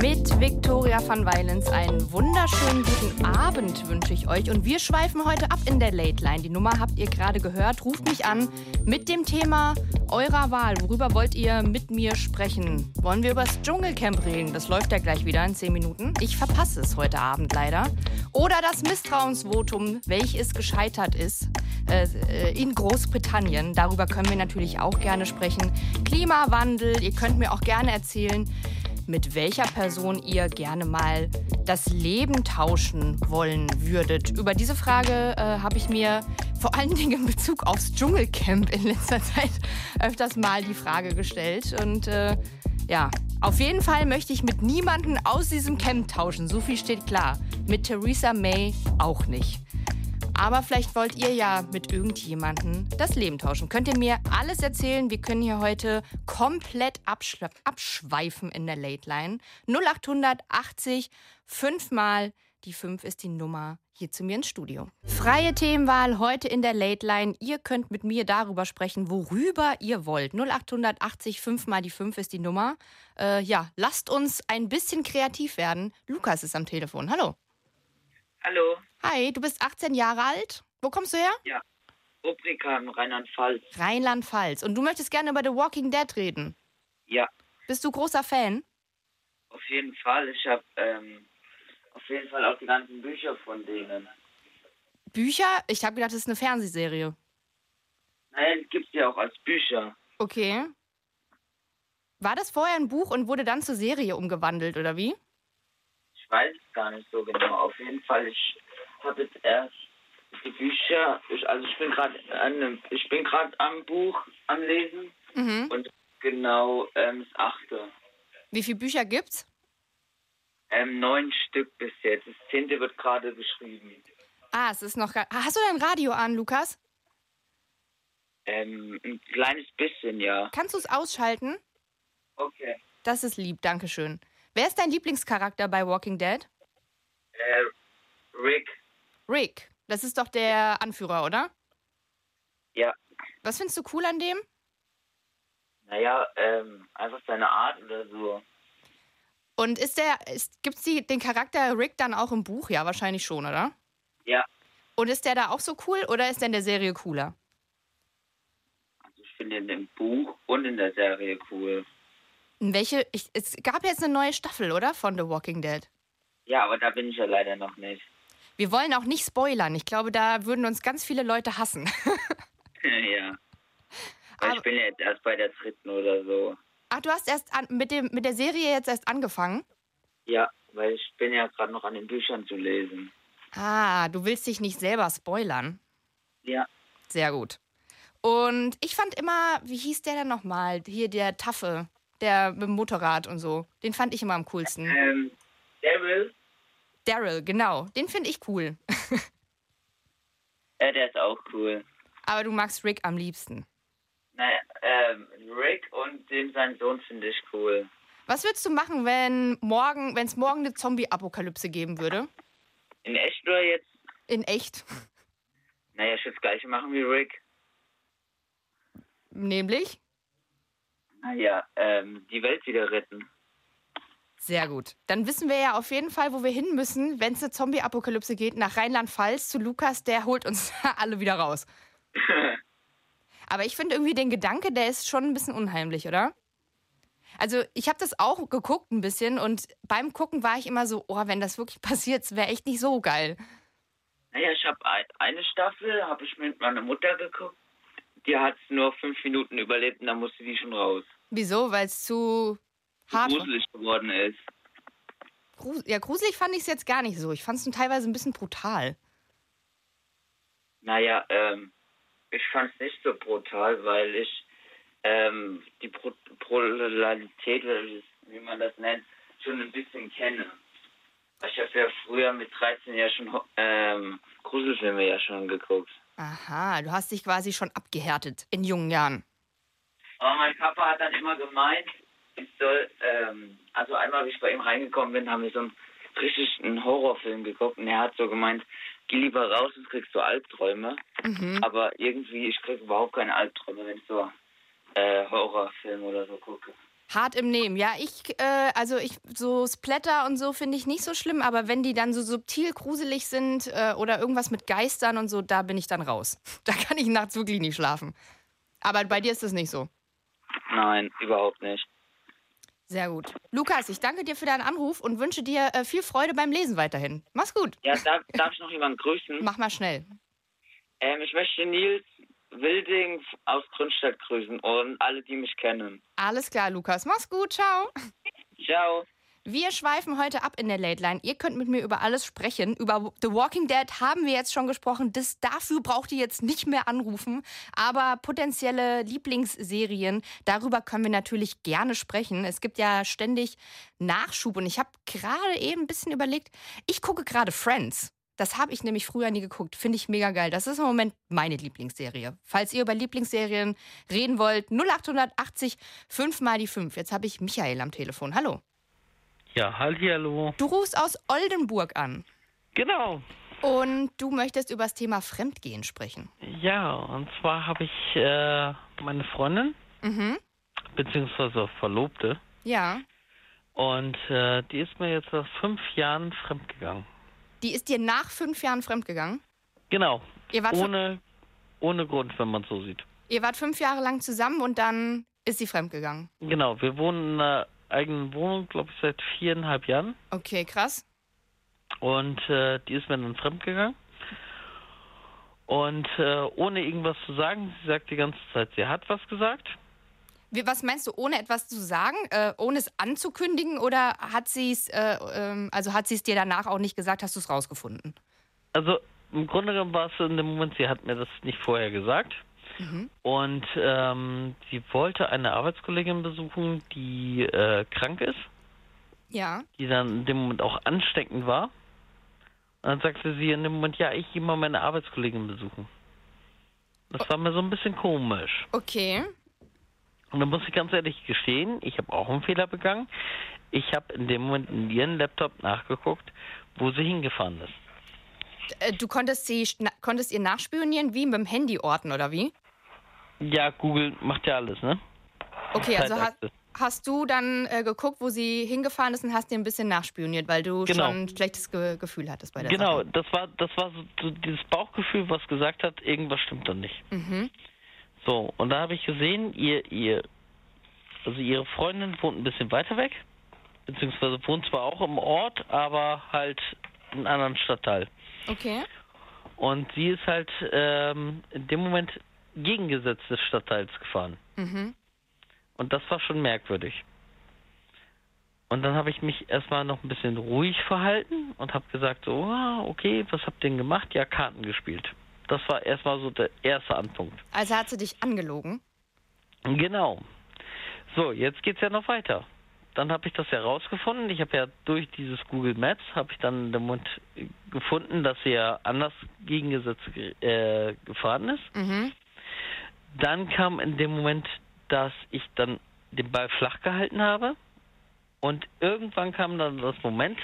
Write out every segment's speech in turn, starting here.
Mit Viktoria van Weilens einen wunderschönen guten Abend wünsche ich euch. Und wir schweifen heute ab in der Late Line. Die Nummer habt ihr gerade gehört. Ruft mich an mit dem Thema eurer Wahl. Worüber wollt ihr mit mir sprechen? Wollen wir über das Dschungelcamp reden? Das läuft ja gleich wieder in 10 Minuten. Ich verpasse es heute Abend leider. Oder das Misstrauensvotum, welches gescheitert ist äh, in Großbritannien. Darüber können wir natürlich auch gerne sprechen. Klimawandel, ihr könnt mir auch gerne erzählen, mit welcher Person ihr gerne mal das Leben tauschen wollen würdet. Über diese Frage äh, habe ich mir vor allen Dingen in Bezug aufs Dschungelcamp in letzter Zeit öfters mal die Frage gestellt. Und äh, ja, auf jeden Fall möchte ich mit niemandem aus diesem Camp tauschen. So viel steht klar. Mit Theresa May auch nicht. Aber vielleicht wollt ihr ja mit irgendjemandem das Leben tauschen. Könnt ihr mir alles erzählen? Wir können hier heute komplett absch abschweifen in der Late Line. 0880 fünfmal. Die 5 ist die Nummer hier zu mir ins Studio. Freie Themenwahl heute in der Late Line. Ihr könnt mit mir darüber sprechen, worüber ihr wollt. 0880 5 mal die 5 ist die Nummer. Äh, ja, lasst uns ein bisschen kreativ werden. Lukas ist am Telefon. Hallo. Hallo, Hi, du bist 18 Jahre alt. Wo kommst du her? ja. Obrigam, Rheinland-Pfalz. Rheinland-Pfalz. Und du möchtest gerne über The Walking Dead reden. Ja, Bist du großer Fan? auf jeden Fall. Ich habe ähm, auf jeden Fall auch die ganzen Bücher von denen. Bücher? Ich habe gedacht, das ist eine Fernsehserie. Nein, gibt's ja auch als Bücher. Okay. War das vorher ein Buch und wurde dann zur Serie umgewandelt, oder wie? Ich weiß es gar nicht so genau. Auf jeden Fall, ich habe jetzt erst die Bücher. Ich, also ich bin gerade an einem- ich bin gerade am Buch am Lesen Mhm. und genau ähm, das achte. Wie viele Bücher gibt's? Ähm, neun Stück bis jetzt. Das zehnte wird gerade geschrieben. Ah, es ist noch. gar- Hast du dein Radio an, Lukas? Ähm, ein kleines bisschen, ja. Kannst du es ausschalten? Okay. Das ist lieb, Dankeschön. Wer ist dein Lieblingscharakter bei Walking Dead? Äh, Rick, Rick. Das ist doch der Anführer, oder? ja. Was findest du cool an dem? Naja, ähm, einfach seine Art oder so. Und ist der, gibt's die, den Charakter Rick dann auch im Buch? Ja, wahrscheinlich schon, oder? Ja, Und ist der da auch so cool oder ist der in der Serie cooler? also ich finde ihn im Buch und in der Serie cool. In welche, ich, es gab jetzt eine neue Staffel, oder? Von The Walking Dead. Ja, aber da bin ich ja leider noch nicht. Wir wollen auch nicht spoilern. Ich glaube, da würden uns ganz viele Leute hassen. ja. Aber- ich bin ja jetzt erst bei der dritten oder so. Ach, du hast erst an, mit, dem, mit der Serie jetzt erst angefangen? Ja, weil ich bin ja gerade noch an den Büchern zu lesen. Ah, du willst dich nicht selber spoilern. Ja, Sehr gut. Und ich fand immer, wie hieß der denn nochmal? Hier der Taffe, der mit dem Motorrad und so. Den fand ich immer am coolsten. ähm, Daryl, Daryl, genau. Den finde ich cool. äh, der ist auch cool. Aber du magst Rick am liebsten. Naja, ähm, Rick und den sein Sohn finde ich cool. Was würdest du machen, wenn morgen, wenn es morgen eine Zombie-Apokalypse geben würde? In echt oder jetzt? In echt? Naja, ich würde das gleiche machen wie Rick. Nämlich? Naja, ähm, die Welt wieder retten. Sehr gut. Dann wissen wir ja auf jeden Fall, wo wir hin müssen, wenn es eine Zombie-Apokalypse geht, nach Rheinland-Pfalz zu Lukas, der holt uns alle wieder raus. Aber ich finde irgendwie den Gedanke, der ist schon ein bisschen unheimlich, oder? Also ich habe das auch geguckt ein bisschen und beim Gucken war ich immer so, oh, wenn das wirklich passiert, wäre echt nicht so geil. Naja, ich habe ein, eine Staffel, habe ich mit meiner Mutter geguckt. Die hat nur fünf Minuten überlebt und dann musste die schon raus. Wieso? Weil es zu hart. Gruselig geworden ist. Grus ja, gruselig fand ich es jetzt gar nicht so. Ich fand es teilweise ein bisschen brutal. Naja, ähm, ich fand es nicht so brutal, weil ich ähm, die Pro Brutalität, wie man das nennt, schon ein bisschen kenne. Ich habe ja früher mit 13 ja schon ähm, Gruselfilme ja schon geguckt. Aha, du hast dich quasi schon abgehärtet in jungen Jahren. Aber mein Papa hat dann immer gemeint, soll, ähm, also einmal, wie ich bei ihm reingekommen bin, haben wir so einen richtig einen Horrorfilm geguckt und er hat so gemeint, geh lieber raus, sonst kriegst du Albträume. Aber irgendwie, ich krieg überhaupt keine Albträume, wenn ich so äh, Horrorfilm oder so gucke. Hart im Nehmen. Ja, ich, äh, also ich, so Splatter und so finde ich nicht so schlimm, aber wenn die dann so subtil gruselig sind äh, oder irgendwas mit Geistern und so, da bin ich dann raus. Da kann ich nachts wirklich nicht schlafen. Aber bei dir ist das nicht so. Nein, überhaupt nicht. Sehr gut. Lukas, ich danke dir für deinen Anruf und wünsche dir äh, viel Freude beim Lesen weiterhin. Mach's gut. Ja, darf, darf ich noch jemanden grüßen? Mach mal schnell. Ähm, ich möchte Nils Wilding aus Grünstadt grüßen und alle, die mich kennen. Alles klar, Lukas. Mach's gut. Ciao. Ciao. Wir schweifen heute ab in der Late Line. Ihr könnt mit mir über alles sprechen. Über The Walking Dead haben wir jetzt schon gesprochen. Das, dafür braucht ihr jetzt nicht mehr anrufen. Aber potenzielle Lieblingsserien, darüber können wir natürlich gerne sprechen. Es gibt ja ständig Nachschub. Und ich habe gerade eben ein bisschen überlegt, ich gucke gerade Friends. Das habe ich nämlich früher nie geguckt. Finde ich mega geil. Das ist im Moment meine Lieblingsserie. Falls ihr über Lieblingsserien reden wollt, 0880 5 mal die 5. Jetzt habe ich Michael am Telefon. Hallo. Ja, hallo. Du rufst aus Oldenburg an Genau. und du möchtest über das Thema Fremdgehen sprechen. Ja, und zwar habe ich äh, meine Freundin, Mhm. beziehungsweise Verlobte, Ja. und äh, die ist mir jetzt nach fünf Jahren fremdgegangen. Die ist dir nach fünf Jahren fremdgegangen. Genau. Ihr wart, Ohne, ohne Grund, wenn man so sieht. ihr wart fünf Jahre lang zusammen und dann ist sie fremdgegangen. Genau, wir wohnen in einer eigenen Wohnung, glaube ich, seit viereinhalb Jahren. Okay, krass. Und äh, die ist mir dann fremdgegangen. Und äh, ohne irgendwas zu sagen, sie sagt die ganze Zeit, sie hat was gesagt. Wie, was meinst du, ohne etwas zu sagen, äh, ohne es anzukündigen oder hat sie es, äh, ähm, also hat sie es dir danach auch nicht gesagt, hast du es rausgefunden? Also im Grunde genommen war es in dem Moment, sie hat mir das nicht vorher gesagt. Und ähm, sie wollte eine Arbeitskollegin besuchen, die äh, krank ist, Ja. die dann in dem Moment auch ansteckend war. Und dann sagte sie in dem Moment, ja, ich gehe mal meine Arbeitskollegin besuchen. Das war mir so ein bisschen komisch. Okay. Und dann muss ich ganz ehrlich gestehen, ich habe auch einen Fehler begangen. Ich habe in dem Moment in ihren Laptop nachgeguckt, wo sie hingefahren ist. Äh, du konntest, sie, konntest ihr nachspionieren, wie mit dem Handy orten oder wie? Ja, Google macht ja alles, ne? Okay, also ha Zeitachse. hast du dann äh, geguckt, wo sie hingefahren ist und hast dir ein bisschen nachspioniert, weil du Genau. schon ein schlechtes Ge Gefühl hattest bei der Genau, Sache. das war das war so, so dieses Bauchgefühl, was gesagt hat, irgendwas stimmt da nicht. Mhm. So, und da habe ich gesehen, ihr ihr also ihre Freundin wohnt ein bisschen weiter weg, beziehungsweise wohnt zwar auch im Ort, aber halt in einem anderen Stadtteil. Okay. Und sie ist halt ähm, in dem Moment gegengesetzt des Stadtteils gefahren. Mhm. Und das war schon merkwürdig. Und dann habe ich mich erstmal noch ein bisschen ruhig verhalten und habe gesagt, so, ah, okay, was habt ihr denn gemacht? Ja, Karten gespielt. Das war erstmal so der erste Anpunkt. Also hat sie dich angelogen. Genau. So, jetzt geht's ja noch weiter. Dann habe ich das ja rausgefunden. Ich habe ja durch dieses Google Maps habe ich dann in dem Moment gefunden, dass sie ja anders gegengesetzt ge- äh, gefahren ist. Mhm. Dann kam in dem Moment, dass ich dann den Ball flach gehalten habe. Und irgendwann kam dann das Moment,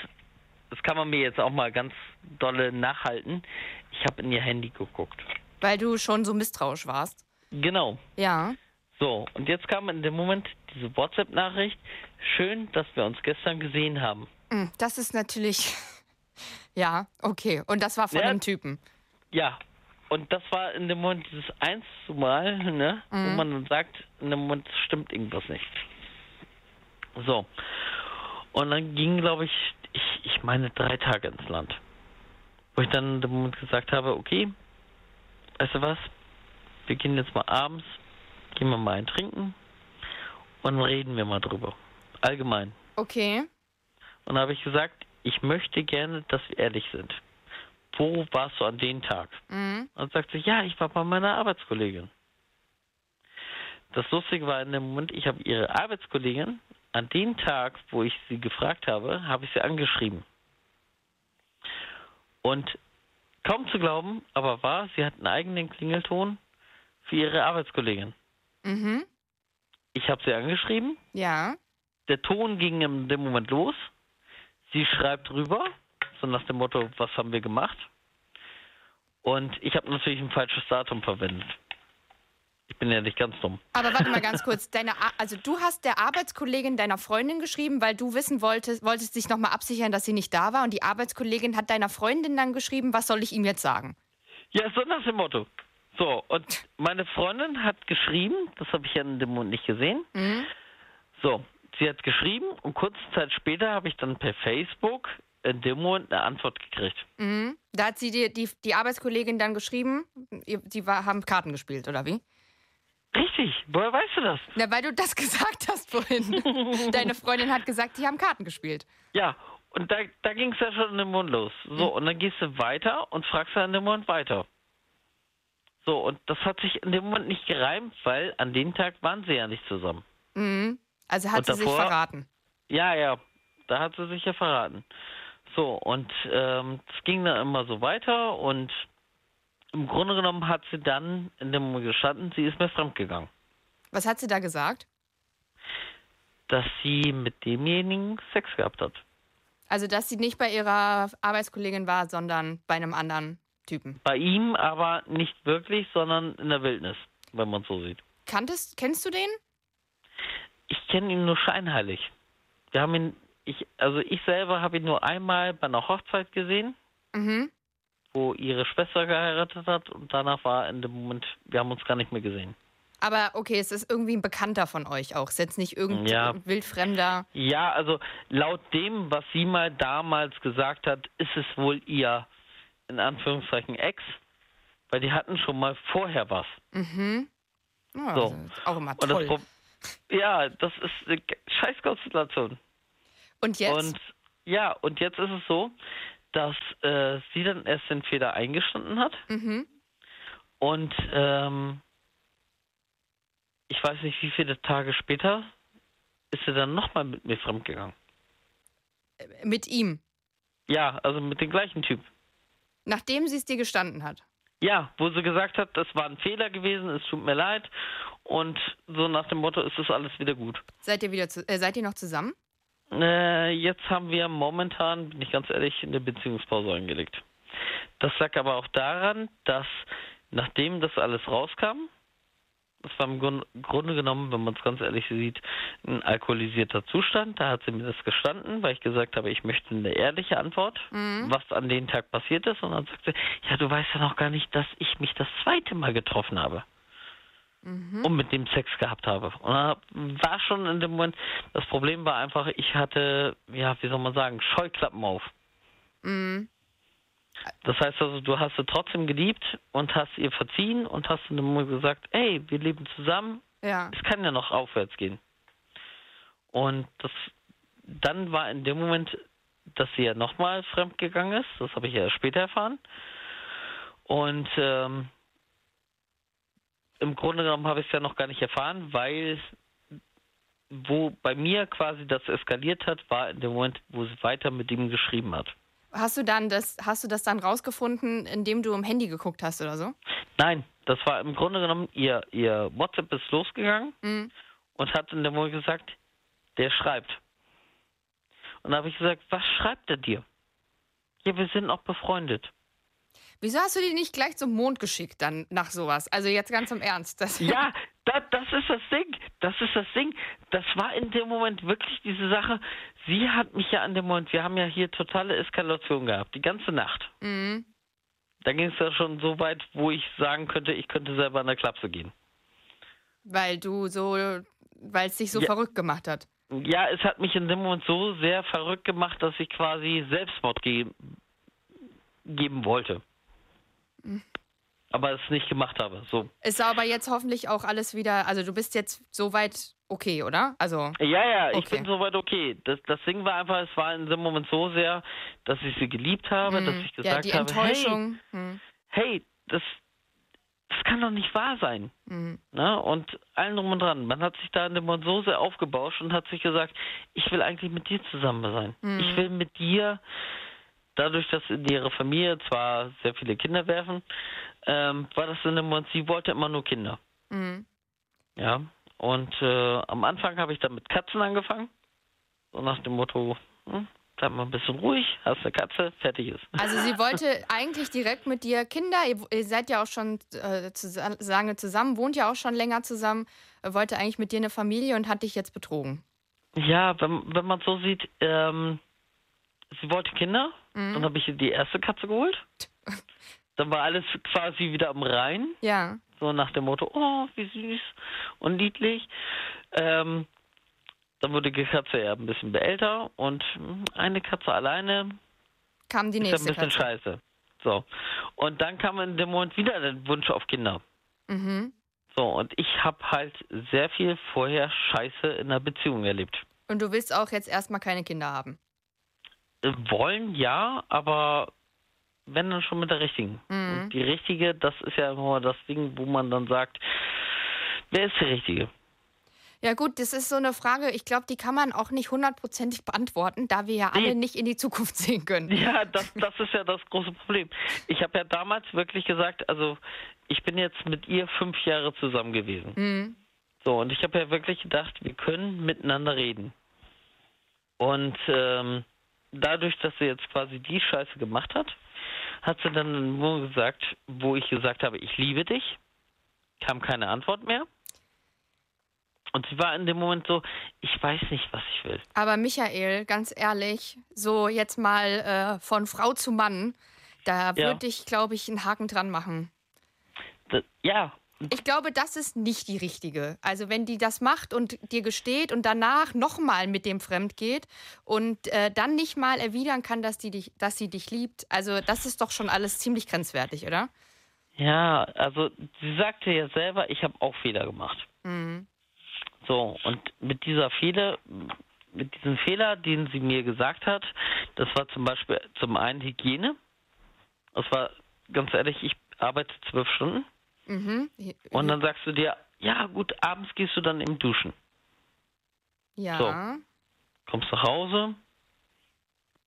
das kann man mir jetzt auch mal ganz dolle nachhalten. Ich habe in ihr Handy geguckt. Weil du schon so misstrauisch warst. Genau. Ja. So, und jetzt kam in dem Moment diese WhatsApp-Nachricht. Schön, dass wir uns gestern gesehen haben. Mm, Das ist natürlich. Ja, okay. Und das war von Ja. einem Typen. Ja. Und das war in dem Moment dieses eins Mal, ne, wo man dann sagt, in dem Moment stimmt irgendwas nicht. So. Und dann ging, glaube ich, ich, ich meine drei Tage ins Land. Wo ich dann in dem Moment gesagt habe, okay, weißt du was, wir gehen jetzt mal abends, gehen wir mal ein Trinken und reden wir mal drüber. Allgemein. Okay. Und da habe ich gesagt, ich möchte gerne, dass wir ehrlich sind. Wo warst du an dem Tag? Mhm. Und sagt sie, ja, ich war bei meiner Arbeitskollegin. Das Lustige war in dem Moment, ich habe ihre Arbeitskollegin an dem Tag, wo ich sie gefragt habe, habe ich sie angeschrieben. Und kaum zu glauben, aber war, sie hat einen eigenen Klingelton für ihre Arbeitskollegin. Mhm. Ich habe sie angeschrieben. Ja. Der Ton ging in dem Moment los. Sie schreibt rüber, so nach dem Motto, was haben wir gemacht? Und ich habe natürlich ein falsches Datum verwendet. Ich bin ja nicht ganz dumm. Aber warte mal ganz kurz. Deine, Ar- also du hast der Arbeitskollegin deiner Freundin geschrieben, weil du wissen wolltest, wolltest dich nochmal absichern, dass sie nicht da war. Und die Arbeitskollegin hat deiner Freundin dann geschrieben, was soll ich ihm jetzt sagen? Ja, so nach dem Motto. So, und meine Freundin hat geschrieben, das habe ich ja in dem Moment nicht gesehen. So, sie hat geschrieben und kurze Zeit später habe ich dann per Facebook in dem Moment eine Antwort gekriegt. Mhm. Da hat sie dir, die, die Arbeitskollegin dann geschrieben, die war, haben Karten gespielt, oder wie? Richtig, woher weißt du das? Na, weil du das gesagt hast vorhin. Deine Freundin hat gesagt, die haben Karten gespielt. Ja, und da, da ging es ja schon in dem Mund los. So, und dann gehst du weiter und fragst dann in dem Moment weiter. So, und das hat sich in dem Moment nicht gereimt, weil an dem Tag waren sie ja nicht zusammen. Mhm. Also hat Und sie sich davor? verraten. Ja, ja, da hat sie sich ja verraten. So, und ähm, es ging dann immer so weiter und im Grunde genommen hat sie dann in dem Moment gestanden, sie ist mir fremdgegangen. Was hat sie da gesagt? Dass sie mit demjenigen Sex gehabt hat. Also, dass sie nicht bei ihrer Arbeitskollegin war, sondern bei einem anderen Typen. Bei ihm aber nicht wirklich, sondern in der Wildnis, wenn man es so sieht. Kanntest, kennst du den? Ich kenne ihn nur scheinheilig. Wir haben ihn, ich, also ich selber habe ihn nur einmal bei einer Hochzeit gesehen, Mhm. wo ihre Schwester geheiratet hat und danach war in dem Moment, wir haben uns gar nicht mehr gesehen. Aber okay, es ist irgendwie ein Bekannter von euch auch. Es ist jetzt nicht irgendein Ja. wildfremder. Ja, also laut dem, was sie mal damals gesagt hat, ist es wohl ihr, in Anführungszeichen, Ex, weil die hatten schon mal vorher was. Mhm. Ja, So. also auch immer das toll. Pro ja, das ist eine Scheißkonstellation. Und jetzt? Und ja, und jetzt ist es so, dass äh, sie dann erst den Fehler eingestanden hat mhm. und ähm, ich weiß nicht, wie viele Tage später ist sie dann nochmal mit mir fremdgegangen. Mit ihm. Ja, also mit dem gleichen Typ. Nachdem sie es dir gestanden hat. Ja, wo sie gesagt hat, das war ein Fehler gewesen, es tut mir leid und so nach dem Motto, ist das alles wieder gut. Seid ihr wieder zu, äh, seid ihr noch zusammen? Äh, jetzt haben wir momentan, bin ich ganz ehrlich, eine Beziehungspause eingelegt. Das lag aber auch daran, dass nachdem das alles rauskam, das war im Grund- Grunde genommen, wenn man es ganz ehrlich sieht, ein alkoholisierter Zustand. Da hat sie mir das gestanden, weil ich gesagt habe, ich möchte eine ehrliche Antwort, was an dem Tag passiert ist. Und dann sagte sie, ja, du weißt ja noch gar nicht, dass ich mich das zweite Mal getroffen habe und mit dem Sex gehabt habe. Und da war schon in dem Moment, das Problem war einfach, ich hatte, ja, wie soll man sagen, Scheuklappen auf. Mhm. Das heißt also, du hast sie trotzdem geliebt und hast ihr verziehen und hast in dem Moment gesagt, ey, wir leben zusammen, Ja. es kann ja noch aufwärts gehen. Und das, dann war in dem Moment, dass sie ja nochmal fremdgegangen ist, das habe ich ja später erfahren. Und ähm, im Grunde genommen habe ich es ja noch gar nicht erfahren, weil wo bei mir quasi das eskaliert hat, war in dem Moment, wo sie weiter mit ihm geschrieben hat. Hast du dann das, hast du das dann rausgefunden, indem du im Handy geguckt hast oder so? Nein, das war im Grunde genommen, ihr, ihr WhatsApp ist losgegangen Mhm. und hat in dem Moment gesagt, der schreibt. Und da habe ich gesagt, was schreibt er dir? Ja, wir sind auch befreundet. Wieso hast du die nicht gleich zum Mond geschickt dann nach sowas? Also jetzt ganz im Ernst. Das, Ja, da, das ist das Ding. Das ist das Ding. Das war in dem Moment wirklich diese Sache. Sie hat mich ja an dem Moment, wir haben ja hier totale Eskalation gehabt, die ganze Nacht. Mhm. Da ging es ja schon so weit, wo ich sagen könnte, ich könnte selber an der Klapse gehen. Weil du so, weil es dich so Ja. verrückt gemacht hat. Ja, es hat mich in dem Moment so sehr verrückt gemacht, dass ich quasi Selbstmord ge geben wollte. Aber es nicht gemacht habe. So. Ist aber jetzt hoffentlich auch alles wieder, also du bist jetzt soweit okay, oder? Also, Ja, ja, ich Okay. bin soweit okay. Das, das Ding war einfach, es war in dem Moment so sehr, dass ich sie geliebt habe, dass ich ja, gesagt die habe, Enttäuschung. Hm. hey, hey, das, das kann doch nicht wahr sein. Mhm. Ne? Und allen drum und dran. Man hat sich da in dem Moment so sehr aufgebauscht und hat sich gesagt, ich will eigentlich mit dir zusammen sein. Mhm. Ich will mit dir, dadurch, dass in ihre Familie zwar sehr viele Kinder werfen, ähm, war das dem Moment, sie wollte immer nur Kinder. Mhm. Ja. Und äh, am Anfang habe ich dann mit Katzen angefangen. So nach dem Motto, hm, bleib mal ein bisschen ruhig, hast eine Katze, fertig ist. Also sie wollte eigentlich direkt mit dir Kinder, ihr, ihr seid ja auch schon äh, zus- lange zusammen, wohnt ja auch schon länger zusammen, äh, wollte eigentlich mit dir eine Familie und hat dich jetzt betrogen. Ja, wenn, wenn man so sieht, ähm, sie wollte Kinder, dann habe ich ihr die erste Katze geholt. Dann war alles quasi wieder am Rhein, Ja. so nach dem Motto, oh, wie süß und niedlich. Ähm, dann wurde die Katze ja ein bisschen älter und hm, eine Katze alleine Kam die ist ja ein nächste bisschen Katze. scheiße. So. Und dann kam in dem Moment wieder der Wunsch auf Kinder. Mhm. So, und ich habe halt sehr viel vorher Scheiße in der Beziehung erlebt. Und du willst auch jetzt erstmal keine Kinder haben. Äh, Wollen ja, aber wenn dann schon mit der richtigen. Mhm. Und die richtige, das ist ja immer das Ding, wo man dann sagt, wer ist die richtige? Ja gut, das ist so eine Frage, ich glaube, die kann man auch nicht hundertprozentig beantworten, da wir ja alle Nee. nicht in die Zukunft sehen können. Ja, das, das ist ja das große Problem. Ich habe ja damals wirklich gesagt, also ich bin jetzt mit ihr fünf Jahre zusammen gewesen. Mhm. So, und ich habe ja wirklich gedacht, wir können miteinander reden. Und ähm, dadurch, dass sie jetzt quasi die Scheiße gemacht hat, hat sie dann nur gesagt, wo ich gesagt habe, ich liebe dich, kam keine Antwort mehr. Und sie war in dem Moment so, ich weiß nicht, was ich will. Aber Michael, ganz ehrlich, so jetzt mal äh, von Frau zu Mann, da Ja. würde ich, glaube ich, einen Haken dran machen. Das, ja, Ich glaube, das ist nicht die richtige. Also wenn die das macht und dir gesteht und danach nochmal mit dem fremd geht und äh, dann nicht mal erwidern kann, dass, die dich, dass sie dich liebt, also das ist doch schon alles ziemlich grenzwertig, oder? ja, also sie sagte ja selber, ich habe auch Fehler gemacht. Mhm. So, und mit dieser Fehler, mit diesem Fehler, den sie mir gesagt hat, das war zum Beispiel zum einen Hygiene. Das war, ganz ehrlich, ich arbeite zwölf Stunden Mhm. und dann sagst du dir, ja gut, abends gehst du dann im Duschen. ja. so. Kommst nach Hause,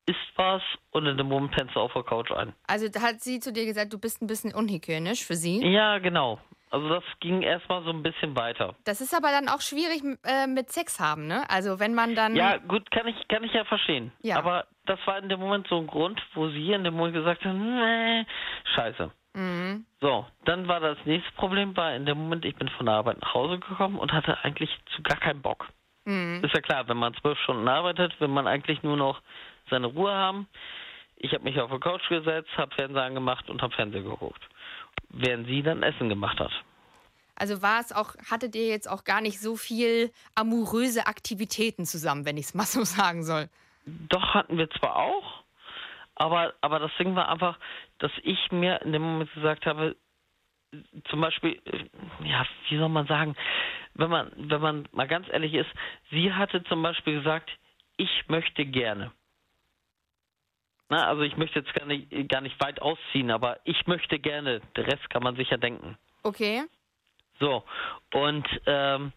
isst was und in dem Moment pennst du auf der Couch ein. Also hat sie zu dir gesagt, du bist ein bisschen unhygienisch für sie. Ja, genau. Also das ging erstmal so ein bisschen weiter. Das ist aber dann auch schwierig äh, mit Sex haben, ne? Also wenn man dann. Ja, gut, kann ich, kann ich ja verstehen. Ja. Aber das war in dem Moment so ein Grund, wo sie in dem Moment gesagt hat, nee, scheiße. Mhm. So, dann war das nächste Problem, war in dem Moment, ich bin von der Arbeit nach Hause gekommen und hatte eigentlich zu gar keinen Bock. Mhm. Ist ja klar, wenn man zwölf Stunden arbeitet, will man eigentlich nur noch seine Ruhe haben. Ich habe mich auf die Couch gesetzt, habe Fernseher angemacht und habe Fernsehen geguckt. Während sie dann Essen gemacht hat. Also war es auch, hattet ihr jetzt auch gar nicht so viel amoröse Aktivitäten zusammen, wenn ich es mal so sagen soll. Doch hatten wir zwar auch, aber, aber das Ding war einfach, dass ich mir in dem Moment gesagt habe, zum Beispiel, äh, ja, wie soll man sagen, wenn man, wenn man mal ganz ehrlich ist, sie hatte zum Beispiel gesagt, ich möchte gerne. Na, also ich möchte jetzt gar nicht, gar nicht weit ausziehen, aber ich möchte gerne. Der Rest kann man sich ja denken. Okay. So, und ähm,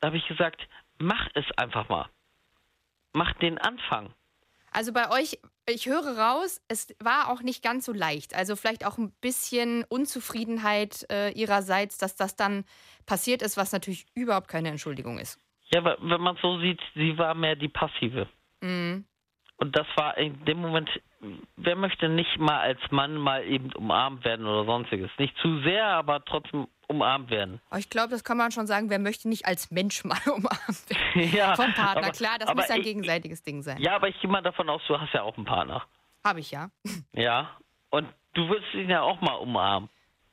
da habe ich gesagt, mach es einfach mal. Mach den Anfang. Also bei euch, ich höre raus, es war auch nicht ganz so leicht. Also vielleicht auch ein bisschen Unzufriedenheit äh, ihrerseits, dass das dann passiert ist, was natürlich überhaupt keine Entschuldigung ist. Ja, aber wenn man so sieht, sie war mehr die Passive. Mhm. Und das war in dem Moment, wer möchte nicht mal als Mann mal eben umarmt werden oder sonstiges? Nicht zu sehr, aber trotzdem umarmt werden. Ich glaube, das kann man schon sagen, wer möchte nicht als Mensch mal umarmt werden? ja, Vom Partner, aber- klar, das muss ein ich- gegenseitiges Ding sein. Ja, aber ich gehe mal davon aus, du hast ja auch einen Partner. Habe ich ja. Ja. Und du würdest ihn ja auch mal umarmen.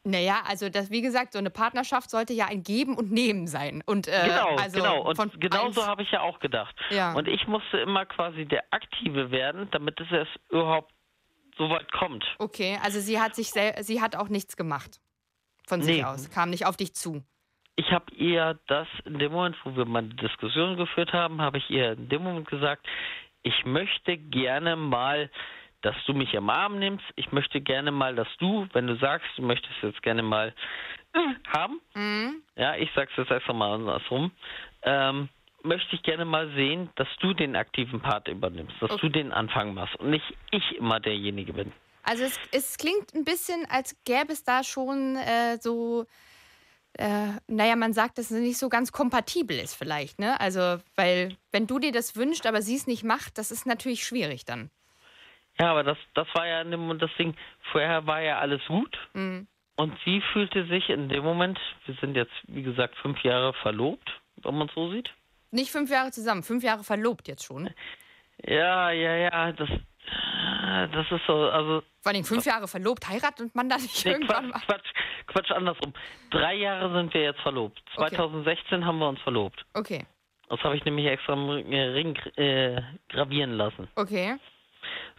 Naja, also das, wie gesagt, so eine Partnerschaft sollte ja ein Geben und Nehmen sein. Und, äh, Genau, also genau. Und von genauso eins- habe ich ja auch gedacht. Ja. Und ich musste immer quasi der Aktive werden, damit es erst überhaupt so weit kommt. Okay, also sie hat sich sel sie hat auch nichts gemacht von sich Nee. aus, kam nicht auf dich zu. Ich habe ihr das in dem Moment, wo wir mal die Diskussion geführt haben, habe ich ihr in dem Moment gesagt, ich möchte gerne mal, dass du mich im Arm nimmst. Ich möchte gerne mal, dass du, wenn du sagst, du möchtest jetzt gerne mal äh, haben, Mhm. ja, ich sag's jetzt erst mal andersrum, ähm, möchte ich gerne mal sehen, dass du den aktiven Part übernimmst, dass Okay. du den Anfang machst und nicht ich immer derjenige bin. Also es, es klingt ein bisschen, als gäbe es da schon äh, so äh, naja, man sagt, dass es nicht so ganz kompatibel ist vielleicht, ne? Also, weil wenn du dir das wünschst, aber sie es nicht macht, das ist natürlich schwierig dann. Ja, aber das, das war ja in dem, das Ding, vorher war ja alles gut. Mhm. Und sie fühlte sich in dem Moment, wir sind jetzt, wie gesagt, fünf Jahre verlobt, wenn man es so sieht. Nicht fünf Jahre zusammen, fünf Jahre verlobt jetzt schon. Ja, ja, ja, das, das ist so, also. Vor allem fünf Jahre verlobt, heiratet man da nicht Nee, irgendwann Quatsch? Quatsch, Quatsch, andersrum. Drei Jahre sind wir jetzt verlobt. Okay. 2016 haben wir uns verlobt. Okay, Das habe ich nämlich extra im Ring äh, gravieren lassen. okay.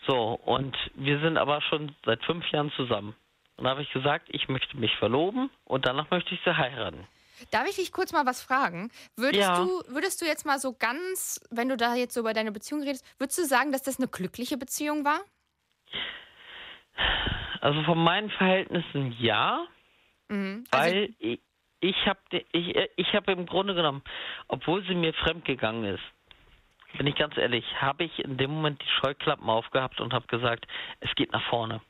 So, und wir sind aber schon seit fünf Jahren zusammen. Und da habe ich gesagt, ich möchte mich verloben und danach möchte ich sie heiraten. Darf ich dich kurz mal was fragen? Würdest, Ja. du, würdest du jetzt mal so ganz, wenn du da jetzt so über deine Beziehung redest, würdest du sagen, dass das eine glückliche Beziehung war? Also von meinen Verhältnissen ja, Mhm. Also, weil ich, ich habe ich, ich hab im Grunde genommen, obwohl sie mir fremdgegangen ist, bin ich ganz ehrlich, habe ich in dem Moment die Scheuklappen aufgehabt und habe gesagt, es geht nach vorne.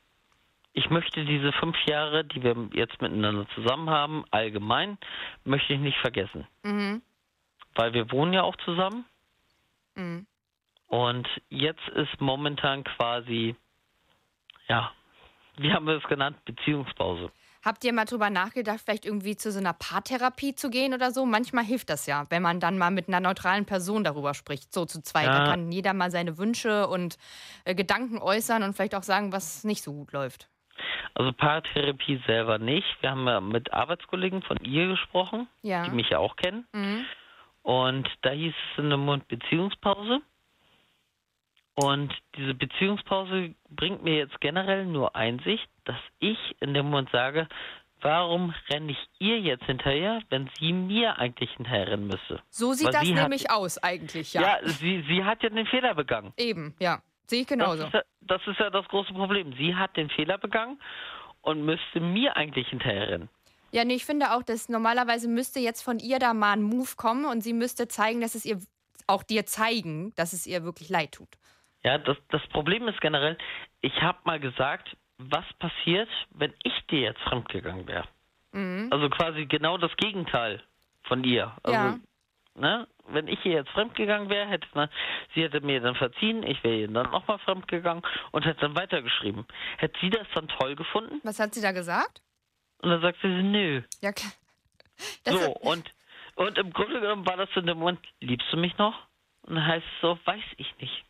Ich möchte diese fünf Jahre, die wir jetzt miteinander zusammen haben, allgemein, möchte ich nicht vergessen. mhm. Weil wir wohnen ja auch zusammen. Mhm. Und jetzt ist momentan quasi, ja, wie haben wir es genannt, Beziehungspause. Habt ihr mal drüber nachgedacht, vielleicht irgendwie zu so einer Paartherapie zu gehen oder so? Manchmal hilft das ja, wenn man dann mal mit einer neutralen Person darüber spricht, so zu zweit. Da Ja. kann jeder mal seine Wünsche und äh, Gedanken äußern und vielleicht auch sagen, was nicht so gut läuft. Also Paartherapie selber nicht. Wir haben ja mit Arbeitskollegen von ihr gesprochen, Ja. die mich ja auch kennen. Mhm. Und da hieß es in dem Mund Beziehungspause. Und diese Beziehungspause bringt mir jetzt generell nur Einsicht, dass ich in dem Moment sage, warum renne ich ihr jetzt hinterher, wenn sie mir eigentlich hinterherrennen müsste? So sieht Weil das sie hat- nämlich aus eigentlich, ja. Ja, sie, sie hat ja den Fehler begangen. Eben, ja. Sehe ich Das genauso. ist, ja, das ist ja das große Problem. Sie hat den Fehler begangen und müsste mir eigentlich hinterherrennen. Ja, nee, ich finde auch, dass normalerweise müsste jetzt von ihr da mal ein Move kommen und sie müsste zeigen, dass es ihr auch dir zeigen, dass es ihr wirklich leid tut. Ja, das, das Problem ist generell, ich habe mal gesagt, was passiert, wenn ich dir jetzt fremdgegangen wäre? Mhm. Also quasi genau das Gegenteil von ihr. Also, Ja. Ne, wenn ich ihr jetzt fremdgegangen wäre, hätte man, sie hätte mir dann verziehen, ich wäre ihr dann nochmal fremdgegangen und hätte dann weitergeschrieben. Hätte sie das dann toll gefunden? Was hat sie da gesagt? Und dann sagte sie, nö. Ja, klar. Das so, und, und im Grunde genommen war das in dem Moment, liebst du mich noch? Und dann heißt es so, weiß ich nicht.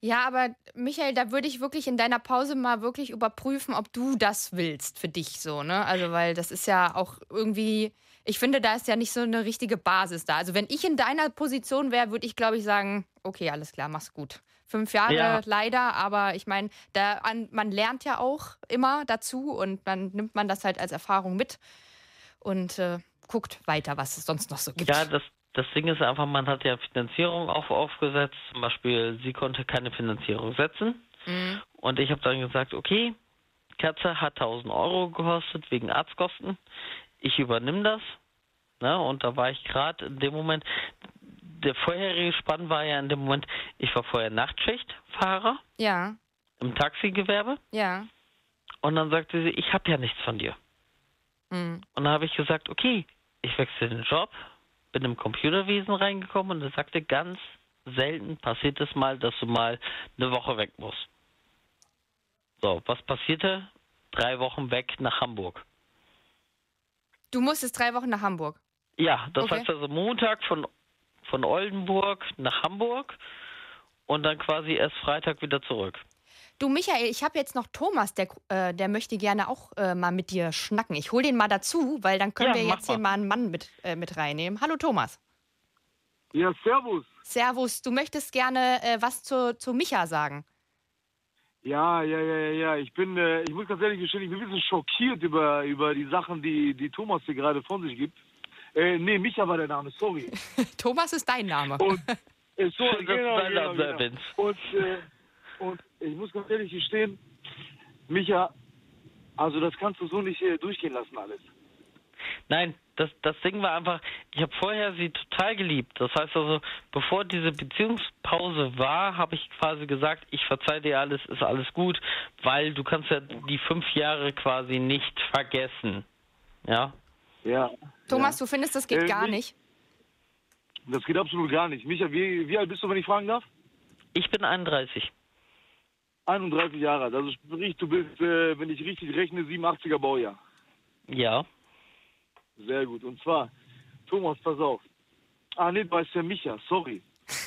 Ja, aber Michael, da würde ich wirklich in deiner Pause mal wirklich überprüfen, ob du das willst für dich so, ne? Also, weil das ist ja auch irgendwie, ich finde, da ist ja nicht so eine richtige Basis da. Also, wenn ich in deiner Position wäre, würde ich, glaube ich, sagen, okay, alles klar, mach's gut. Fünf Jahre Ja. leider, aber ich meine, man lernt ja auch immer dazu und dann nimmt man das halt als Erfahrung mit und äh, guckt weiter, was es sonst noch so gibt. Ja, das, das Ding ist einfach, man hat ja Finanzierung auf, aufgesetzt. Zum Beispiel, sie konnte keine Finanzierung setzen. Mhm. Und ich habe dann gesagt, okay, Katze hat 1000 Euro gekostet wegen Arztkosten. Ich übernehme das. Ne? Und da war ich gerade in dem Moment, der vorherige Spann war ja in dem Moment, ich war vorher Nachtschichtfahrer Ja, im Taxigewerbe. ja. Und dann sagte sie, ich habe ja nichts von dir. Mhm. Und dann habe ich gesagt, okay, ich wechsle den Job, bin im Computerwesen reingekommen und er sagte, ganz selten passiert es mal, dass du mal eine Woche weg musst. So, was passierte? Drei Wochen weg nach Hamburg. Du musstest drei Wochen nach Hamburg. Ja, das Okay. heißt also Montag von, von Oldenburg nach Hamburg und dann quasi erst Freitag wieder zurück. Du, Michael, ich habe jetzt noch Thomas, der, äh, der möchte gerne auch äh, mal mit dir schnacken. Ich hole den mal dazu, weil dann können Ja, wir jetzt hier mal einen Mann mit, äh, mit reinnehmen. Hallo Thomas. Ja, servus. Servus, du möchtest gerne äh, was zu, zu Micha sagen. Ja, ja, ja, ja, ja. Ich bin, äh, ich muss ganz ehrlich gestehen, ich bin ein bisschen schockiert über, über die Sachen, die, die Thomas hier gerade von sich gibt. Äh, nee, Micha war der Name, sorry. Thomas ist dein Name. Und, äh, so, genau, genau, genau. Und, äh, und ich muss ganz ehrlich gestehen, Micha, also das kannst du so nicht äh, durchgehen lassen alles. Nein, das, das Ding war einfach, ich habe vorher sie total geliebt. Das heißt also, bevor diese Beziehungspause war, habe ich quasi gesagt, ich verzeih dir alles, ist alles gut, weil du kannst ja die fünf Jahre quasi nicht vergessen. Ja. Ja. Thomas, du findest, das geht Äh, gar nicht? Das geht absolut gar nicht. Micha, wie, wie alt bist du, wenn ich fragen darf? Ich bin 31. 31 Jahre alt. Also sprich, du bist, äh, wenn ich richtig rechne, 87er Baujahr. Ja. Sehr gut. Und zwar, Thomas, pass auf. Ah, nee, du heißt ja Micha, sorry.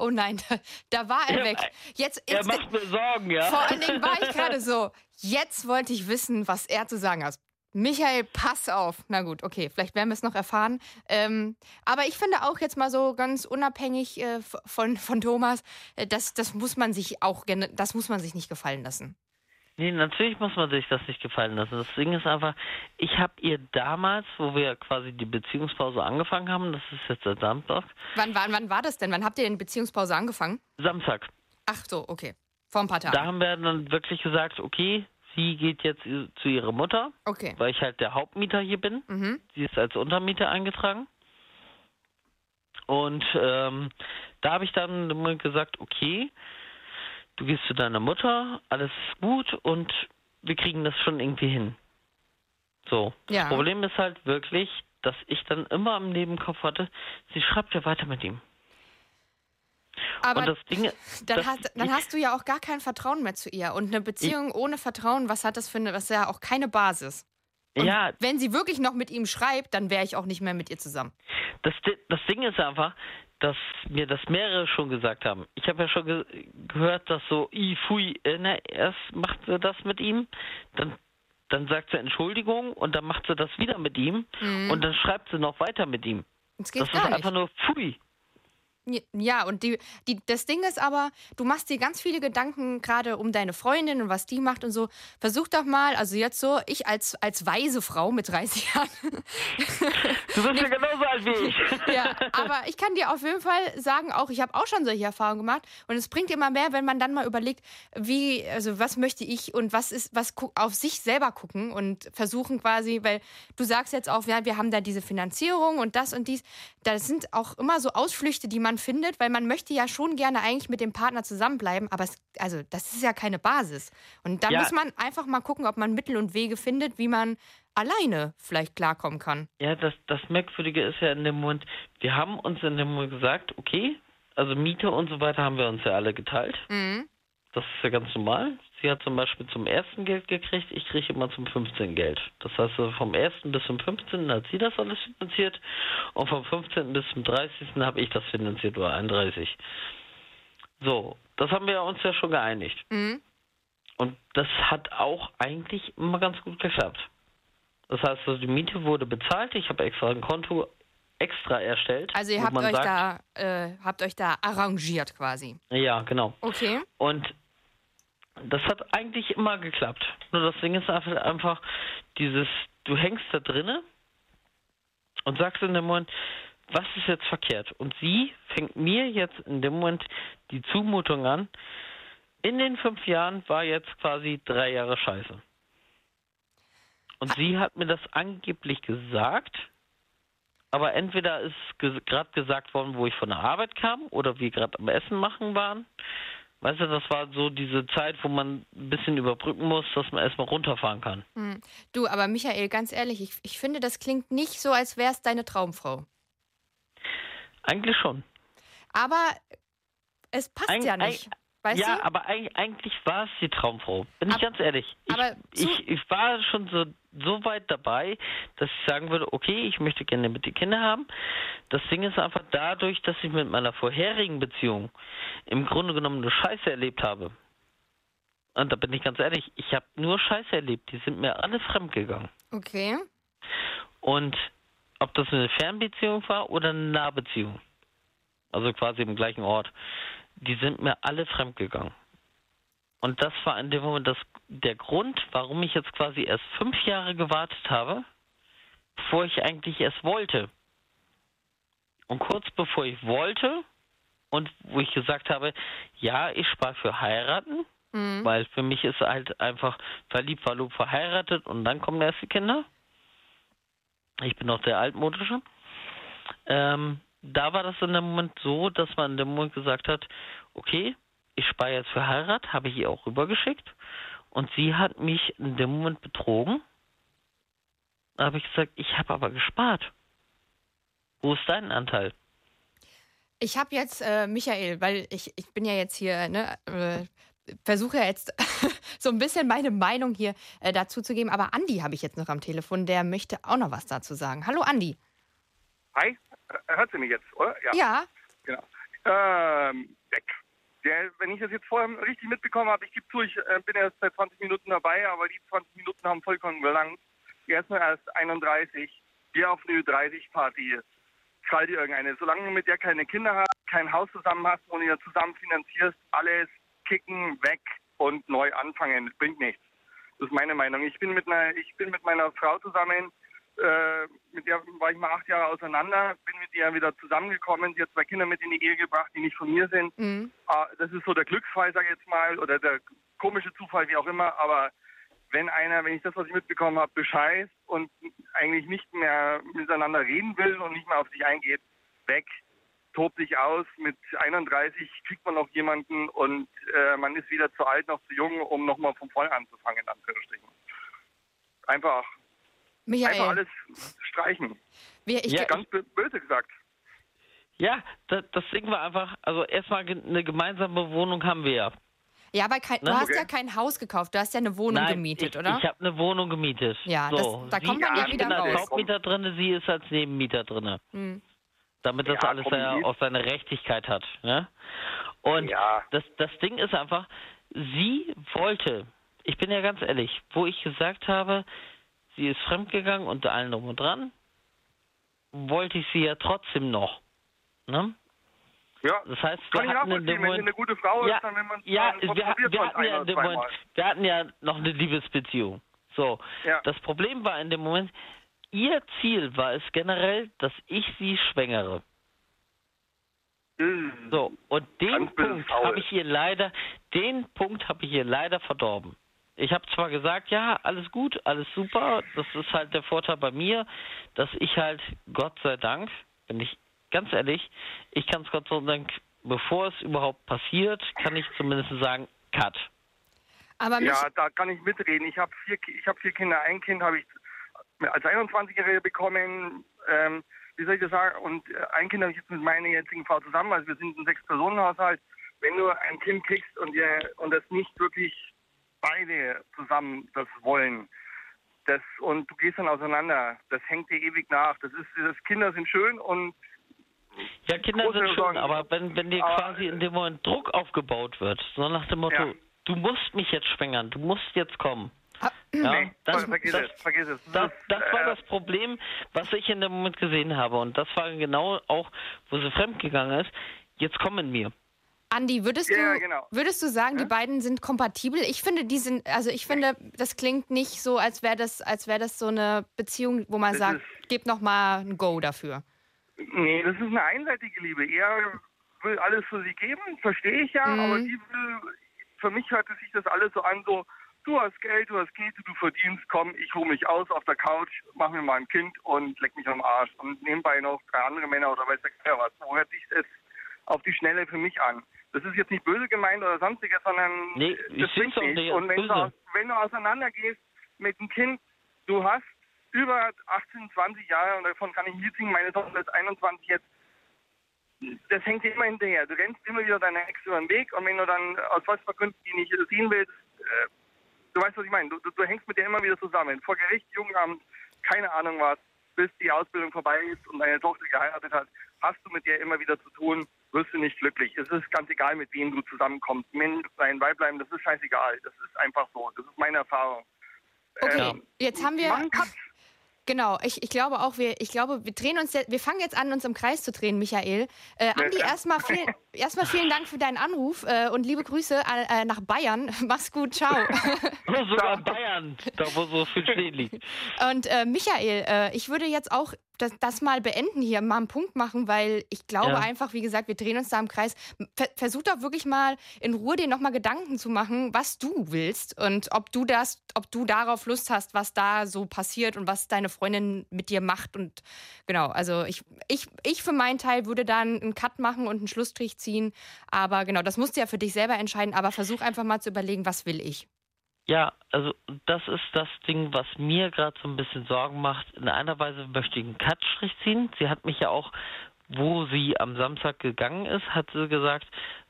Oh nein, da, war er weg. Jetzt, Er jetzt macht mir Sorgen, ja. vor allen Dingen war ich gerade so, jetzt wollte ich wissen, was er zu sagen hat. Michael, pass auf. Na gut, okay, vielleicht werden wir es noch erfahren. Ähm, aber ich finde auch jetzt mal so ganz unabhängig äh, von, von Thomas, äh, das, das muss man sich auch, das muss man sich nicht gefallen lassen. Nee, natürlich muss man sich das nicht gefallen lassen. Das Ding ist einfach, ich habe ihr damals, wo wir quasi die Beziehungspause angefangen haben, das ist jetzt seit Samstag, Wann, wann, wann war das denn? Wann habt ihr denn Beziehungspause angefangen? Samstag, Ach so, okay. Vor ein paar Tagen. da haben wir dann wirklich gesagt, okay, sie geht jetzt zu ihrer Mutter, okay. weil ich halt der Hauptmieter hier bin. Mhm. Sie ist als Untermieter eingetragen. Und ähm, da habe ich dann gesagt, okay, du gehst zu deiner Mutter, alles ist gut und wir kriegen das schon irgendwie hin. So. Ja. Das Problem ist halt wirklich, dass ich dann immer im Nebenkopf hatte, sie schreibt ja weiter mit ihm. Aber Ding, dann, hast, dann hast du ja auch gar kein Vertrauen mehr zu ihr. Und eine Beziehung ohne Vertrauen, was hat das für eine, das ist ja auch keine Basis. Und ja, wenn sie wirklich noch mit ihm schreibt, dann wäre ich auch nicht mehr mit ihr zusammen. das, das Ding ist einfach, dass mir das mehrere schon gesagt haben. Ich habe ja schon ge gehört, dass so, i, fui, äh, ne, erst macht sie das mit ihm, dann, dann sagt sie Entschuldigung und dann macht sie das wieder mit ihm und dann schreibt sie noch weiter mit ihm. Das geht das ist einfach nur pfui. Ja, und die, die, das Ding ist aber, du machst dir ganz viele Gedanken gerade um deine Freundin und was die macht und so. Versuch doch mal, also jetzt so, ich als, als weise Frau mit 30 Jahren, Du bist ja genauso alt wie ich. ja, aber ich kann dir auf jeden Fall sagen, auch ich habe auch schon solche Erfahrungen gemacht und es bringt immer mehr, wenn man dann mal überlegt, wie, also was möchte ich und was ist, was auf sich selber gucken und versuchen quasi, weil du sagst jetzt auch, ja, wir haben da diese Finanzierung und das und dies. Das sind auch immer so Ausflüchte, die man findet, weil man möchte ja schon gerne eigentlich mit dem Partner zusammenbleiben, aber es, also das ist ja keine Basis. Und da Ja. muss man einfach mal gucken, ob man Mittel und Wege findet, wie man alleine vielleicht klarkommen kann. Ja, das, das Merkwürdige ist ja in dem Moment, wir haben uns in dem Moment gesagt, okay, also Miete und so weiter haben wir uns ja alle geteilt. Mhm. Das ist ja ganz normal. Sie hat zum Beispiel zum ersten Geld gekriegt, ich kriege immer zum 15. Geld. Das heißt, vom 1. bis zum 15. hat sie das alles finanziert und vom 15. bis zum 30. habe ich das finanziert oder 31. So, das haben wir uns ja schon geeinigt. Mhm. Und das hat auch eigentlich immer ganz gut geklappt. Das heißt, also die Miete wurde bezahlt, ich habe extra ein Konto extra erstellt. Also ihr habt euch sagt, da äh, habt euch da arrangiert quasi. Ja, genau. Okay. Und das hat eigentlich immer geklappt. Nur das Ding ist einfach, einfach dieses, du hängst da drinne und sagst in dem Moment, was ist jetzt verkehrt? Und sie fängt mir jetzt in dem Moment die Zumutung an. In den fünf Jahren war jetzt quasi drei Jahre Scheiße. Und sie hat mir das angeblich gesagt, aber entweder ist gerade gesagt worden, wo ich von der Arbeit kam oder wir gerade am Essen machen waren. Weißt du, das war so diese Zeit, wo man ein bisschen überbrücken muss, dass man erstmal runterfahren kann. Hm. Du, aber Michael, ganz ehrlich, ich, ich finde, das klingt nicht so, als wäre es deine Traumfrau. Eigentlich schon. Aber es passt Eig- ja nicht. Weißt ja, du? aber eig eigentlich war es die Traumfrau. Bin ich Ab- ganz ehrlich. Ich, ich, ich war schon so, so weit dabei, dass ich sagen würde, okay, ich möchte gerne mit die Kinder haben. Das Ding ist einfach dadurch, dass ich mit meiner vorherigen Beziehung im Grunde genommen eine Scheiße erlebt habe. Und da bin ich ganz ehrlich, ich habe nur Scheiße erlebt. Die sind mir alle fremd gegangen. Okay. Und ob das eine Fernbeziehung war oder eine Nahbeziehung, also quasi im gleichen Ort, die sind mir alle fremdgegangen. Und das war in dem Moment das, der Grund, warum ich jetzt quasi erst fünf Jahre gewartet habe, bevor ich eigentlich erst wollte. Und kurz bevor ich wollte und wo ich gesagt habe, ja, ich spare für heiraten, Mhm. weil für mich ist halt einfach verliebt, verlobt, verheiratet und dann kommen erst die Kinder. Ich bin noch der altmodische. Ähm, da war das in dem Moment so, dass man in dem Moment gesagt hat, okay, ich spare jetzt für Heirat, habe ich ihr auch rübergeschickt. Und sie hat mich in dem Moment betrogen Da habe ich gesagt, ich habe aber gespart. Wo ist dein Anteil? Ich habe jetzt, äh, Michael, weil ich, ich bin ja jetzt hier, ne, äh, versuche jetzt so ein bisschen meine Meinung hier äh, dazu zu geben. Aber Andi habe ich jetzt noch am Telefon, der möchte auch noch was dazu sagen. Hallo Andi. Hi, hört sie mich jetzt, oder? Ja. Genau. Ähm, weg. Der, wenn ich das jetzt vorher richtig mitbekommen habe, ich gebe zu, ich äh, bin erst seit 20 Minuten dabei, aber die 20 Minuten haben vollkommen gelangt. Er ist nur erst 31. Geh auf eine 30-Party. Schall dir irgendeine. Solange du mit der keine Kinder hast, kein Haus zusammen hast und ihr zusammen finanzierst, alles kicken, weg und neu anfangen. Das bringt nichts. Das ist meine Meinung. Ich bin mit einer, ich bin mit meiner Frau zusammen, äh, mit der war ich mal acht Jahre auseinander, bin mit ihr wieder zusammengekommen. Sie hat zwei Kinder mit in die Ehe gebracht, die nicht von mir sind. Mhm. Ah, Das ist so der Glücksfall, sag ich jetzt mal, oder der komische Zufall, wie auch immer. Aber wenn einer, wenn ich das, was ich mitbekommen habe, bescheißt und eigentlich nicht mehr miteinander reden will und nicht mehr auf sich eingeht, weg, tobt sich aus. Mit 31 kriegt man noch jemanden und äh, man ist weder zu alt noch zu jung, um nochmal von vorn anzufangen, in Anführungsstrichen. Einfach, einfach Michael, alles streichen. wir, ich, Ja, Ganz bö- böse gesagt. Ja, das, das Ding war einfach, also erstmal eine gemeinsame Wohnung haben wir ja. ja, aber kein, du Ne? hast Okay. ja kein Haus gekauft, du hast ja eine Wohnung Nein, gemietet, ich, oder? Ich habe eine Wohnung gemietet. Ja, so, das- da sie, kommt man ja ich wieder bin als raus. Hauptmieter drin, sie ist als Nebenmieter drin. Hm. Damit das Ja, alles ja auch seine Rechtigkeit hat. Ne? Und Ja. das, das Ding ist einfach, sie wollte, ich bin ja ganz ehrlich, wo ich gesagt habe, sie ist fremdgegangen und allen drum und dran, wollte ich sie ja trotzdem noch. Ne? Ja, Das heißt, kann ich wir hatten in nachvollziehen. dem Wenn Moment, eine gute Frau ja, ist, dann wenn man ja, wir, wir, hatten ja in dem Moment, wir hatten ja noch eine Liebesbeziehung. So, Ja. das Problem war in dem Moment, ihr Ziel war es generell, dass ich sie schwängere. Mhm. So, und den Ganz Punkt habe ich ihr leider, den Punkt habe ich ihr leider verdorben. Ich habe zwar gesagt, ja, alles gut, alles super, das ist halt der Vorteil bei mir, dass ich halt, Gott sei Dank, bin ich ganz ehrlich, ich kann es Gott sei Dank, bevor es überhaupt passiert, kann ich zumindest sagen, Cut. aber Ja, da kann ich mitreden. Ich habe vier, ich habe vier Kinder. Ein Kind habe ich als 21-Jährige bekommen. Ähm, wie soll ich das sagen? Und äh, ein Kind habe ich jetzt mit meiner jetzigen Frau zusammen. Also wir sind ein Sechs-Personen-Haushalt. Wenn du ein Kind kriegst und ihr und das nicht wirklich beide zusammen das wollen, das und du gehst dann auseinander, das hängt dir ewig nach. Das ist, das Kinder sind schön und Ja, Kinder sind schön, aber wenn, wenn dir Aber- quasi in dem Moment Druck aufgebaut wird, so nach dem Motto, Ja. du musst mich jetzt schwängern, du musst jetzt kommen. Ah, Ja, nee, das, vergiss das, es, vergiss es. das, das war äh, das Problem, was ich in dem Moment gesehen habe. Und das war genau auch, wo sie fremdgegangen ist. Jetzt komm in mir. Andi, würdest Ja, du, genau. würdest du sagen, die beiden sind kompatibel? Ich finde, die sind, also ich finde, das klingt nicht so, als wäre das, als wäre das so eine Beziehung, wo man Das sagt, ist- gib noch mal ein Go dafür. Nee, das ist eine einseitige Liebe. Er will alles für sie geben, verstehe ich ja, Mhm. aber sie will, für mich hört sich das alles so an, so, du hast Geld, du hast Knete, du verdienst, komm, ich ruhe mich aus auf der Couch, mach mir mal ein Kind und leck mich am Arsch. Und nebenbei noch drei andere Männer oder weiß der was. So hört sich das auf die Schnelle für mich an. Das ist jetzt nicht böse gemeint oder sonstiges, sondern Nee, das bringt auch nicht als Und wenn du, wenn du auseinander gehst mit einem Kind, du hast über 18, 20 Jahre und davon kann ich ein Lied singen, meine Tochter ist 21 jetzt, das hängt dir immer hinterher. Du rennst immer wieder deiner Ex über den Weg und wenn du dann aus was die nicht sehen willst, äh, du weißt, was ich meine. Du, du, du hängst mit der immer wieder zusammen. Vor Gericht, Jugendamt, keine Ahnung was, bis die Ausbildung vorbei ist und deine Tochter geheiratet hat, hast du mit der immer wieder zu tun, wirst du nicht glücklich. Es ist ganz egal, mit wem du zusammenkommst. Männlich sein, Weiblein, das ist scheißegal. Das ist einfach so. Das ist meine Erfahrung. Okay, Ähm, jetzt haben wir. Genau, ich, ich glaube auch, wir, ich glaube, wir drehen uns, wir fangen jetzt an, uns im Kreis zu drehen, Michael. Äh, Andi, erstmal viel, erstmal vielen Dank für deinen Anruf äh, und liebe Grüße äh, nach Bayern. Mach's gut, ciao. Sogar Bayern, da wo so viel Schnee liegt. Und äh, Michael, äh, ich würde jetzt auch das, das mal beenden hier, mal einen Punkt machen, weil ich glaube Ja. einfach, wie gesagt, wir drehen uns da im Kreis. Ver versuch doch wirklich mal in Ruhe dir nochmal Gedanken zu machen, was du willst und ob du das, ob du darauf Lust hast, was da so passiert und was deine Freundin mit dir macht. Und genau, also ich, ich, ich für meinen Teil würde dann einen Cut machen und einen Schlussstrich ziehen. Aber genau, das musst du ja für dich selber entscheiden, aber versuch einfach mal zu überlegen, was will ich. Ja, also das ist das Ding, was mir gerade so ein bisschen Sorgen macht. In einer Weise möchte ich einen Cutstrich ziehen. Sie hat mich ja auch, wo sie am Samstag gegangen ist, hat sie gesagt,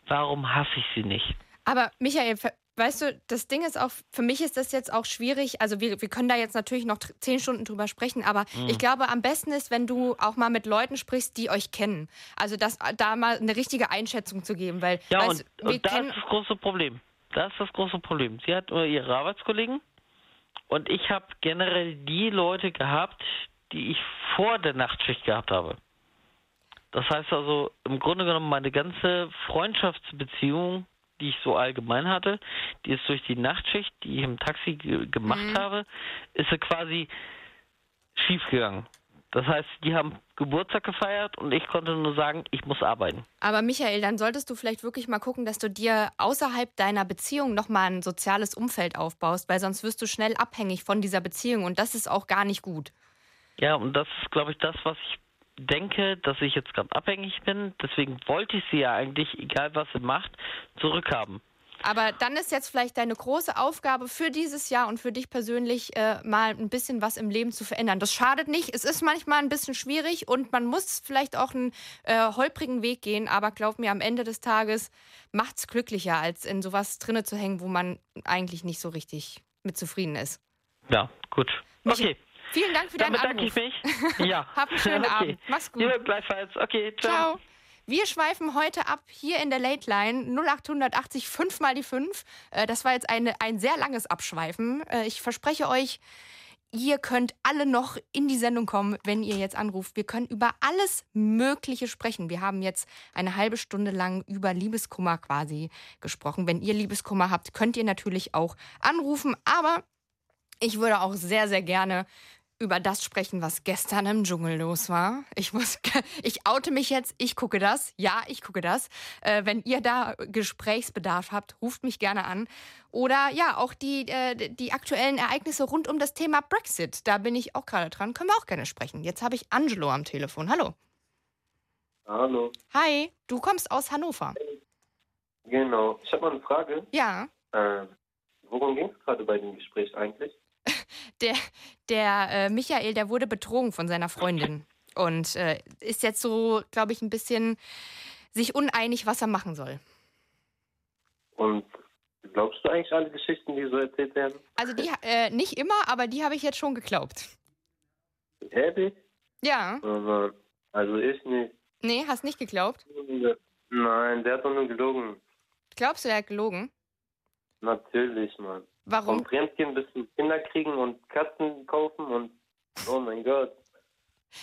warum hasse ich sie nicht? Aber Michael, weißt du, das Ding ist auch, für mich ist das jetzt auch schwierig. Also wir, wir können da jetzt natürlich noch zehn Stunden drüber sprechen, aber Mhm. ich glaube, am besten ist, wenn du auch mal mit Leuten sprichst, die euch kennen. Also das, da mal eine richtige Einschätzung zu geben, weil Ja, weißt, und, wir und da kennen, ist das große Problem. Das ist das große Problem. Sie hat nur ihre Arbeitskollegen und ich habe generell die Leute gehabt, die ich vor der Nachtschicht gehabt habe. Das heißt also, im Grunde genommen, meine ganze Freundschaftsbeziehung, die ich so allgemein hatte, die ist durch die Nachtschicht, die ich im Taxi ge gemacht Mhm. habe, ist sie quasi schiefgegangen. Das heißt, die haben Geburtstag gefeiert und ich konnte nur sagen, ich muss arbeiten. aber Michael, dann solltest du vielleicht wirklich mal gucken, dass du dir außerhalb deiner Beziehung nochmal ein soziales Umfeld aufbaust, weil sonst wirst du schnell abhängig von dieser Beziehung und das ist auch gar nicht gut. Ja, und das ist, glaube ich, das, was ich denke, dass ich jetzt gerade abhängig bin. Deswegen wollte ich sie ja eigentlich, egal was sie macht, zurückhaben. Aber dann ist jetzt vielleicht deine große Aufgabe für dieses Jahr und für dich persönlich äh, mal ein bisschen was im Leben zu verändern. Das schadet nicht. Es ist manchmal ein bisschen schwierig und man muss vielleicht auch einen äh, holprigen Weg gehen. Aber glaub mir, am Ende des Tages macht's glücklicher, als in sowas drinne zu hängen, wo man eigentlich nicht so richtig mit zufrieden ist. Ja, gut. Okay, Vielen Dank für dann deinen bedanke Anruf. ich mich. Ja. Hab einen schönen okay. Abend. Mach's gut. Ja, gleichfalls. Okay, ciao. Ciao. Wir schweifen heute ab hier in der Late Line 0880 5 mal die 5. Äh, Das war jetzt eine, ein sehr langes Abschweifen. Äh, Ich verspreche euch, ihr könnt alle noch in die Sendung kommen, wenn ihr jetzt anruft. Wir können über alles Mögliche sprechen. Wir haben jetzt eine halbe Stunde lang über Liebeskummer quasi gesprochen. Wenn ihr Liebeskummer habt, könnt ihr natürlich auch anrufen. Aber ich würde auch sehr, sehr gerne über das sprechen, was gestern im Dschungel los war. Ich muss, ich oute mich jetzt. Ich gucke das. Ja, ich gucke das. Äh, wenn ihr da Gesprächsbedarf habt, ruft mich gerne an. Oder ja, auch die, äh, die aktuellen Ereignisse rund um das Thema Brexit. Da bin ich auch gerade dran. Können wir auch gerne sprechen. Jetzt habe ich Angelo am Telefon. Hallo. Hallo, Hi. Du kommst aus Hannover. genau. Ich habe mal eine Frage. Ja. Ähm, worum ging es gerade bei dem Gespräch eigentlich? Der, der äh, Michael, der wurde betrogen von seiner Freundin. Und äh, ist jetzt so, glaube ich, ein bisschen sich uneinig, was er machen soll. Und glaubst du eigentlich alle Geschichten, die so erzählt werden? Also die, äh, nicht immer, aber die habe ich jetzt schon geglaubt. Ehrlich? Ja. Aber, also ich nicht. Nee, hast nicht geglaubt? Nein, der hat doch nur gelogen. Glaubst du, er hat gelogen? Natürlich, Mann. Warum? Vom Fremdgehen bis zum Kinder kriegen und Katzen kaufen und oh mein Gott.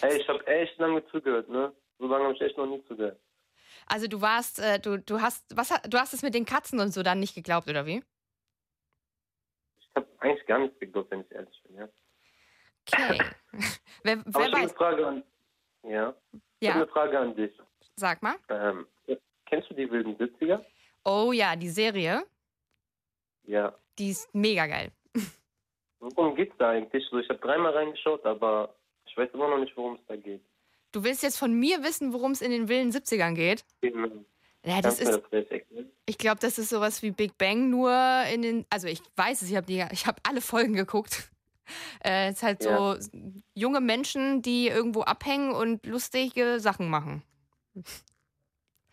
Ey, ich habe echt lange zugehört, ne? So lange habe ich echt noch nie zugehört. Also du warst, äh, du, du hast, was, du hast es mit den Katzen und so dann nicht geglaubt, oder wie? Ich habe eigentlich gar nichts geglaubt, wenn ich ehrlich bin, ja. Okay. wer Aber wer ich habe eine weiß? Frage an. Ja. Ich habe Ja, eine Frage an dich. sag mal. Ähm, kennst du die wilden 70er? Oh ja, die Serie, Ja. Die ist mega geil. Worum geht's da eigentlich? So, ich habe dreimal reingeschaut, aber ich weiß immer noch nicht, worum es da geht. Du willst jetzt von mir wissen, worum es in den wilden 70ern geht? Genau. Ja, das ist, ich glaube, das ist sowas wie Big Bang, nur in den, also ich weiß es, ich habe habe alle Folgen geguckt. Äh, es ist halt so junge Menschen, die irgendwo abhängen und lustige Sachen machen.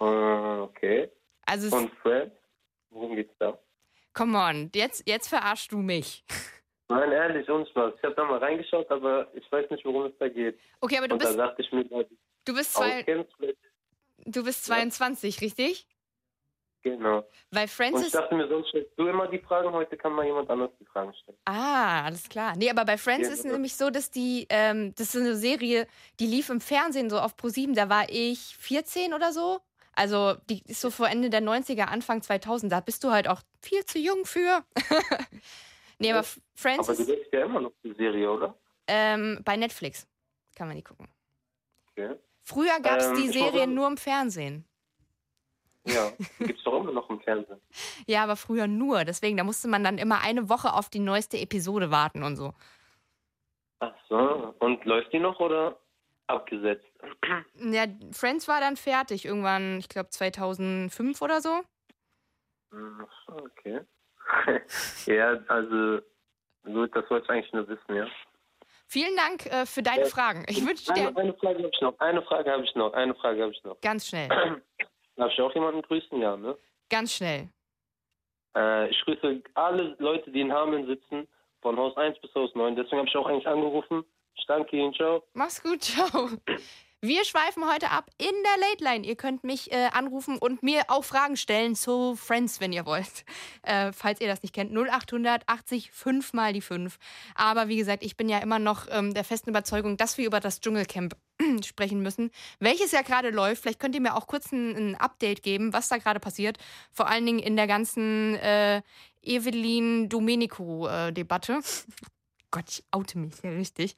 Äh, okay. Also, Und Fred? Worum geht's da? Come on, jetzt, jetzt verarschst du mich. Nein, ehrlich, ohne Spaß. Ich habe da mal reingeschaut, aber ich weiß nicht, worum es da geht. Okay, aber du Und da bist, dachte ich mir, du bist, zwei, du bist 22, richtig? Genau. Weil Und ich Francis. dachte mir, sonst stellst du immer die Fragen, heute kann mal jemand anders die Fragen stellen. Ah, alles klar. Nee, aber bei Friends Ja, ist ja. nämlich so, dass die, ähm, das ist eine Serie, die lief im Fernsehen so auf Pro7, da war ich 14 oder so. Also, die ist so vor Ende der 90er, Anfang 2000, da bist du halt auch viel zu jung für. nee, aber Friends Aber du ist willst ja immer noch die Serie, oder? ähm, bei Netflix. Kann man die gucken. Okay. Früher gab es Ähm, die Serien nur im Fernsehen. Ja, gibt's doch immer noch im Fernsehen. Ja, aber früher nur. Deswegen, da musste man dann immer eine Woche auf die neueste Episode warten und so. Ach so. Und läuft die noch oder abgesetzt? Ja, Friends war dann fertig irgendwann, ich glaube 2005 oder so. Okay. ja, also gut, das wollte ich eigentlich nur wissen, ja. Vielen Dank äh, für deine Ja. Fragen. Ich wünsche dir Eine, eine Frage habe ich noch, eine Frage habe ich noch, eine Frage habe ich noch. ganz schnell, Darf ich auch jemanden grüßen? Ja, ne? ganz schnell. Äh, ich grüße alle Leute, die in Hameln sitzen, von Haus 1 bis Haus 9. Deswegen habe ich auch eigentlich angerufen. Ich danke Ihnen, ciao. Mach's gut, ciao. Wir schweifen heute ab in der Late Line. Ihr könnt mich äh, anrufen und mir auch Fragen stellen zu Friends, wenn ihr wollt. Äh, falls ihr das nicht kennt. 0800 80 5 mal die 5. Aber wie gesagt, ich bin ja immer noch ähm, der festen Überzeugung, dass wir über das Dschungelcamp sprechen müssen, welches ja gerade läuft. Vielleicht könnt ihr mir auch kurz ein, ein Update geben, was da gerade passiert. Vor allen Dingen in der ganzen äh, Evelyn Domenico-Debatte. Gott, ich oute mich hier richtig.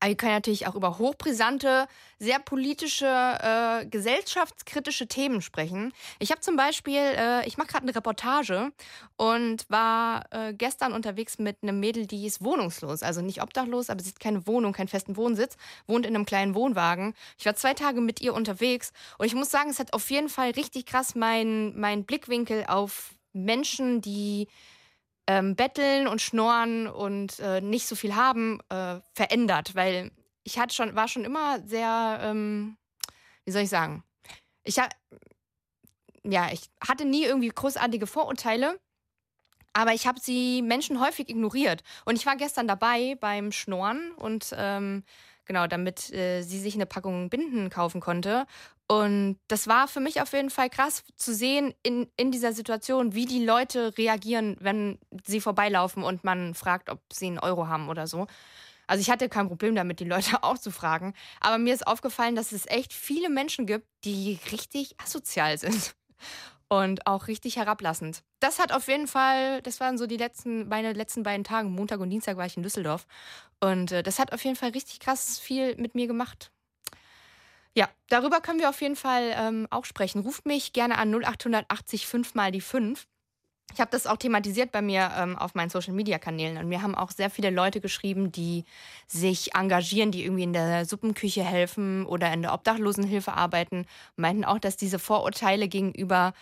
Aber wir können natürlich auch über hochbrisante, sehr politische, äh, gesellschaftskritische Themen sprechen. Ich habe zum Beispiel, äh, ich mache gerade eine Reportage und war äh, gestern unterwegs mit einem Mädel, die ist wohnungslos, also nicht obdachlos, aber sie hat keine Wohnung, keinen festen Wohnsitz, wohnt in einem kleinen Wohnwagen. Ich war zwei Tage mit ihr unterwegs und ich muss sagen, es hat auf jeden Fall richtig krass meinen mein Blickwinkel auf Menschen, die ähm, betteln und schnorren und äh, nicht so viel haben, äh, verändert, weil ich hatte schon, war schon immer sehr, ähm, wie soll ich sagen, ich ha ja, ich hatte nie irgendwie großartige Vorurteile, aber ich habe sie Menschen häufig ignoriert. Und ich war gestern dabei beim Schnorren und ähm, genau, damit äh, sie sich eine Packung Binden kaufen konnte. Und das war für mich auf jeden Fall krass zu sehen in, in dieser Situation, wie die Leute reagieren, wenn sie vorbeilaufen und man fragt, ob sie einen Euro haben oder so. Also ich hatte kein Problem damit, die Leute auch zu fragen. Aber mir ist aufgefallen, dass es echt viele Menschen gibt, die richtig asozial sind. Und auch richtig herablassend. Das hat auf jeden Fall, das waren so die letzten, meine letzten beiden Tage, Montag und Dienstag war ich in Düsseldorf. Und äh, das hat auf jeden Fall richtig krass viel mit mir gemacht. Ja, darüber können wir auf jeden Fall ähm, auch sprechen. Ruft mich gerne an 0880 5 mal die 5. Ich habe das auch thematisiert bei mir ähm, auf meinen Social-Media-Kanälen und mir haben auch sehr viele Leute geschrieben, die sich engagieren, die irgendwie in der Suppenküche helfen oder in der Obdachlosenhilfe arbeiten, meinten auch, dass diese Vorurteile gegenüber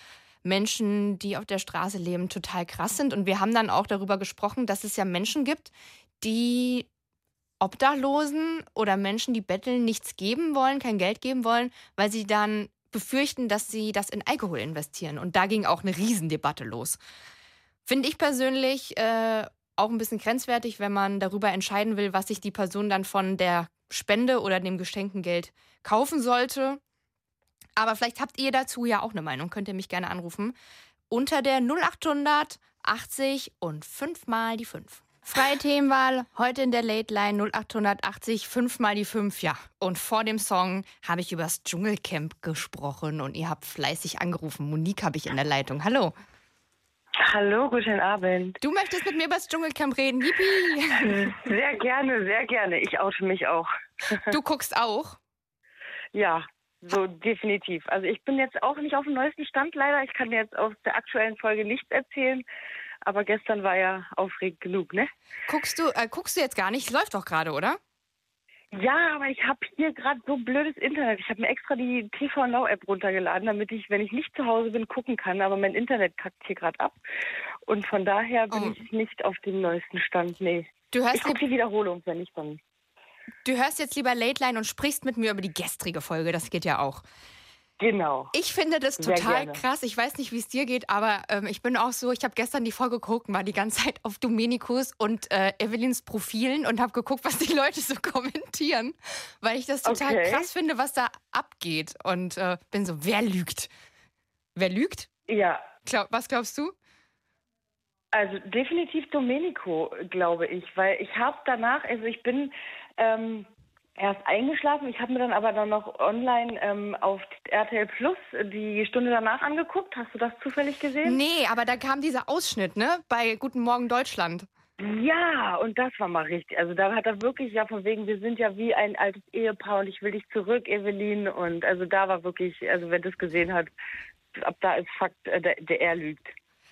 Menschen, die auf der Straße leben, total krass sind. Und wir haben dann auch darüber gesprochen, dass es ja Menschen gibt, die Obdachlosen oder Menschen, die betteln, nichts geben wollen, kein Geld geben wollen, weil sie dann befürchten, dass sie das in Alkohol investieren. Und da ging auch eine Riesendebatte los. Finde ich persönlich äh, auch ein bisschen grenzwertig, wenn man darüber entscheiden will, was sich die Person dann von der Spende oder dem geschenkten Geld kaufen sollte. Aber vielleicht habt ihr dazu ja auch eine Meinung. Könnt ihr mich gerne anrufen. Unter der 0800 80 und 5 mal die 5. Freie Themenwahl, heute in der Late Line 0880 5 mal die 5, ja. Und vor dem Song habe ich über das Dschungelcamp gesprochen und ihr habt fleißig angerufen. Monique habe ich in der Leitung. Hallo. Hallo, guten Abend. Du möchtest mit mir über das Dschungelcamp reden. Yippie. Sehr gerne, sehr gerne. Ich oute mich auch. Du guckst auch? Ja, so definitiv. Also ich bin jetzt auch nicht auf dem neuesten Stand leider. Ich kann jetzt aus der aktuellen Folge nichts erzählen. Aber gestern war ja aufregend genug, ne? Guckst du, äh, guckst du jetzt gar nicht? Es läuft doch gerade, oder? Ja, aber ich habe hier gerade so blödes Internet. Ich habe mir extra die TV Now App runtergeladen, damit ich, wenn ich nicht zu Hause bin, gucken kann. Aber mein Internet kackt hier gerade ab. Und von daher bin Oh. ich nicht auf dem neuesten Stand. Nee. Du hörst, Ich gucke die Wiederholung, wenn nicht, dann. du hörst jetzt lieber Late Line und sprichst mit mir über die gestrige Folge. Das geht ja auch. Genau. Ich finde das total krass. Ich weiß nicht, wie es dir geht, aber ähm, ich bin auch so, ich habe gestern die Folge geguckt, war die ganze Zeit auf Domenikus und äh, Evelyns Profilen und habe geguckt, was die Leute so kommentieren, weil ich das total Okay. krass finde, was da abgeht. Und äh, bin so, wer lügt? Wer lügt? Ja, Glaub, was glaubst du? Also definitiv Domenico, glaube ich, weil ich habe danach, also ich bin ähm, erst eingeschlafen, ich habe mir dann aber dann noch online ähm, auf RTL Plus die Stunde danach angeguckt. Hast du das zufällig gesehen? Nee, aber da kam dieser Ausschnitt, ne? Bei Guten Morgen Deutschland. Ja, und das war mal richtig. Also da hat er wirklich ja von wegen, wir sind ja wie ein altes Ehepaar und ich will dich zurück, Evelyn. Und also da war wirklich, also wer das gesehen hat, ab da ist Fakt, äh, der, der er lügt.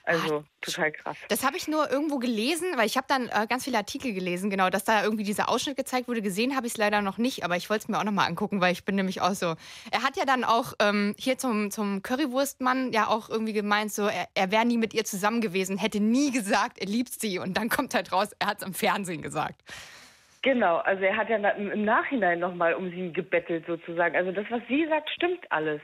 Also total krass. Das habe ich nur irgendwo gelesen, weil ich habe dann äh, ganz viele Artikel gelesen, genau, dass da irgendwie dieser Ausschnitt gezeigt wurde. Gesehen habe ich es leider noch nicht, aber ich wollte es mir auch nochmal angucken, weil ich bin nämlich auch so. Er hat ja dann auch ähm, hier zum, zum Currywurstmann ja auch irgendwie gemeint, so er, er wäre nie mit ihr zusammen gewesen, hätte nie gesagt, er liebt sie. Und dann kommt halt raus, er hat es im Fernsehen gesagt. Genau, also er hat ja im Nachhinein nochmal um sie gebettelt sozusagen. Also das, was sie sagt, stimmt alles.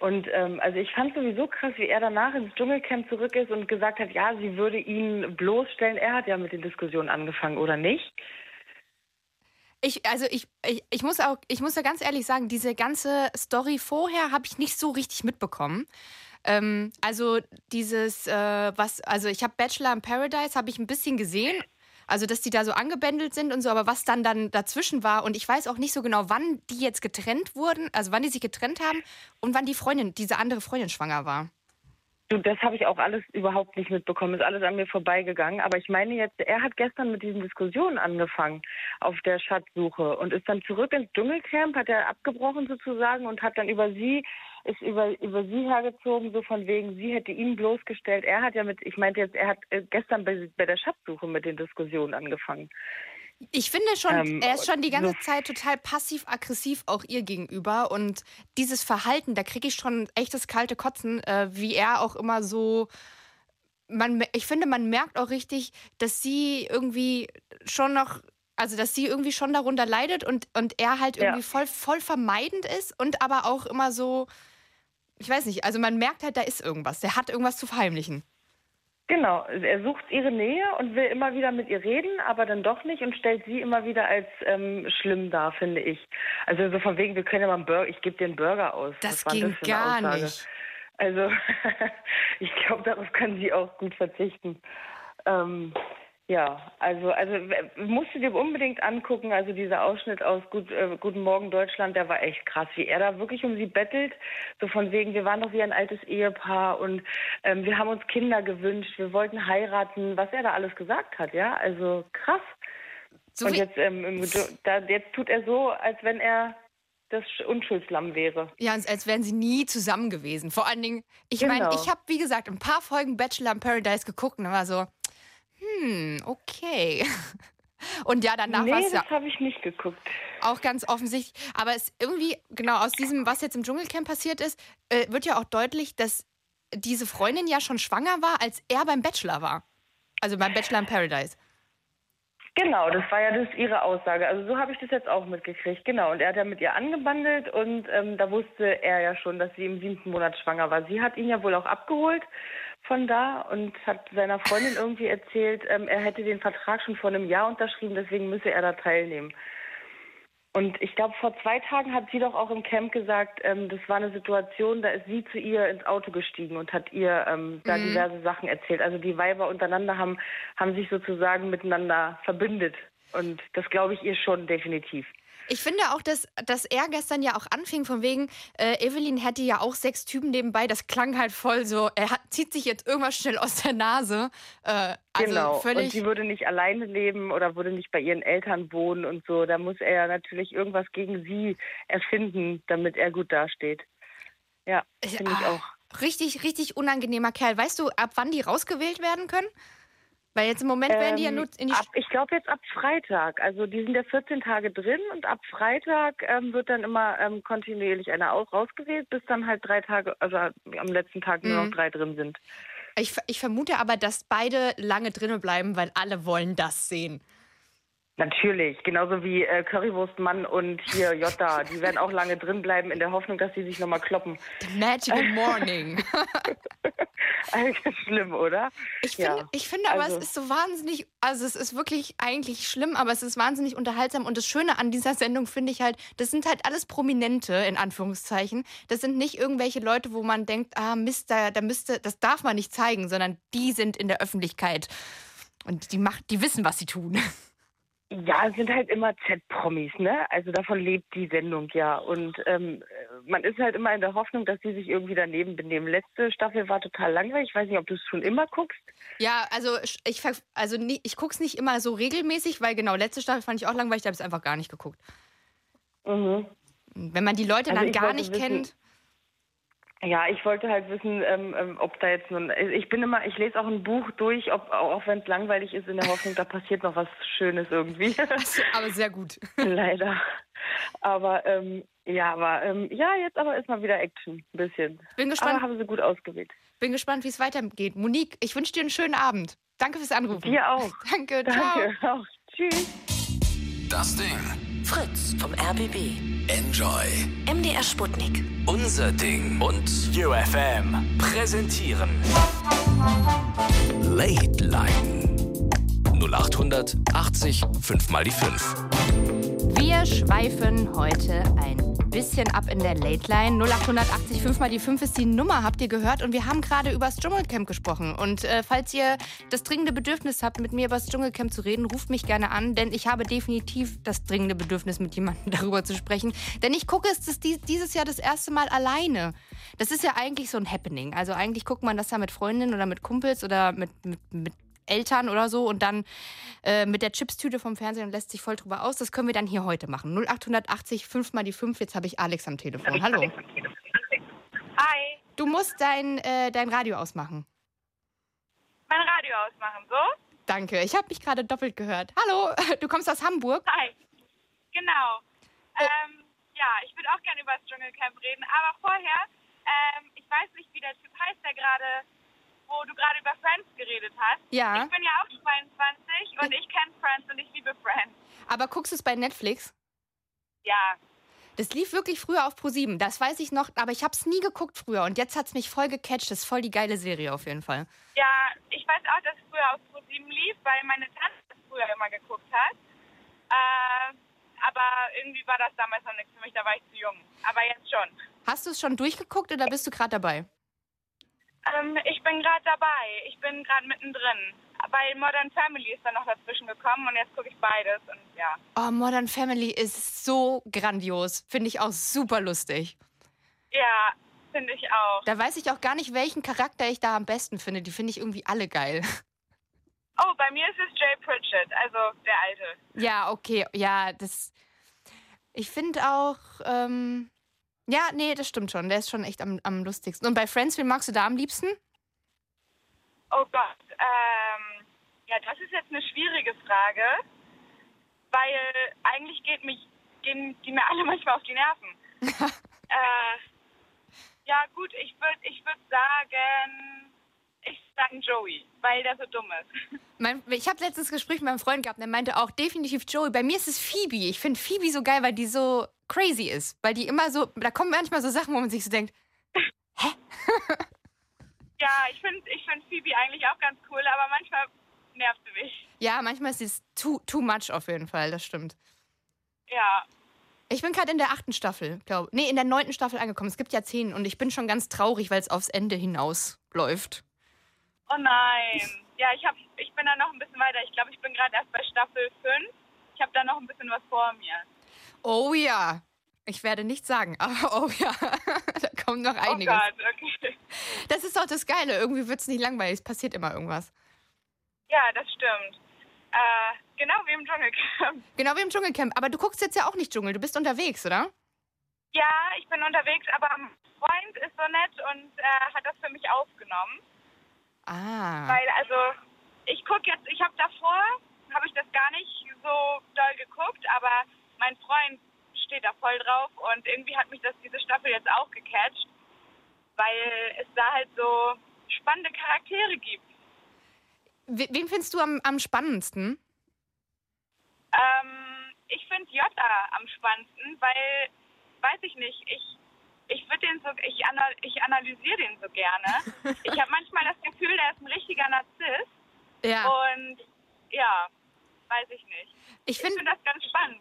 Und ähm, also ich fand sowieso krass, wie er danach ins Dschungelcamp zurück ist und gesagt hat, ja, sie würde ihn bloßstellen. Er hat ja mit den Diskussionen angefangen, oder nicht? Ich, also ich, ich, ich muss auch, ich muss ja ganz ehrlich sagen, diese ganze Story vorher habe ich nicht so richtig mitbekommen. Ähm, also dieses, äh, was, also ich habe Bachelor in Paradise habe ich ein bisschen gesehen. Also, dass die da so angebändelt sind und so, aber was dann dann dazwischen war und ich weiß auch nicht so genau, wann die jetzt getrennt wurden, also wann die sich getrennt haben und wann die Freundin, diese andere Freundin schwanger war. Du, das habe ich auch alles überhaupt nicht mitbekommen. Ist alles an mir vorbeigegangen. Aber ich meine jetzt, er hat gestern mit diesen Diskussionen angefangen auf der Schatzsuche und ist dann zurück ins Dschungelcamp, hat er abgebrochen sozusagen und hat dann über sie, ist über, über sie hergezogen, so von wegen, sie hätte ihn bloßgestellt. Er hat ja mit, ich meinte jetzt, er hat äh, gestern bei, bei der Schatzsuche mit den Diskussionen angefangen. Ich finde schon, Ähm, er ist schon die ganze Zeit total passiv-aggressiv auch ihr gegenüber. Und dieses Verhalten, da kriege ich schon echtes kalte Kotzen, äh, wie er auch immer so. Man, ich finde, man merkt auch richtig, dass sie irgendwie schon noch. Also, dass sie irgendwie schon darunter leidet und, und er halt Ja. irgendwie voll, voll vermeidend ist und aber auch immer so. Ich weiß nicht, also man merkt halt, da ist irgendwas. Der hat irgendwas zu verheimlichen. Genau, er sucht ihre Nähe und will immer wieder mit ihr reden, aber dann doch nicht und stellt sie immer wieder als ähm, schlimm dar, finde ich. Also so von wegen, wir können ja mal einen Burger, ich gebe dir einen Burger aus. Das Was war ging das gar Aussage? nicht. Also ich glaube, darauf kann sie auch gut verzichten. Ähm, ja, also also musst du dir unbedingt angucken. Also dieser Ausschnitt aus Gut, äh, Guten Morgen Deutschland, der war echt krass, wie er da wirklich um sie bettelt. So von wegen, wir waren doch wie ein altes Ehepaar und ähm, wir haben uns Kinder gewünscht, wir wollten heiraten, was er da alles gesagt hat, ja. Also krass. So und jetzt, ähm, da, jetzt tut er so, als wenn er das Unschuldslamm wäre. Ja, als wären sie nie zusammen gewesen. Vor allen Dingen, ich meine, Genau. ich habe, wie gesagt, ein paar Folgen Bachelor in Paradise geguckt und war so, hm, okay. Und ja, danach war nee, es ja das habe ich nicht geguckt. auch ganz offensichtlich. Aber es irgendwie, genau, aus diesem, was jetzt im Dschungelcamp passiert ist, äh, wird ja auch deutlich, dass diese Freundin ja schon schwanger war, als er beim Bachelor war. Also beim Bachelor in Paradise. Genau, das war ja das ihre Aussage. Also so habe ich das jetzt auch mitgekriegt. Genau. Und er hat ja mit ihr angebandelt und ähm, da wusste er ja schon, dass sie im siebten Monat schwanger war. Sie hat ihn ja wohl auch abgeholt von da und hat seiner Freundin irgendwie erzählt, ähm, er hätte den Vertrag schon vor einem Jahr unterschrieben, deswegen müsse er da teilnehmen. Und ich glaube, vor zwei Tagen hat sie doch auch im Camp gesagt, ähm, das war eine Situation, da ist sie zu ihr ins Auto gestiegen und hat ihr ähm, da diverse Sachen erzählt. Also die Weiber untereinander haben, haben sich sozusagen miteinander verbündet. Und das glaube ich ihr schon definitiv. Ich finde auch, dass, dass er gestern ja auch anfing, von wegen, äh, Evelyn hätte ja auch sechs Typen nebenbei. Das klang halt voll so, er hat, zieht sich jetzt irgendwas schnell aus der Nase. Äh, also genau. Und völlig. sie würde nicht alleine leben oder würde nicht bei ihren Eltern wohnen und so. Da muss er natürlich irgendwas gegen sie erfinden, damit er gut dasteht. Ja, finde ich Ah, auch. Richtig, richtig unangenehmer Kerl. Weißt du, ab wann die rausgewählt werden können? Weil jetzt im Moment werden die ja Ähm, nur in die. ab, ich glaube jetzt ab Freitag. Also die sind ja 14 Tage drin und ab Freitag ähm, wird dann immer ähm, kontinuierlich einer aus rausgewählt, bis dann halt drei Tage, also am letzten Tag nur Mhm. noch drei drin sind. Ich, ich vermute aber, dass beide lange drinnen bleiben, weil alle wollen das sehen. Natürlich, genauso wie äh, Currywurstmann und hier Jota. Die werden auch lange drin bleiben in der Hoffnung, dass sie sich nochmal kloppen. The Magical Morning. Eigentlich schlimm, oder? Ich finde, Ja, ich finde aber, also- es ist so wahnsinnig, also es ist wirklich eigentlich schlimm, aber es ist wahnsinnig unterhaltsam. Und das Schöne an dieser Sendung finde ich halt, das sind halt alles Prominente, in Anführungszeichen. Das sind nicht irgendwelche Leute, wo man denkt, ah Mist, da, da müsste, das darf man nicht zeigen, sondern die sind in der Öffentlichkeit. Und die macht, die wissen, was sie tun. Ja, es sind halt immer Z-Promis, ne? Also davon lebt die Sendung ja. Und ähm, man ist halt immer in der Hoffnung, dass sie sich irgendwie daneben benehmen. Letzte Staffel war total langweilig. Ich weiß nicht, ob du es schon immer guckst. Ja, also ich, also ich gucke es nicht immer so regelmäßig, weil genau, letzte Staffel fand ich auch langweilig, da habe ich es einfach gar nicht geguckt. Mhm. Wenn man die Leute Also dann gar nicht wissen- kennt. Ja, ich wollte halt wissen, ähm, ähm, ob da jetzt nun. Ich bin immer, ich lese auch ein Buch durch, ob, auch wenn es langweilig ist, in der Hoffnung, da passiert noch was Schönes irgendwie. aber sehr gut. Leider. Aber ähm, ja, aber ähm, ja, jetzt aber ist mal wieder Action, ein bisschen. Bin gespannt. Aber haben sie gut ausgewählt. Bin gespannt, wie es weitergeht. Monique, ich wünsche dir einen schönen Abend. Danke fürs Anrufen. Dir auch. Danke, Danke ciao. auch. Tschüss. Das Ding. Fritz vom RBB. Enjoy. MDR Sputnik. Unser Ding. Und UFM präsentieren. Late Line. 0800 80 5 mal die 5. Wir schweifen heute ein bisschen ab in der Late Line. 0880 5 mal die 5 ist die Nummer, habt ihr gehört. Und wir haben gerade über das Dschungelcamp gesprochen. Und äh, falls ihr das dringende Bedürfnis habt, mit mir über das Dschungelcamp zu reden, ruft mich gerne an. Denn ich habe definitiv das dringende Bedürfnis, mit jemandem darüber zu sprechen. Denn ich gucke es dieses Jahr das erste Mal alleine. Das ist ja eigentlich so ein Happening. Also eigentlich guckt man das ja mit Freundinnen oder mit Kumpels oder mit, mit, mit Eltern oder so und dann äh, mit der Chipstüte vom Fernsehen und lässt sich voll drüber aus. Das können wir dann hier heute machen. 0880 5 mal die 5. Jetzt habe ich Alex am Telefon. Hallo. Hi, Du musst dein, äh, dein Radio ausmachen. mein Radio ausmachen, so? Danke. Ich habe mich gerade doppelt gehört. Hallo, du kommst aus Hamburg? Hi. Genau. Ähm, ja, ich würde auch gerne über das Dschungelcamp reden, aber vorher, ähm, ich weiß nicht, wie der Typ heißt, der gerade, wo du gerade über Friends geredet hast. Ja. Ich bin ja auch 22 und ich kenne Friends und ich liebe Friends. Aber guckst du es bei Netflix? Ja. Das lief wirklich früher auf Pro7. Das weiß ich noch, aber ich habe es nie geguckt früher. Und jetzt hat es mich voll gecatcht. Das ist voll die geile Serie auf jeden Fall. Ja, ich weiß auch, dass es früher auf Pro7 lief, weil meine Tante es früher immer geguckt hat. Äh, aber irgendwie war das damals noch nichts für mich, da war ich zu jung. Aber jetzt schon. Hast du es schon durchgeguckt oder bist du gerade dabei? Ähm, ich bin gerade dabei. Ich bin gerade mittendrin. Weil Modern Family ist dann noch dazwischen gekommen und jetzt gucke ich beides und ja. Oh, Modern Family ist so grandios. Finde ich auch super lustig. Ja, finde ich auch. Da weiß ich auch gar nicht, welchen Charakter ich da am besten finde. Die finde ich irgendwie alle geil. Oh, bei mir ist es Jay Pritchett, also der Alte. Ja, okay. Ja, das. Ich finde auch. Ähm, ja, nee, das stimmt schon. Der ist schon echt am, am lustigsten. Und bei Friends, wen magst du da am liebsten? Oh Gott, ähm, ja, das ist jetzt eine schwierige Frage, weil eigentlich geht mich, gehen die mir alle manchmal auf die Nerven. äh, ja gut, ich würde ich würd sagen, ich sage Joey, weil der so dumm ist. Mein, ich habe letztens Gespräch mit meinem Freund gehabt, der meinte auch definitiv Joey. Bei mir ist es Phoebe. Ich finde Phoebe so geil, weil die so crazy ist. Weil die immer so, da kommen manchmal so Sachen, wo man sich so denkt, Ja, ich finde ich find Phoebe eigentlich auch ganz cool, aber manchmal nervt sie mich. ja, manchmal ist es too, too much auf jeden Fall, das stimmt. Ja, Ich bin gerade in der achten Staffel, glaube Nee, in der neunten Staffel angekommen. Es gibt ja zehn und ich bin schon ganz traurig, weil es aufs Ende hinausläuft. oh nein. Ja, ich, hab, ich bin da noch ein bisschen weiter. Ich glaube, ich bin gerade erst bei Staffel 5. Ich habe da noch ein bisschen was vor mir. Oh ja. Ich werde nichts sagen, aber oh ja, da kommt noch einiges. Oh Gott, okay. Das ist doch das Geile. Irgendwie wird es nicht langweilig. Es passiert immer irgendwas. Ja, das stimmt. Äh, genau wie im Dschungelcamp. Genau wie im Dschungelcamp. Aber du guckst jetzt ja auch nicht Dschungel. Du bist unterwegs, oder? Ja, ich bin unterwegs, aber mein Freund ist so nett und äh, hat das für mich aufgenommen. Ah. Weil, also, ich gucke jetzt, ich habe davor, habe ich das gar nicht so doll geguckt, aber mein Freund steht da voll drauf und irgendwie hat mich das diese Staffel jetzt auch gecatcht, weil es da halt so spannende Charaktere gibt. We- Wen findest du am, am spannendsten? Ähm, ich finde Jota am spannendsten, weil, weiß ich nicht, ich, ich würde den so, ich, anal, ich analysiere den so gerne. ich habe manchmal das Gefühl, der ist ein richtiger Narzisst. Ja. Und ja, weiß ich nicht. Ich finde das ganz spannend.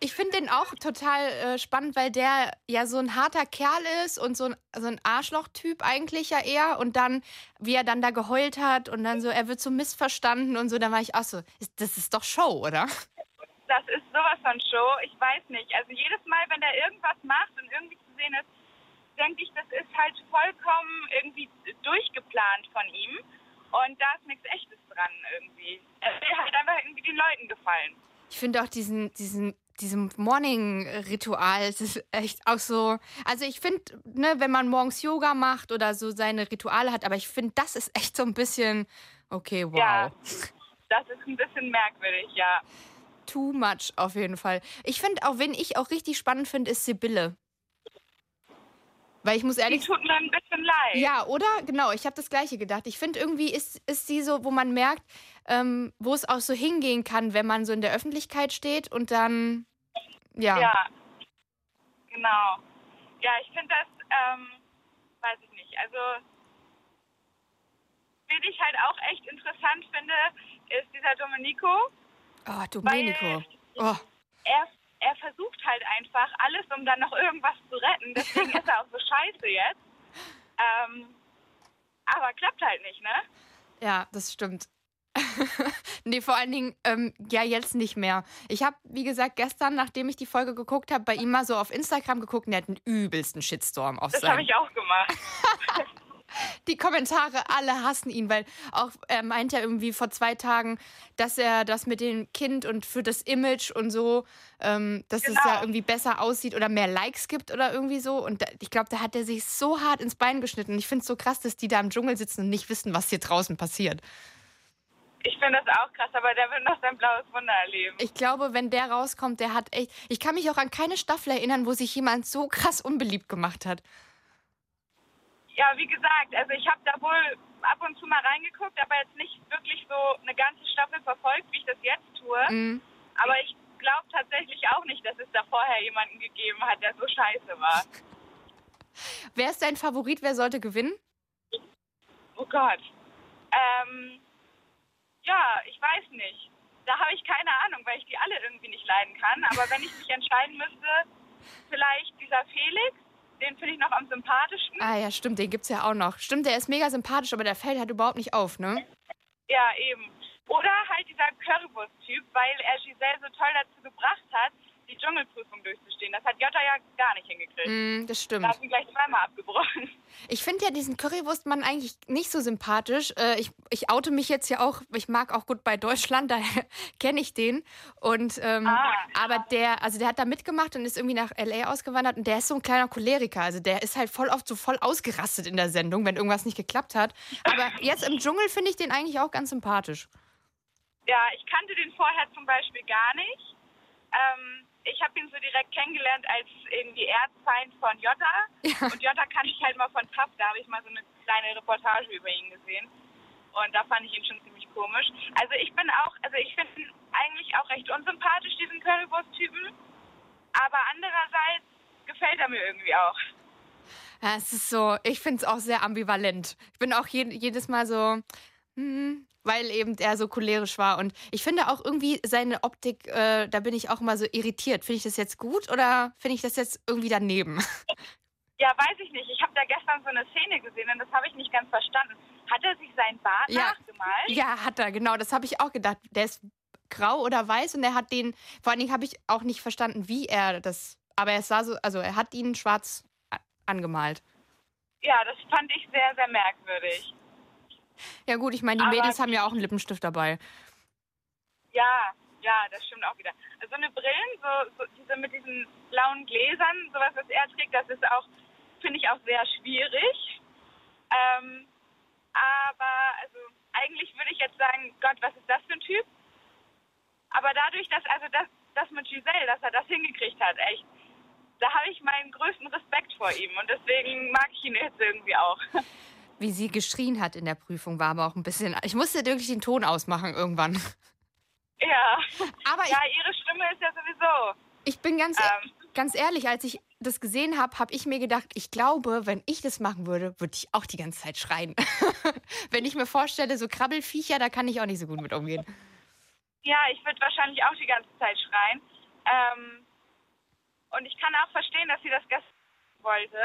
Ich finde den auch total äh, spannend, weil der ja so ein harter Kerl ist und so ein, so ein Arschloch-Typ eigentlich ja eher. Und dann, wie er dann da geheult hat und dann so, er wird so missverstanden und so, da war ich auch so, ist- das ist doch Show, oder? Das ist sowas von Show. Ich weiß nicht. Also jedes Mal, wenn er irgendwas macht und irgendwie zu sehen ist, denke ich, das ist halt vollkommen irgendwie durchgeplant von ihm. Und da ist nichts Echtes dran irgendwie. Er will halt einfach irgendwie den Leuten gefallen. Ich finde auch diesen, diesen diesem Morning-Ritual. Es ist echt auch so. Also ich finde, ne, wenn man morgens Yoga macht oder so seine Rituale hat, aber ich finde, das ist echt so ein bisschen, okay, wow. Ja, das ist ein bisschen merkwürdig, ja. Too much auf jeden Fall. Ich finde auch, wen ich auch richtig spannend finde, ist Sibylle. Weil ich muss ehrlich Die tut mir ein bisschen leid. Ja, oder? Genau, ich habe das gleiche gedacht. Ich finde irgendwie ist, ist sie so, wo man merkt, ähm, wo es auch so hingehen kann, wenn man so in der Öffentlichkeit steht und dann, ja. Ja, genau. Ja, ich finde das, ähm, weiß ich nicht. Also, wen ich halt auch echt interessant finde, ist dieser Domenico. Oh, Domenico. Oh. Er, er versucht halt einfach alles, um dann noch irgendwas zu retten. Deswegen ist er auch so scheiße jetzt. Ähm, aber klappt halt nicht, ne? Ja, das stimmt. nee, vor allen Dingen, ähm, ja, jetzt nicht mehr. Ich habe, wie gesagt, gestern, nachdem ich die Folge geguckt habe, bei ihm mal so auf Instagram geguckt und er hat einen übelsten Shitstorm auf Das habe ich auch gemacht. die Kommentare, alle hassen ihn, weil auch er meint ja irgendwie vor zwei Tagen, dass er das mit dem Kind und für das Image und so, ähm, dass es Genau. ja irgendwie besser aussieht oder mehr Likes gibt oder irgendwie so. Und da, ich glaube, da hat er sich so hart ins Bein geschnitten. Ich finde es so krass, dass die da im Dschungel sitzen und nicht wissen, was hier draußen passiert. Ich finde das auch krass, aber der wird noch sein blaues Wunder erleben. Ich glaube, wenn der rauskommt, der hat echt. Ich kann mich auch an keine Staffel erinnern, wo sich jemand so krass unbeliebt gemacht hat. Ja, wie gesagt, also ich habe da wohl ab und zu mal reingeguckt, aber jetzt nicht wirklich so eine ganze Staffel verfolgt, wie ich das jetzt tue. Mhm. Aber ich glaube tatsächlich auch nicht, dass es da vorher jemanden gegeben hat, der so scheiße war. Wer ist dein Favorit? Wer sollte gewinnen? Oh Gott. Ähm, ja, ich weiß nicht. Da habe ich keine Ahnung, weil ich die alle irgendwie nicht leiden kann. Aber wenn ich mich entscheiden müsste, vielleicht dieser Felix, den finde ich noch am sympathischsten. Ah ja, stimmt, den gibt's ja auch noch. Stimmt, der ist mega sympathisch, aber der fällt halt überhaupt nicht auf, ne? Ja, eben. Oder halt dieser Currywurst-Typ, weil er Giselle so toll dazu gebracht hat, die Dschungelprüfung durchzustehen. Das hat Jota ja gar nicht hingekriegt. Mm, das stimmt. Da hat ihn gleich zweimal abgebrochen. Ich finde ja diesen Currywurstmann eigentlich nicht so sympathisch. Äh, ich, ich oute mich jetzt ja auch, ich mag auch gut bei Deutschland, daher kenne ich den. Und ähm, Ah. aber der, also der hat da mitgemacht und ist irgendwie nach LA ausgewandert und der ist so ein kleiner Choleriker. Also der ist halt voll oft so voll ausgerastet in der Sendung, wenn irgendwas nicht geklappt hat. Aber jetzt im Dschungel finde ich den eigentlich auch ganz sympathisch. Ja, ich kannte den vorher zum Beispiel gar nicht. Ähm, ich habe ihn so direkt kennengelernt als irgendwie Erzfeind von Jota. Und Jota kannte ich halt mal von TAF. Da habe ich mal so eine kleine Reportage über ihn gesehen. Und da fand ich ihn schon ziemlich komisch. Also ich bin auch, also ich finde ihn eigentlich auch recht unsympathisch, diesen Currywurst-Typen. Aber andererseits gefällt er mir irgendwie auch. Ja, es ist so, ich finde es auch sehr ambivalent. Ich bin auch je, jedes Mal so, hm, weil eben er so cholerisch war. Und ich finde auch irgendwie seine Optik, äh, da bin ich auch immer so irritiert. Finde ich das jetzt gut oder finde ich das jetzt irgendwie daneben? Ja, weiß ich nicht. Ich habe da gestern so eine Szene gesehen und das habe ich nicht ganz verstanden. Hat er sich sein Bart Ja. nachgemalt? Ja, hat er, genau. Das habe ich auch gedacht. Der ist grau oder weiß und er hat den, vor allen Dingen habe ich auch nicht verstanden, wie er das, aber er sah so, also er hat ihn schwarz angemalt. Ja, das fand ich sehr, sehr merkwürdig. Ja gut, ich meine, die Aber- Mädels haben ja auch einen Lippenstift dabei. Ja, ja, das stimmt auch wieder. Also eine Brillen, so, so diese mit diesen blauen Gläsern, sowas, was er trägt, das ist auch, finde ich auch sehr schwierig. Ähm, aber also eigentlich würde ich jetzt sagen, Gott, was ist das für ein Typ? Aber dadurch, dass also das, das mit Giselle, dass er das hingekriegt hat, echt, da habe ich meinen größten Respekt vor ihm und deswegen mag ich ihn jetzt irgendwie auch. Wie sie geschrien hat in der Prüfung, war aber auch ein bisschen. Ich musste wirklich den Ton ausmachen irgendwann. Ja. Aber ja, ihre Stimme ist ja sowieso. Ich bin ganz, Ähm. ganz ehrlich, als ich das gesehen habe, habe ich mir gedacht, ich glaube, wenn ich das machen würde, würde ich auch die ganze Zeit schreien. wenn ich mir vorstelle, so Krabbelfiecher, da kann ich auch nicht so gut mit umgehen. Ja, ich würde wahrscheinlich auch die ganze Zeit schreien. Ähm, und ich kann auch verstehen, dass sie das gestern wollte.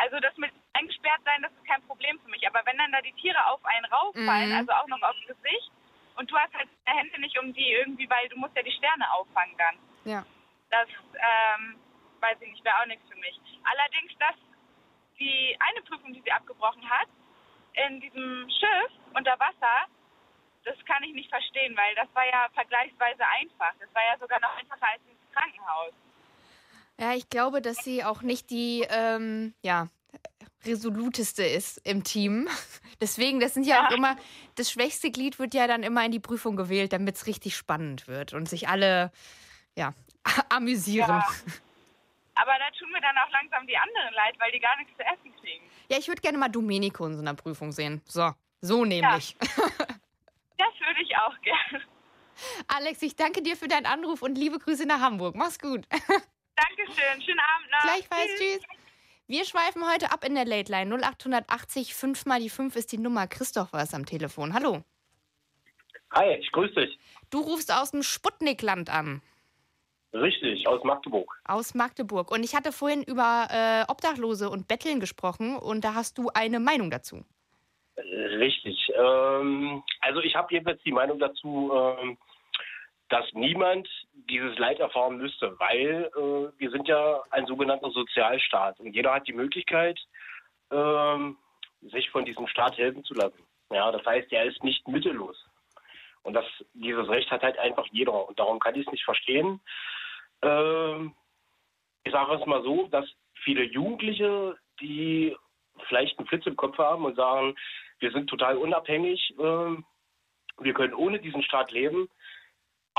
Also das mit eingesperrt sein, das ist kein Problem für mich. Aber wenn dann da die Tiere auf einen rauffallen, Mhm. also auch noch aufs Gesicht, und du hast halt deine Hände nicht um die irgendwie, weil du musst ja die Sterne auffangen dann. Ja. Das, ähm, weiß ich nicht, wäre auch nichts für mich. Allerdings, dass die eine Prüfung, die sie abgebrochen hat, in diesem Schiff unter Wasser, das kann ich nicht verstehen, weil das war ja vergleichsweise einfach. Das war ja sogar noch einfacher als ins Krankenhaus. Ja, ich glaube, dass sie auch nicht die, ähm, ja, resoluteste ist im Team. Deswegen, das sind ja, auch immer, das schwächste Glied wird ja dann immer in die Prüfung gewählt, damit es richtig spannend wird und sich alle, ja, amüsieren. Ja. Aber da tun mir dann auch langsam die anderen leid, weil die gar nichts zu essen kriegen. Ja, ich würde gerne mal Domenico in so einer Prüfung sehen. So, so nämlich. Das würde ich auch gerne. Alex, ich danke dir für deinen Anruf und liebe Grüße nach Hamburg. Mach's gut. Dankeschön. Schönen Abend noch. Gleichfalls, tschüss. Wir schweifen heute ab in der Late Line. 0880 5 mal die 5 ist die Nummer. Christoph war es am Telefon. Hallo. Hi, ich grüße dich. Du rufst aus dem Sputnikland an. Richtig, aus Magdeburg. Aus Magdeburg. Und ich hatte vorhin über äh, Obdachlose und Betteln gesprochen und da hast du eine Meinung dazu. Richtig. Ähm, also ich habe jedenfalls die Meinung dazu, ähm, dass niemand dieses Leid erfahren müsste, weil äh, wir sind ja ein sogenannter Sozialstaat und jeder hat die Möglichkeit, ähm, sich von diesem Staat helfen zu lassen. Ja, das heißt, er ist nicht mittellos. Und das, dieses Recht hat halt einfach jeder. Und darum kann ich es nicht verstehen. Ähm, ich sage es mal so, dass viele Jugendliche, die vielleicht einen Flitz im Kopf haben und sagen, wir sind total unabhängig, ähm, wir können ohne diesen Staat leben,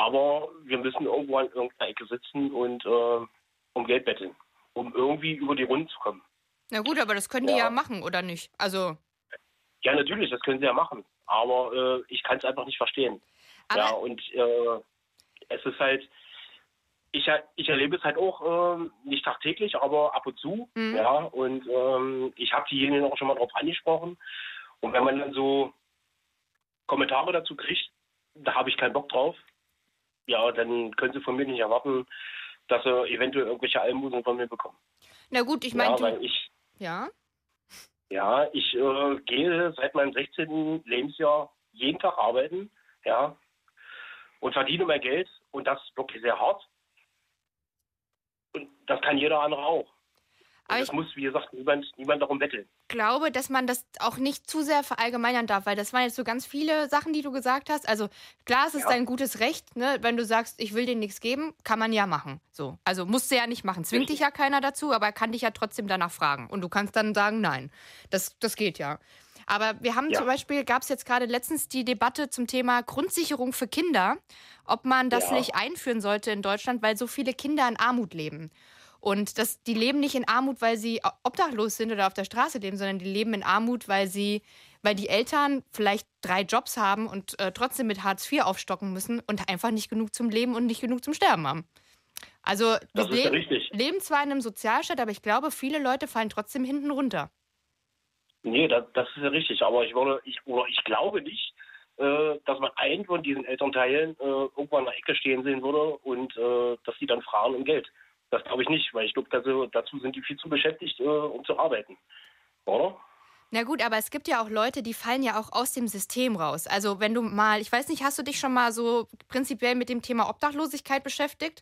aber wir müssen irgendwo an irgendeiner Ecke sitzen und äh, um Geld betteln, um irgendwie über die Runden zu kommen. Na gut, aber das können die ja machen, oder nicht? Also. Ja, natürlich, das können sie ja machen. Aber äh, ich kann es einfach nicht verstehen. ja, und äh, es ist halt, ich, ich erlebe es halt auch äh, nicht tagtäglich, aber ab und zu. Mhm. Ja, und ähm, ich habe diejenigen auch schon mal drauf angesprochen. Und wenn man dann so Kommentare dazu kriegt, da habe ich keinen Bock drauf. Ja, dann können sie von mir nicht erwarten, dass sie eventuell irgendwelche Almosen von mir bekommen. Na gut, ich meine, ja, du. ich, Ja? ja, ich äh, gehe seit meinem 16. Lebensjahr jeden Tag arbeiten, ja, und verdiene mein Geld und das wirklich sehr hart. Und das kann jeder andere auch. Aber es muss, wie gesagt, niemand, niemand darum betteln. glaube, dass man das auch nicht zu sehr verallgemeinern darf, weil das waren jetzt so ganz viele Sachen, die du gesagt hast. Also klar, es ist Ja. dein gutes Recht, ne? wenn du sagst, ich will dir nichts geben, kann man ja machen. So, also musst du ja nicht machen, zwingt dich ja keiner dazu, aber er kann dich ja trotzdem danach fragen und du kannst dann sagen, nein, das, das geht ja. Aber wir haben Ja. zum Beispiel, gab es jetzt gerade letztens die Debatte zum Thema Grundsicherung für Kinder, ob man das Ja. nicht einführen sollte in Deutschland, weil so viele Kinder in Armut leben. Und das, die leben nicht in Armut, weil sie obdachlos sind oder auf der Straße leben, sondern die leben in Armut, weil sie, weil die Eltern vielleicht drei Jobs haben und äh, trotzdem mit Hartz IV aufstocken müssen und einfach nicht genug zum Leben und nicht genug zum Sterben haben. Also Das wir ist ja leben, richtig. leben zwar in einem Sozialstaat, aber ich glaube, viele Leute fallen trotzdem hinten runter. Nee, das, das ist ja richtig. Aber ich würde, ich, oder ich glaube nicht, äh, dass man einen von diesen Elternteilen äh, irgendwann in der Ecke stehen sehen würde und äh, dass die dann fragen um Geld. Das glaube ich nicht, weil ich glaube, dazu, dazu sind die viel zu beschäftigt, äh, um zu arbeiten. Oder? Na gut, aber es gibt ja auch Leute, die fallen ja auch aus dem System raus. Also wenn du mal, ich weiß nicht, hast du dich schon mal so prinzipiell mit dem Thema Obdachlosigkeit beschäftigt?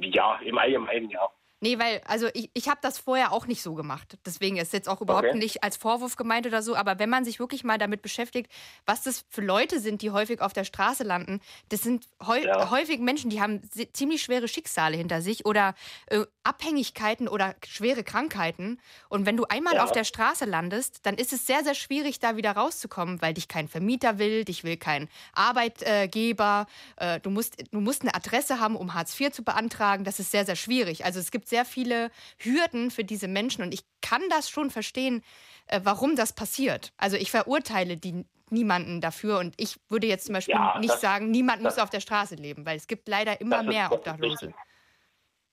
Ja, im Allgemeinen ja. Nee, weil, also ich, ich habe das vorher auch nicht so gemacht. Deswegen ist jetzt auch überhaupt Okay. nicht als Vorwurf gemeint oder so. Aber wenn man sich wirklich mal damit beschäftigt, was das für Leute sind, die häufig auf der Straße landen, das sind häu Ja. häufig Menschen, die haben ziemlich schwere Schicksale hinter sich oder äh, Abhängigkeiten oder schwere Krankheiten. Und wenn du einmal Ja. auf der Straße landest, dann ist es sehr, sehr schwierig, da wieder rauszukommen, weil dich kein Vermieter will, dich will kein Arbeitgeber. Äh, du, musst, du musst eine Adresse haben, um Hartz IV zu beantragen. Das ist sehr, sehr schwierig. Also es gibt sehr viele Hürden für diese Menschen und ich kann das schon verstehen, äh, warum das passiert. Also ich verurteile die niemanden dafür und ich würde jetzt zum Beispiel Ja, nicht das- sagen, niemand muss das- auf der Straße leben, weil es gibt leider immer ist- mehr Obdachlose.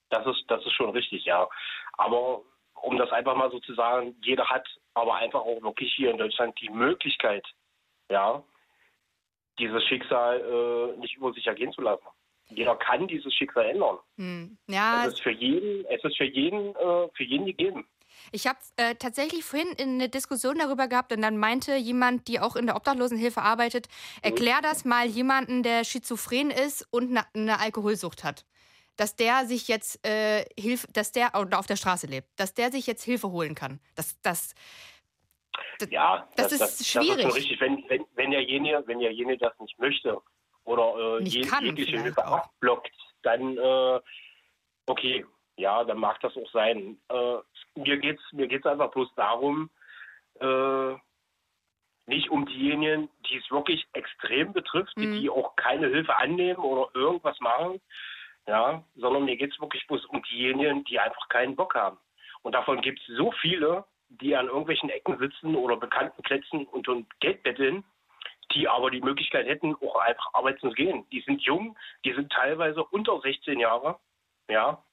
Das ist, das ist schon richtig, ja. Aber um das einfach mal so zu sagen, jeder hat aber einfach auch wirklich hier in Deutschland die Möglichkeit, ja, dieses Schicksal äh, nicht über sich ergehen zu lassen. Jeder kann dieses Schicksal ändern. Hm. Ja, Es ist für jeden, es ist für jeden, äh, für jeden gegeben. Ich habe äh, tatsächlich vorhin in eine Diskussion darüber gehabt und dann meinte jemand, die auch in der Obdachlosenhilfe arbeitet, erklär das mal jemanden, der schizophren ist und eine, eine Alkoholsucht hat. Dass der sich jetzt äh, Hilfe, dass der auf der Straße lebt, dass der sich jetzt Hilfe holen kann. Das, das, Ja, das ist Das ist schwierig. schon richtig. Wenn, wenn, wenn derjenige, wenn derjenige das nicht möchte, oder äh, je- kann jegliche Hilfe auch. abblockt, dann äh, okay, ja, dann mag das auch sein. Äh, mir geht's mir geht's einfach bloß darum, äh, nicht um diejenigen, die es wirklich extrem betrifft, die, die auch keine Hilfe annehmen oder irgendwas machen, ja, sondern mir geht es wirklich bloß um diejenigen, die einfach keinen Bock haben. Und davon gibt es so viele, die an irgendwelchen Ecken sitzen oder bekannten Plätzen und um Geld betteln, die aber die Möglichkeit hätten, auch einfach arbeiten zu gehen. Die sind jung, die sind teilweise unter 16 Jahre, ja,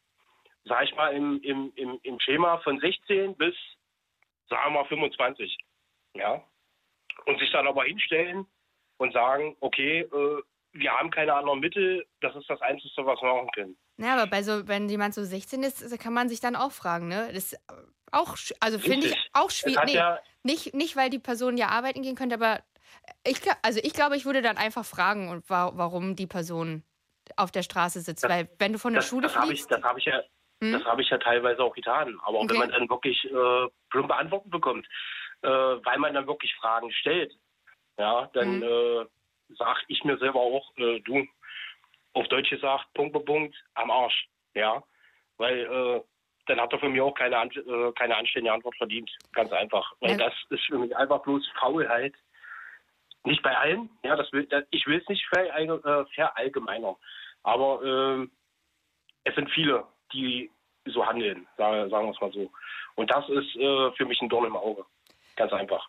sag ich mal im, im, im, im Schema von 16 bis, sagen wir mal, 25, ja, und sich dann aber hinstellen und sagen, okay, äh, wir haben keine anderen Mittel, das ist das Einzige, was wir machen können. Ja, aber bei so, wenn jemand so 16 ist, kann man sich dann auch fragen, ne? Das ist auch, also finde ich auch schwierig. Nee, ja- nicht, nicht, weil die Person ja arbeiten gehen könnte, aber ich, also ich glaube, ich würde dann einfach fragen, und warum die Person auf der Straße sitzt. weil wenn du von der das, Schule das habe ich, fliegst, das habe ich ja, Hm? das habe ich ja teilweise auch getan. Aber Okay. wenn man dann wirklich äh, plumpe Antworten bekommt, äh, weil man dann wirklich Fragen stellt, ja, dann Hm. äh, sage ich mir selber auch, äh, du, auf Deutsch gesagt, Punkt Punkt, am Arsch, ja, weil äh, dann hat er von mir auch keine, äh, keine anständige Antwort verdient, ganz einfach. Weil Ja. das ist für mich einfach bloß Faulheit. Nicht bei allen, ja, das will, das, ich will es nicht äh, verallgemeinern, aber ähm, es sind viele, die so handeln, sagen, sagen wir es mal so. Und das ist äh, für mich ein Dorn im Auge, ganz einfach.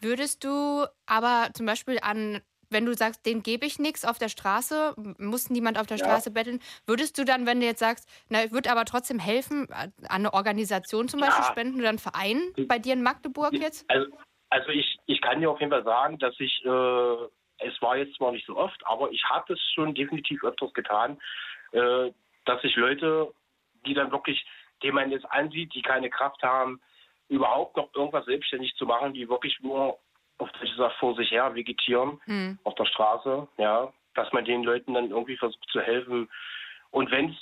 würdest du aber zum Beispiel an, wenn du sagst, den gebe ich nichts auf der Straße, muss niemand auf der Ja. Straße betteln, würdest du dann, wenn du jetzt sagst, na, ich würde aber trotzdem helfen, an eine Organisation zum Beispiel Ja. spenden oder einen Verein bei dir in Magdeburg jetzt? Also, also ich, ich kann dir auf jeden Fall sagen, dass ich, äh, es war jetzt zwar nicht so oft, aber ich habe es schon definitiv öfters getan, äh, dass ich Leute, die dann wirklich, denen man jetzt ansieht, die keine Kraft haben, überhaupt noch irgendwas selbstständig zu machen, die wirklich nur auf Deutsch gesagt vor sich her vegetieren Hm. auf der Straße, ja, dass man den Leuten dann irgendwie versucht zu helfen. Und wenn es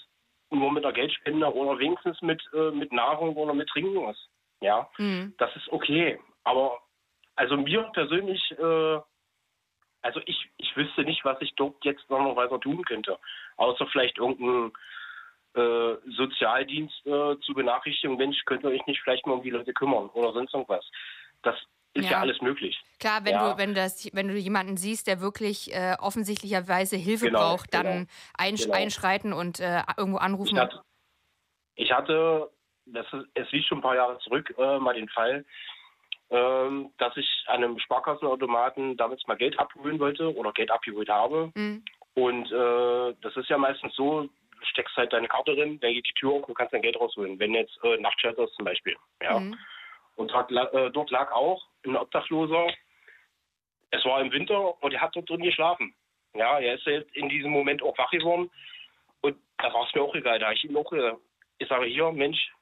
nur mit einer Geldspende oder wenigstens mit, äh, mit Nahrung oder mit Trinken ist, ja, Hm. das ist okay. Aber also mir persönlich, äh, also ich, ich wüsste nicht, was ich dort jetzt noch weiter tun könnte. Außer vielleicht irgendein äh, Sozialdienst äh, zu benachrichtigen, Mensch, könnt ihr euch nicht vielleicht mal um die Leute kümmern oder sonst irgendwas. Das ist ja, Ja. alles möglich. Klar, wenn Ja. du, wenn das, wenn du jemanden siehst, der wirklich äh, offensichtlicherweise Hilfe Genau, braucht, dann genau, einsch genau. einschreiten und äh, irgendwo anrufen. Ich hatte, ich hatte das ist, es liegt schon ein paar Jahre zurück, äh, mal den Fall, ähm, dass ich an einem Sparkassenautomaten damals mal Geld abholen wollte oder Geld abgeholt habe. Mhm. Und äh, das ist ja meistens so, du steckst halt deine Karte drin, dann geht die Tür auf, du kannst dein Geld rausholen. Wenn jetzt äh, Nachtshelter ist zum Beispiel. Ja. Mhm. Und dort, äh, dort lag auch ein Obdachloser. Es war im Winter und er hat dort drin geschlafen. Ja, er ist jetzt in diesem Moment auch wach geworden. Und da war es mir auch egal. Da habe ich ihm auch gesagt, ich sage hier, Mensch,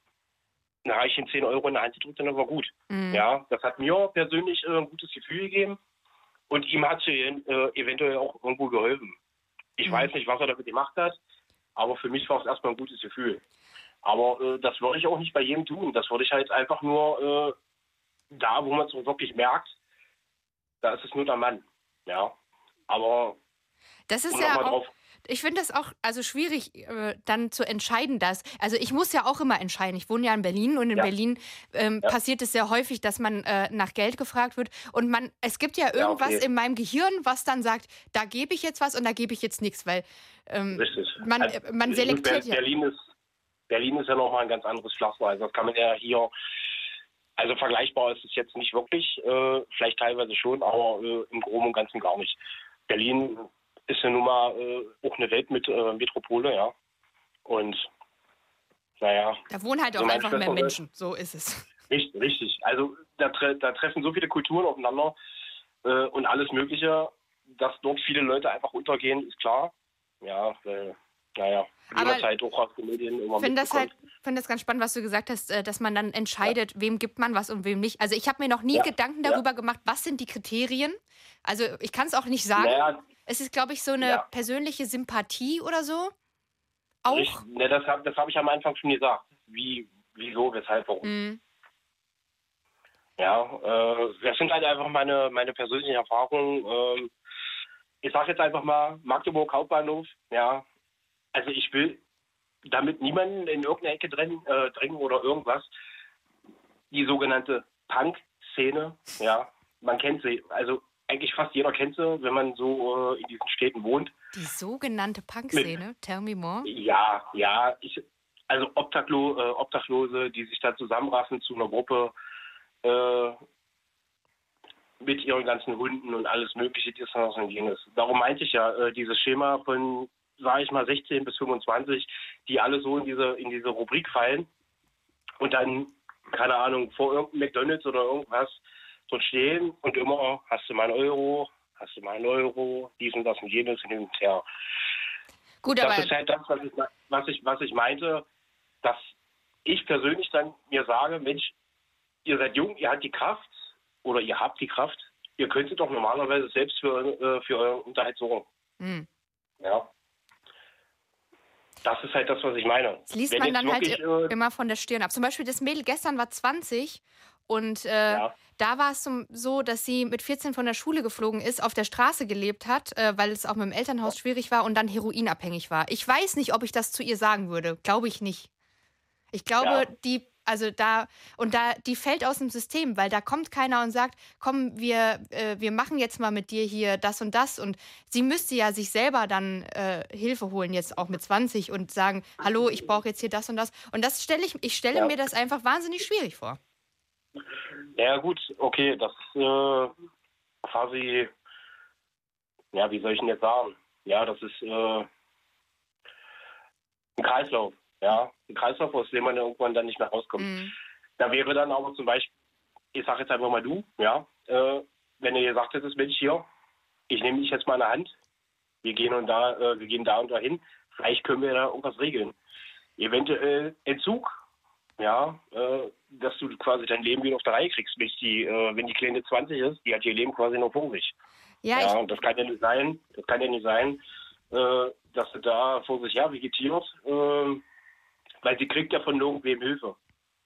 dann ich ihm 10 Euro in der Hand gedrückt und das war gut. Mhm. Ja, das hat mir persönlich äh, ein gutes Gefühl gegeben. Und ihm hat sie äh, eventuell auch irgendwo geholfen. Ich Mhm. weiß nicht, was er damit gemacht hat, aber für mich war es erstmal ein gutes Gefühl. Aber äh, das würde ich auch nicht bei jedem tun. Das würde ich halt einfach nur äh, da, wo man es wirklich merkt, da ist es nur der Mann. Ja. Aber Das ist ja auch, drauf. Ich finde das auch also schwierig, äh, dann zu entscheiden, dass. Also ich muss ja auch immer entscheiden. Ich wohne ja in Berlin und in Ja. Berlin ähm, Ja. passiert es sehr häufig, dass man äh, nach Geld gefragt wird. Und man, es gibt ja Ja, irgendwas okay. in meinem Gehirn, was dann sagt, da gebe ich jetzt was und da gebe ich jetzt nichts, weil ähm, man, Also, man selektiert ja. Berlin ist, Berlin ist ja nochmal ein ganz anderes Pflaster. Also das kann man ja hier, also vergleichbar ist es jetzt nicht wirklich, äh, vielleicht teilweise schon, aber äh, im Groben und Ganzen gar nicht. Berlin ist ja nun mal äh, auch eine Welt mit äh, Metropole, ja. Und naja, Da wohnen halt so auch meine einfach mehr Menschen. So ist es. Richtig, richtig. Also da, tre da treffen so viele Kulturen aufeinander äh, und alles Mögliche, dass dort viele Leute einfach untergehen, ist klar. Ja, weil, naja, Aber halt auch aus den Medien immer Ich finde das halt, finde das ganz spannend, was du gesagt hast, äh, dass man dann entscheidet, wem gibt man was und wem nicht. Also ich habe mir noch nie Ja, Gedanken ja. darüber gemacht, was sind die Kriterien. Also ich kann es auch nicht sagen. Naja, Es ist, glaube ich, so eine Ja. persönliche Sympathie oder so. Auch. ich, ne, das habe das hab ich am Anfang schon gesagt. Wie, wieso, weshalb, warum. Mhm. Ja, äh, das sind halt einfach meine, meine persönlichen Erfahrungen. Ähm, ich sage jetzt einfach mal Magdeburg Hauptbahnhof, ja. Also ich will damit niemanden in irgendeine Ecke drängen, äh, drängen oder irgendwas. Die sogenannte Punk-Szene, ja, man kennt sie. Also eigentlich fast jeder kennt sie, wenn man so äh, in diesen Städten wohnt. Die sogenannte Punk-Szene, tell me more. Ja, ja, ich, also Obdachlo, äh, Obdachlose, die sich da zusammenraffen zu einer Gruppe äh, mit ihren ganzen Hunden und alles Mögliche, dies und jenes. Darum meinte ich ja, äh, dieses Schema von, sage ich mal, 16 bis 25, die alle so in diese, in diese Rubrik fallen und dann, keine Ahnung, vor irgendeinem McDonalds oder irgendwas dort stehen und immer, hast du mal einen Euro, hast du mal einen Euro, dies und das und jenes und hin und her. Gut, das ist halt das, was ich, was ich, was ich meinte, dass ich persönlich dann mir sage, Mensch, ihr seid jung, ihr habt die Kraft oder ihr habt die Kraft, ihr könntet doch normalerweise selbst für, äh, für euren Unterhalt sorgen. hm. Ja. Das ist halt das, was ich meine. das liest Wenn man dann halt wirklich, i- äh, immer von der Stirn ab. Zum Beispiel das Mädel gestern war 20 und äh, da war es so, dass sie mit 14 von der Schule geflogen ist, auf der Straße gelebt hat, äh, weil es auch mit dem Elternhaus schwierig war und dann heroinabhängig war. Ich weiß nicht, ob ich das zu ihr sagen würde. Glaube ich nicht. Ich glaube, Ja. die, also da, und da, die fällt aus dem System, weil da kommt keiner und sagt, komm, wir, äh, wir machen jetzt mal mit dir hier das und das. Und sie müsste ja sich selber dann äh, Hilfe holen, jetzt auch mit 20 und sagen, hallo, ich brauche jetzt hier das und das. Und das stelle ich, ich stelle Ja. mir das einfach wahnsinnig schwierig vor. Ja gut, okay, das ist äh, quasi, ja, wie soll ich denn jetzt sagen? Ja, das ist äh, ein Kreislauf, ja, ein Kreislauf, aus dem man irgendwann dann nicht mehr rauskommt. Da wäre dann aber zum Beispiel, ich sage jetzt einfach mal du, ja, äh, wenn ihr gesagt hättest, Mensch, hier, ich nehme dich jetzt mal in der Hand, wir gehen und da, äh, wir gehen da und dahin, vielleicht können wir da irgendwas regeln. Eventuell Entzug, ja, äh, dass du quasi dein Leben wieder auf der Reihe kriegst. Nicht die, äh, wenn die Kleine 20 ist, die hat ihr Leben quasi noch vor sich. Ja, ja und das kann ja nicht sein, das kann ja nicht sein, äh, dass sie da vor sich her vegetiert, äh, weil sie kriegt ja von irgendwem Hilfe.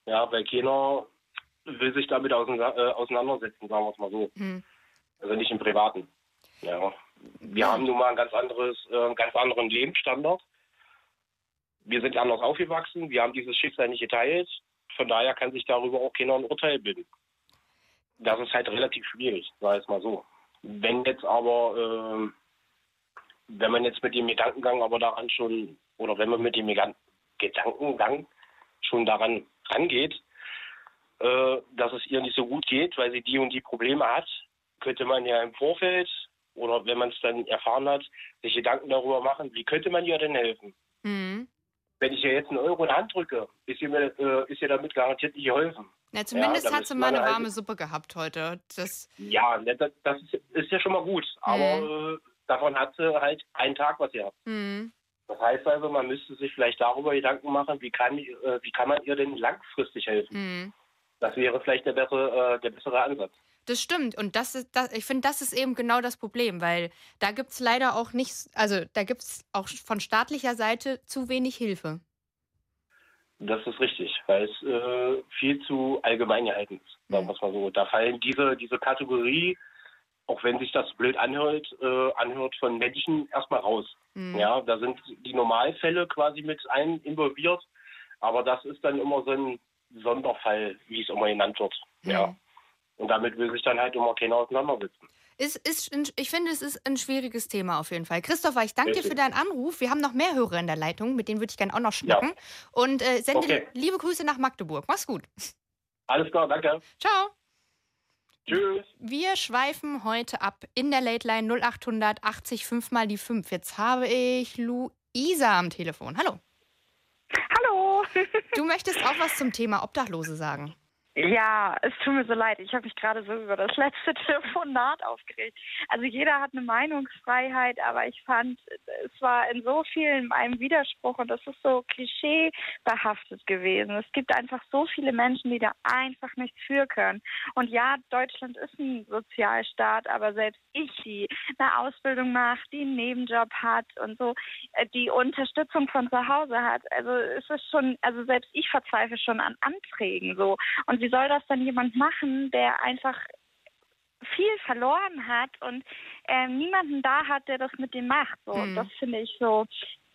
Ja, weil keiner will sich damit äh, auseinandersetzen, sagen wir es mal so. Hm. Also nicht im Privaten. Ja. Wir haben nun mal ein ganz anderes, äh, einen ganz anderen Lebensstandard. Wir sind anders aufgewachsen, wir haben dieses Schicksal nicht geteilt. Von daher kann sich darüber auch keiner ein Urteil bilden. Das ist halt relativ schwierig, ich es mal so. Wenn jetzt aber, ähm, wenn man jetzt mit dem Gedankengang aber daran schon, oder wenn man mit dem Gedan- Gedankengang schon daran rangeht, äh, dass es ihr nicht so gut geht, weil sie die und die Probleme hat, könnte man ja im Vorfeld oder wenn man es dann erfahren hat, sich Gedanken darüber machen, wie könnte man ihr denn helfen? Mhm. Wenn ich ihr jetzt einen Euro in die Hand drücke, ist ihr, mir, äh, ist ihr damit garantiert nicht geholfen. Na, zumindest da hat sie mal eine halt- warme Suppe gehabt heute. Das, Ja, ne, das, das ist, ja schon mal gut. Aber äh, davon hat sie halt einen Tag was gehabt. hm. Das heißt also, man müsste sich vielleicht darüber Gedanken machen, wie kann, äh, wie kann man ihr denn langfristig helfen? Hm. Das wäre vielleicht der bessere, äh, der bessere Ansatz. Das stimmt. Und das ist, das, ich finde, das ist eben genau das Problem, weil da gibt es leider auch nicht, also da gibt es auch von staatlicher Seite zu wenig Hilfe. Das ist richtig, weil es äh, viel zu allgemein gehalten ist, sagen wir es mal so. Da fallen diese, diese Kategorie, auch wenn sich das blöd anhört, äh, anhört von Menschen erstmal raus. Mhm. Ja, da sind die Normalfälle quasi mit ein involviert, aber das ist dann immer so ein Sonderfall, wie es immer genannt wird. Ja. Und damit will sich dann halt immer keiner auseinandersetzen. Ist, ist, ich finde, es ist ein schwieriges Thema auf jeden Fall. Christopher, ich danke dir für deinen Anruf. Wir haben noch mehr Hörer in der Leitung, mit denen würde ich gerne auch noch schnacken. Und äh, sende Okay. liebe Grüße nach Magdeburg. Mach's gut. Alles klar, danke. Ciao. Tschüss. Wir schweifen heute ab in der Late Line 0800 80 5 mal die 5. Jetzt habe ich Luisa am Telefon. Hallo. Hallo. Du möchtest auch was zum Thema Obdachlose sagen. Ja, es tut mir so leid. Ich habe mich gerade so über das letzte Telefonat aufgeregt. Also jeder hat eine Meinungsfreiheit, aber ich fand, es war in so vielen einem Widerspruch und das ist so klischeebehaftet gewesen. Es gibt einfach so viele Menschen, die da einfach nichts für können. Und ja, Deutschland ist ein Sozialstaat, aber selbst ich, die eine Ausbildung macht, die einen Nebenjob hat und so, äh, die Unterstützung von zu Hause hat. Also es ist schon, also selbst ich verzweifle schon an Anträgen so. Und wie soll das dann jemand machen, der einfach viel verloren hat und ähm, niemanden da hat, der das mit dem macht. So. Mhm. Das finde ich so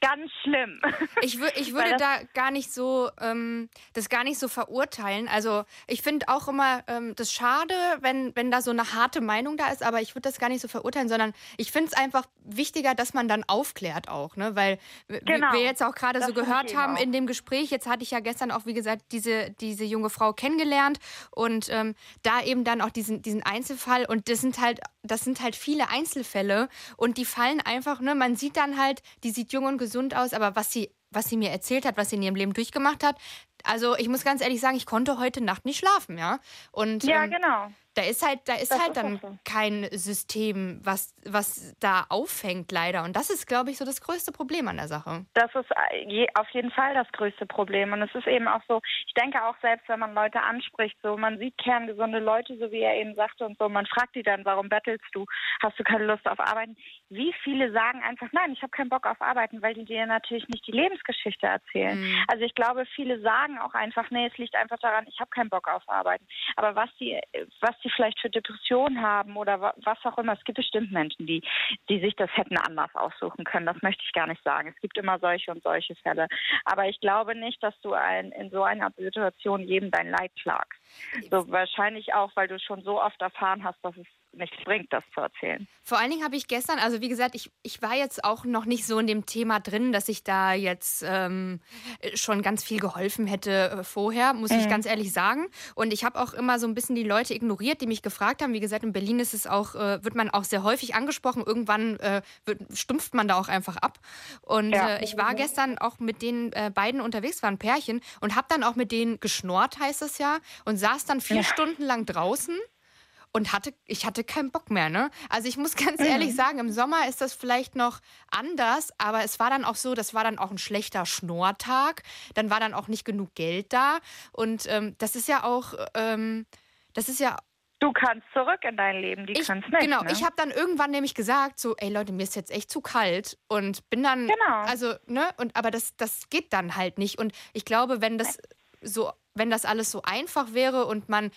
ganz schlimm. Ich, wür ich würde da gar nicht so, ähm, das gar nicht so verurteilen. Also ich finde auch immer ähm, das schade, wenn, wenn da so eine harte Meinung da ist, aber ich würde das gar nicht so verurteilen, sondern ich finde es einfach wichtiger, dass man dann aufklärt auch, ne? Weil Genau. wir jetzt auch gerade so gehört haben auch. in dem Gespräch, jetzt hatte ich ja gestern auch, wie gesagt, diese, diese junge Frau kennengelernt und ähm, da eben dann auch diesen, diesen Einzelfall und das sind halt, das sind halt viele Einzelfälle und die fallen einfach, ne, man sieht dann halt, die sieht jung und gesund aus, aber was sie, was sie mir erzählt hat, was sie in ihrem Leben durchgemacht hat, also ich muss ganz ehrlich sagen, ich konnte heute Nacht nicht schlafen, ja. Und Ja, ähm, genau. da ist halt, da ist Das halt ist dann so. kein System, was, was da auffängt, leider. Und das ist, glaube ich, so das größte Problem an der Sache. Das ist äh, auf jeden Fall das größte Problem. Und es ist eben auch so, ich denke auch selbst, wenn man Leute anspricht, so man sieht kerngesunde Leute, so wie er eben sagte und so, man fragt die dann, warum bettelst du? Hast du keine Lust auf Arbeiten? Wie viele sagen einfach, nein, ich habe keinen Bock auf Arbeiten, weil die dir natürlich nicht die Lebensgeschichte erzählen. Mhm. Also ich glaube, viele sagen auch einfach, nee, es liegt einfach daran, ich habe keinen Bock auf Arbeiten. Aber was die, was die vielleicht für Depressionen haben oder wa- was auch immer, es gibt bestimmt Menschen, die, die sich das hätten anders aussuchen können. Das möchte ich gar nicht sagen. Es gibt immer solche und solche Fälle. Aber ich glaube nicht, dass du ein, in so einer Situation jedem dein Leid klagst. So wahrscheinlich auch, weil du schon so oft erfahren hast, dass es nichts bringt, das zu erzählen. Vor allen Dingen habe ich gestern, also wie gesagt, ich, ich war jetzt auch noch nicht so in dem Thema drin, dass ich da jetzt ähm, schon ganz viel geholfen hätte äh, vorher, muss ich Mhm. ganz ehrlich sagen. Und ich habe auch immer so ein bisschen die Leute ignoriert, die mich gefragt haben. Wie gesagt, in Berlin ist es auch, äh, wird man auch sehr häufig angesprochen. Irgendwann äh, wird, stumpft man da auch einfach ab. Und Ja. äh, ich war gestern auch mit den äh, beiden unterwegs, war ein Pärchen, und habe dann auch mit denen geschnort, heißt es ja, und saß dann vier Ja. Stunden lang draußen und hatte, ich hatte keinen Bock mehr, ne? Also ich muss ganz Mhm. ehrlich sagen, im Sommer ist das vielleicht noch anders, aber es war dann auch so, das war dann auch ein schlechter Schnorrtag, dann war dann auch nicht genug Geld da und ähm, das ist ja auch, ähm, das ist ja Du kannst zurück in dein Leben, die ich, es nicht. genau, ne? ich habe dann irgendwann nämlich gesagt, so, ey Leute, mir ist jetzt echt zu kalt und bin dann, Genau. also, ne, und aber das, das geht dann halt nicht. Und ich glaube, wenn das so, wenn das alles so einfach wäre und man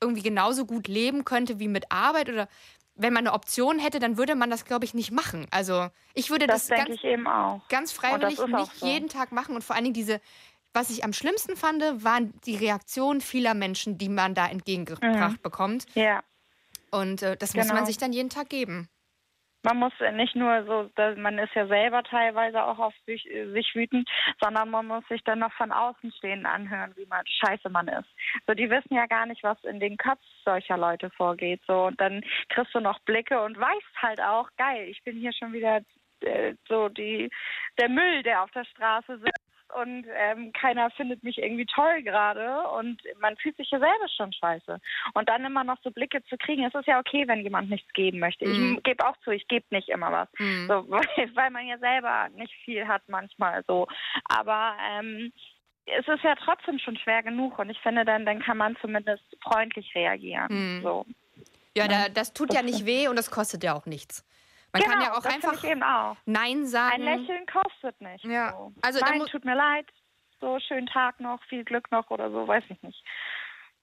irgendwie genauso gut leben könnte wie mit Arbeit oder wenn man eine Option hätte, dann würde man das, glaube ich, nicht machen. Also ich würde Das das, ganz, ich eben auch. ganz freiwillig auch nicht so. jeden Tag machen und vor allen Dingen diese, was ich am schlimmsten fand, waren die Reaktionen vieler Menschen, die man da entgegengebracht bekommt. Ja. Und äh, das muss Genau. man sich dann jeden Tag geben. Man muss nicht nur so, man ist ja selber teilweise auch auf sich, äh, sich wütend, sondern man muss sich dann noch von außen stehen anhören, wie man scheiße man ist. So, die wissen ja gar nicht, was in den Köpfen solcher Leute vorgeht. So, und dann kriegst du noch Blicke und weißt halt auch, geil, ich bin hier schon wieder äh, so die der Müll, der auf der Straße sitzt und ähm, keiner findet mich irgendwie toll gerade und man fühlt sich ja selber schon scheiße. Und dann immer noch so Blicke zu kriegen, es ist ja okay, wenn jemand nichts geben möchte. Mhm. Ich gebe auch zu, ich gebe nicht immer was. Mhm. So, weil, weil man ja selber nicht viel hat manchmal so. Aber ähm, es ist ja trotzdem schon schwer genug und ich finde dann, dann kann man zumindest freundlich reagieren. Mhm. So. Ja, da, das tut ja nicht weh und das kostet ja auch nichts. Man genau, kann ja auch das finde einfach auch. Nein sagen. Ein Lächeln kostet nicht. Ja. So. Also Nein, tut mir leid. So, schönen Tag noch, viel Glück noch oder so, weiß ich nicht.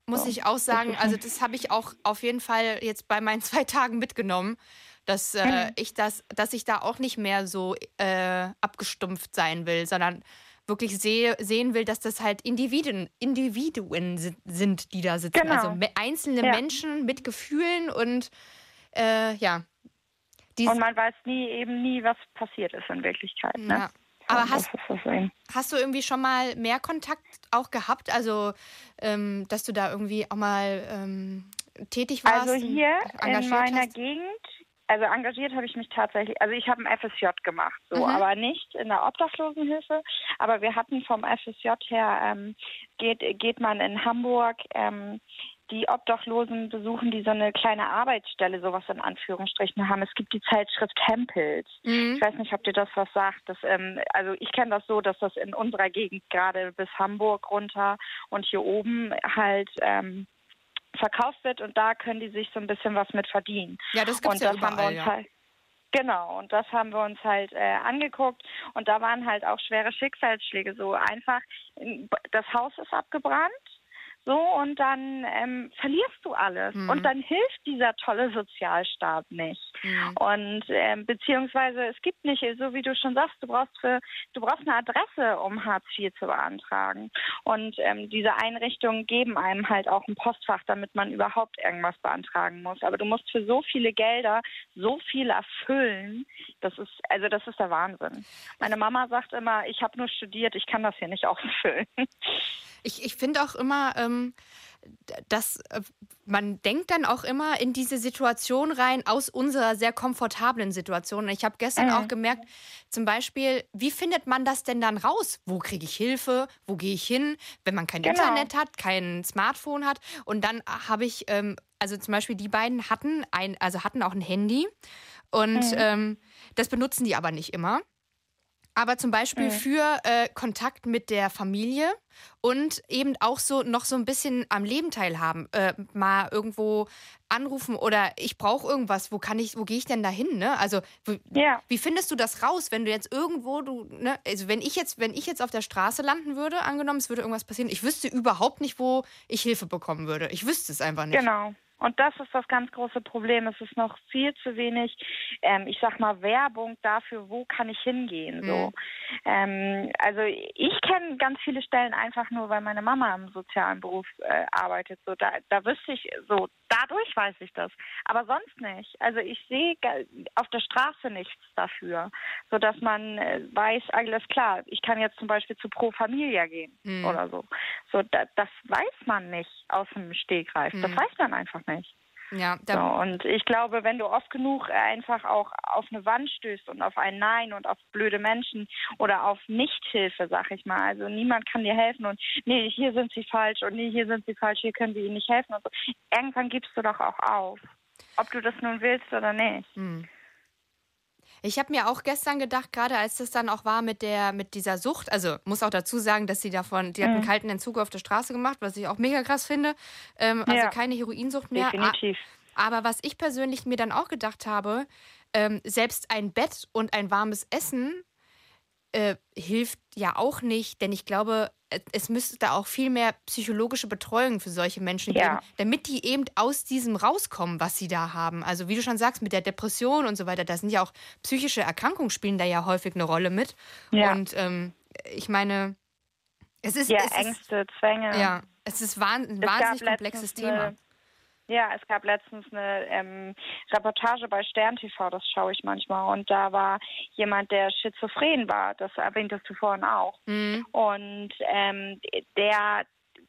muss So. ich auch sagen, also das habe ich auch auf jeden Fall jetzt bei meinen zwei Tagen mitgenommen, dass äh, Mhm. ich das, dass ich da auch nicht mehr so äh, abgestumpft sein will, sondern wirklich sehe, sehen will, dass das halt Individuen, Individuen si- sind, die da sitzen. Genau. Also einzelne Ja. Menschen mit Gefühlen und äh, ja. Dies, Und man weiß nie, eben nie, was passiert ist in Wirklichkeit. Ne? ja. Aber hast. Hast du irgendwie schon mal mehr Kontakt auch gehabt? Also, ähm, dass du da irgendwie auch mal ähm, tätig warst? Also hier in meiner hast? Gegend, also engagiert habe ich mich tatsächlich, also ich habe ein FSJ gemacht, so, Mhm. aber nicht in der Obdachlosenhilfe. Aber wir hatten vom FSJ her, ähm, geht, geht man in Hamburg, ähm, die Obdachlosen besuchen, die so eine kleine Arbeitsstelle, sowas in Anführungsstrichen haben. Es gibt die Zeitschrift Hempels. Mhm. Ich weiß nicht, ob dir das was sagt. Das, ähm, also ich kenne das so, dass das in unserer Gegend gerade bis Hamburg runter und hier oben halt ähm, verkauft wird und da können die sich so ein bisschen was mit verdienen. Ja, das gibt's und ja das haben wir überall, uns halt Genau, und das haben wir uns halt äh, angeguckt und da waren halt auch schwere Schicksalsschläge. So einfach, das Haus ist abgebrannt, So, und dann ähm, verlierst du alles. Mhm. Und dann hilft dieser tolle Sozialstaat nicht. Mhm. Und ähm, beziehungsweise es gibt nicht, so wie du schon sagst, du brauchst für, du brauchst eine Adresse, um Hartz IV zu beantragen. Und ähm, diese Einrichtungen geben einem halt auch ein Postfach, damit man überhaupt irgendwas beantragen muss. Aber du musst für so viele Gelder so viel erfüllen. Das ist, also das ist der Wahnsinn. Meine Mama sagt immer, ich habe nur studiert, ich kann das hier nicht ausfüllen. Ich, ich finde auch immer, ähm, dass äh, man denkt dann auch immer in diese Situation rein aus unserer sehr komfortablen Situation. Und ich habe gestern Mhm. auch gemerkt, zum Beispiel, wie findet man das denn dann raus? Wo kriege ich Hilfe? Wo gehe ich hin? Wenn man kein Genau. Internet hat, kein Smartphone hat. Und dann habe ich, ähm, also zum Beispiel die beiden hatten ein, also hatten auch ein Handy und Mhm. ähm, das benutzen die aber nicht immer. Aber zum Beispiel Mhm. für äh, Kontakt mit der Familie und eben auch so noch so ein bisschen am Leben teilhaben. Äh, mal irgendwo anrufen oder ich brauche irgendwas, wo kann ich, wo gehe ich denn da hin? Ne? Also wie, Ja. wie findest du das raus, wenn du jetzt irgendwo, du, ne, also wenn ich jetzt, wenn ich jetzt auf der Straße landen würde, angenommen, es würde irgendwas passieren, ich wüsste überhaupt nicht, wo ich Hilfe bekommen würde. Ich wüsste es einfach nicht. Genau. Und das ist das ganz große Problem. Es ist noch viel zu wenig, ähm, ich sag mal, Werbung dafür, wo kann ich hingehen. So. Ähm, also ich kenne ganz viele Stellen einfach nur, weil meine Mama im sozialen Beruf äh, arbeitet. So, da, da wüsste ich, so, dadurch weiß ich das. Aber sonst nicht. Also ich sehe auf der Straße nichts dafür, sodass man äh, weiß, alles klar, ich kann jetzt zum Beispiel zu Pro Familia gehen Mhm. oder so. So, da, das weiß man nicht aus dem Stegreif. Das Mhm. weiß man einfach nicht. Ja, So, und ich glaube, wenn du oft genug einfach auch auf eine Wand stößt und auf ein Nein und auf blöde Menschen oder auf Nichthilfe, sag ich mal, also niemand kann dir helfen und nee, hier sind sie falsch und nee, hier sind sie falsch, hier können wir ihnen nicht helfen und so. Irgendwann gibst du doch auch auf, ob du das nun willst oder nicht. Hm. Ich habe mir auch gestern gedacht, gerade als das dann auch war mit der mit dieser Sucht, also muss auch dazu sagen, dass sie davon, die hat einen Mhm. kalten Entzug auf der Straße gemacht, was ich auch mega krass finde. Ähm, also Ja. keine Heroinsucht mehr. Definitiv. Aber was ich persönlich mir dann auch gedacht habe, ähm, selbst ein Bett und ein warmes Essen äh, hilft ja auch nicht, denn ich glaube, es- es müsste da auch viel mehr psychologische Betreuung für solche Menschen Ja. geben, damit die eben aus diesem rauskommen, was sie da haben. Also wie du schon sagst, mit der Depression und so weiter, da sind ja auch psychische Erkrankungen spielen da ja häufig eine Rolle mit. Ja. Und ähm, ich meine, es ist, ja, es ist Ängste, Zwänge. ja, es ist wahn, ein Es wahnsinnig komplexes Thema. Ja, es gab letztens eine ähm, Reportage bei Stern TV, das schaue ich manchmal. Und da war jemand, der schizophren war. Das erwähntest du vorhin auch. Mhm. Und ähm, der,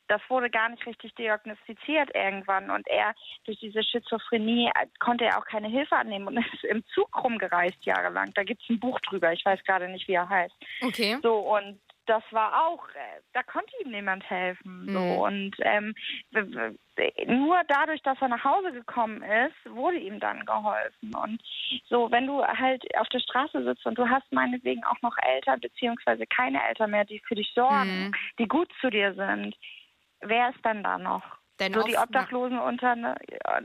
das wurde gar nicht richtig diagnostiziert irgendwann. Und er, durch diese Schizophrenie, äh, konnte er auch keine Hilfe annehmen und ist im Zug rumgereist jahrelang. Da gibt es ein Buch drüber. Ich weiß gerade nicht, wie er heißt. Okay. So, und das war auch, äh, da konnte ihm niemand helfen. So. Mhm. Und ähm, nur dadurch, dass er nach Hause gekommen ist, wurde ihm dann geholfen. Und so, wenn du halt auf der Straße sitzt und du hast meinetwegen auch noch Eltern, beziehungsweise keine Eltern mehr, die für dich sorgen, Mhm. die gut zu dir sind, wer ist dann da noch? Denn so, die Obdachlosen unterne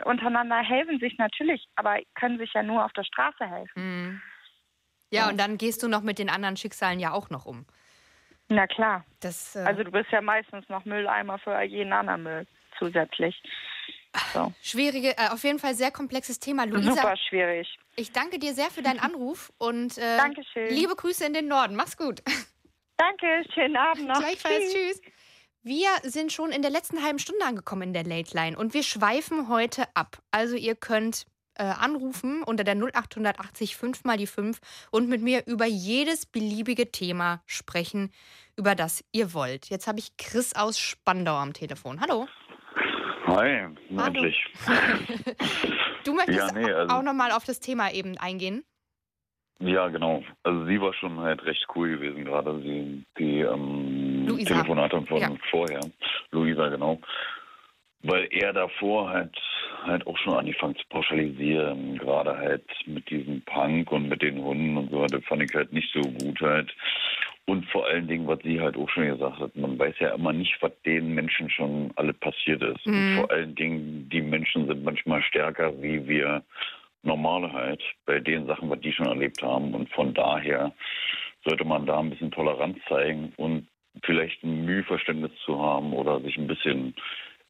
untereinander helfen sich natürlich, aber können sich ja nur auf der Straße helfen. Mhm. Ja, und dann gehst du noch mit den anderen Schicksalen ja auch noch um. Na klar. Das, äh, Also du bist ja meistens noch Mülleimer für jeden anderen Müll zusätzlich. So. Schwierige, äh, auf jeden Fall sehr komplexes Thema. Luisa, Super schwierig. ich danke dir sehr für deinen Anruf und äh, Dankeschön. liebe Grüße in den Norden. Mach's gut. Danke, schönen Abend noch. Gleichfalls, tschüss. Wir sind schon in der letzten halben Stunde angekommen in der Late Line und wir schweifen heute ab. Also ihr könnt äh, anrufen unter der 0880 5 mal die 5 und mit mir über jedes beliebige Thema sprechen, über das ihr wollt. Jetzt habe ich Chris aus Spandau am Telefon. Hallo. Hi, Hallo. endlich. Du möchtest Ja, nee, also- auch nochmal auf das Thema eben eingehen? Ja, genau. Also sie war schon halt recht cool gewesen gerade, sie, die ähm, Luisa. Telefonatin von Ja. vorher. Luisa, genau. Weil er davor halt halt auch schon angefangen zu pauschalisieren, gerade halt mit diesem Punk und mit den Hunden und so weiter, fand ich halt nicht so gut halt. Und vor allen Dingen, was sie halt auch schon gesagt hat, man weiß ja immer nicht, was den Menschen schon alle passiert ist. Mhm. Und vor allen Dingen, die Menschen sind manchmal stärker, wie wir normale halt, bei den Sachen, was die schon erlebt haben. Und von daher sollte man da ein bisschen Toleranz zeigen und vielleicht ein Müheverständnis zu haben oder sich ein bisschen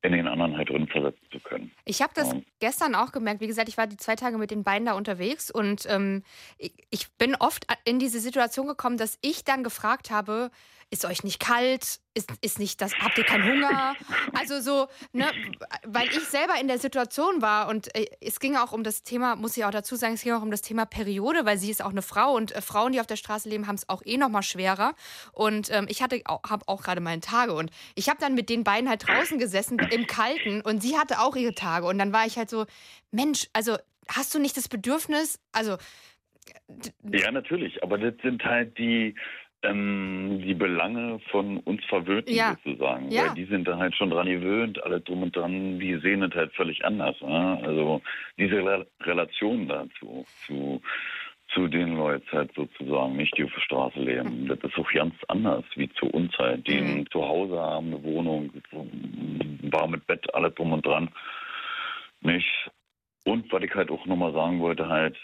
in den anderen halt drin versetzen zu können. Ich habe das Ja. gestern auch gemerkt. Wie gesagt, ich war die zwei Tage mit den beiden da unterwegs und ähm, ich, ich bin oft in diese Situation gekommen, dass ich dann gefragt habe, ist euch nicht kalt? Ist, ist nicht das, habt ihr keinen Hunger? Also so, ne, weil ich selber in der Situation war und äh, es ging auch um das Thema, muss ich auch dazu sagen, es ging auch um das Thema Periode, weil sie ist auch eine Frau und äh, Frauen, die auf der Straße leben, haben es auch eh noch mal schwerer. Und ähm, ich hatte habe auch gerade meine Tage und ich habe dann mit den beiden halt draußen gesessen im Kalten und sie hatte auch ihre Tage und dann war ich halt so, Mensch, also hast du nicht das Bedürfnis, also Ja, natürlich, aber das sind halt die, ähm, die Belange von uns Verwöhnten Ja. sozusagen. Ja. Weil die sind da halt schon dran gewöhnt, alle drum und dran, die sehen es halt völlig anders. Ne? Also diese Re Relation dazu, zu, zu den Leuten halt sozusagen, nicht die auf der Straße leben, das ist auch ganz anders wie zu uns halt, die ein Zuhause haben, eine Wohnung, ein warmes Bett, alles drum und dran. Nicht? Und was ich halt auch nochmal sagen wollte, halt,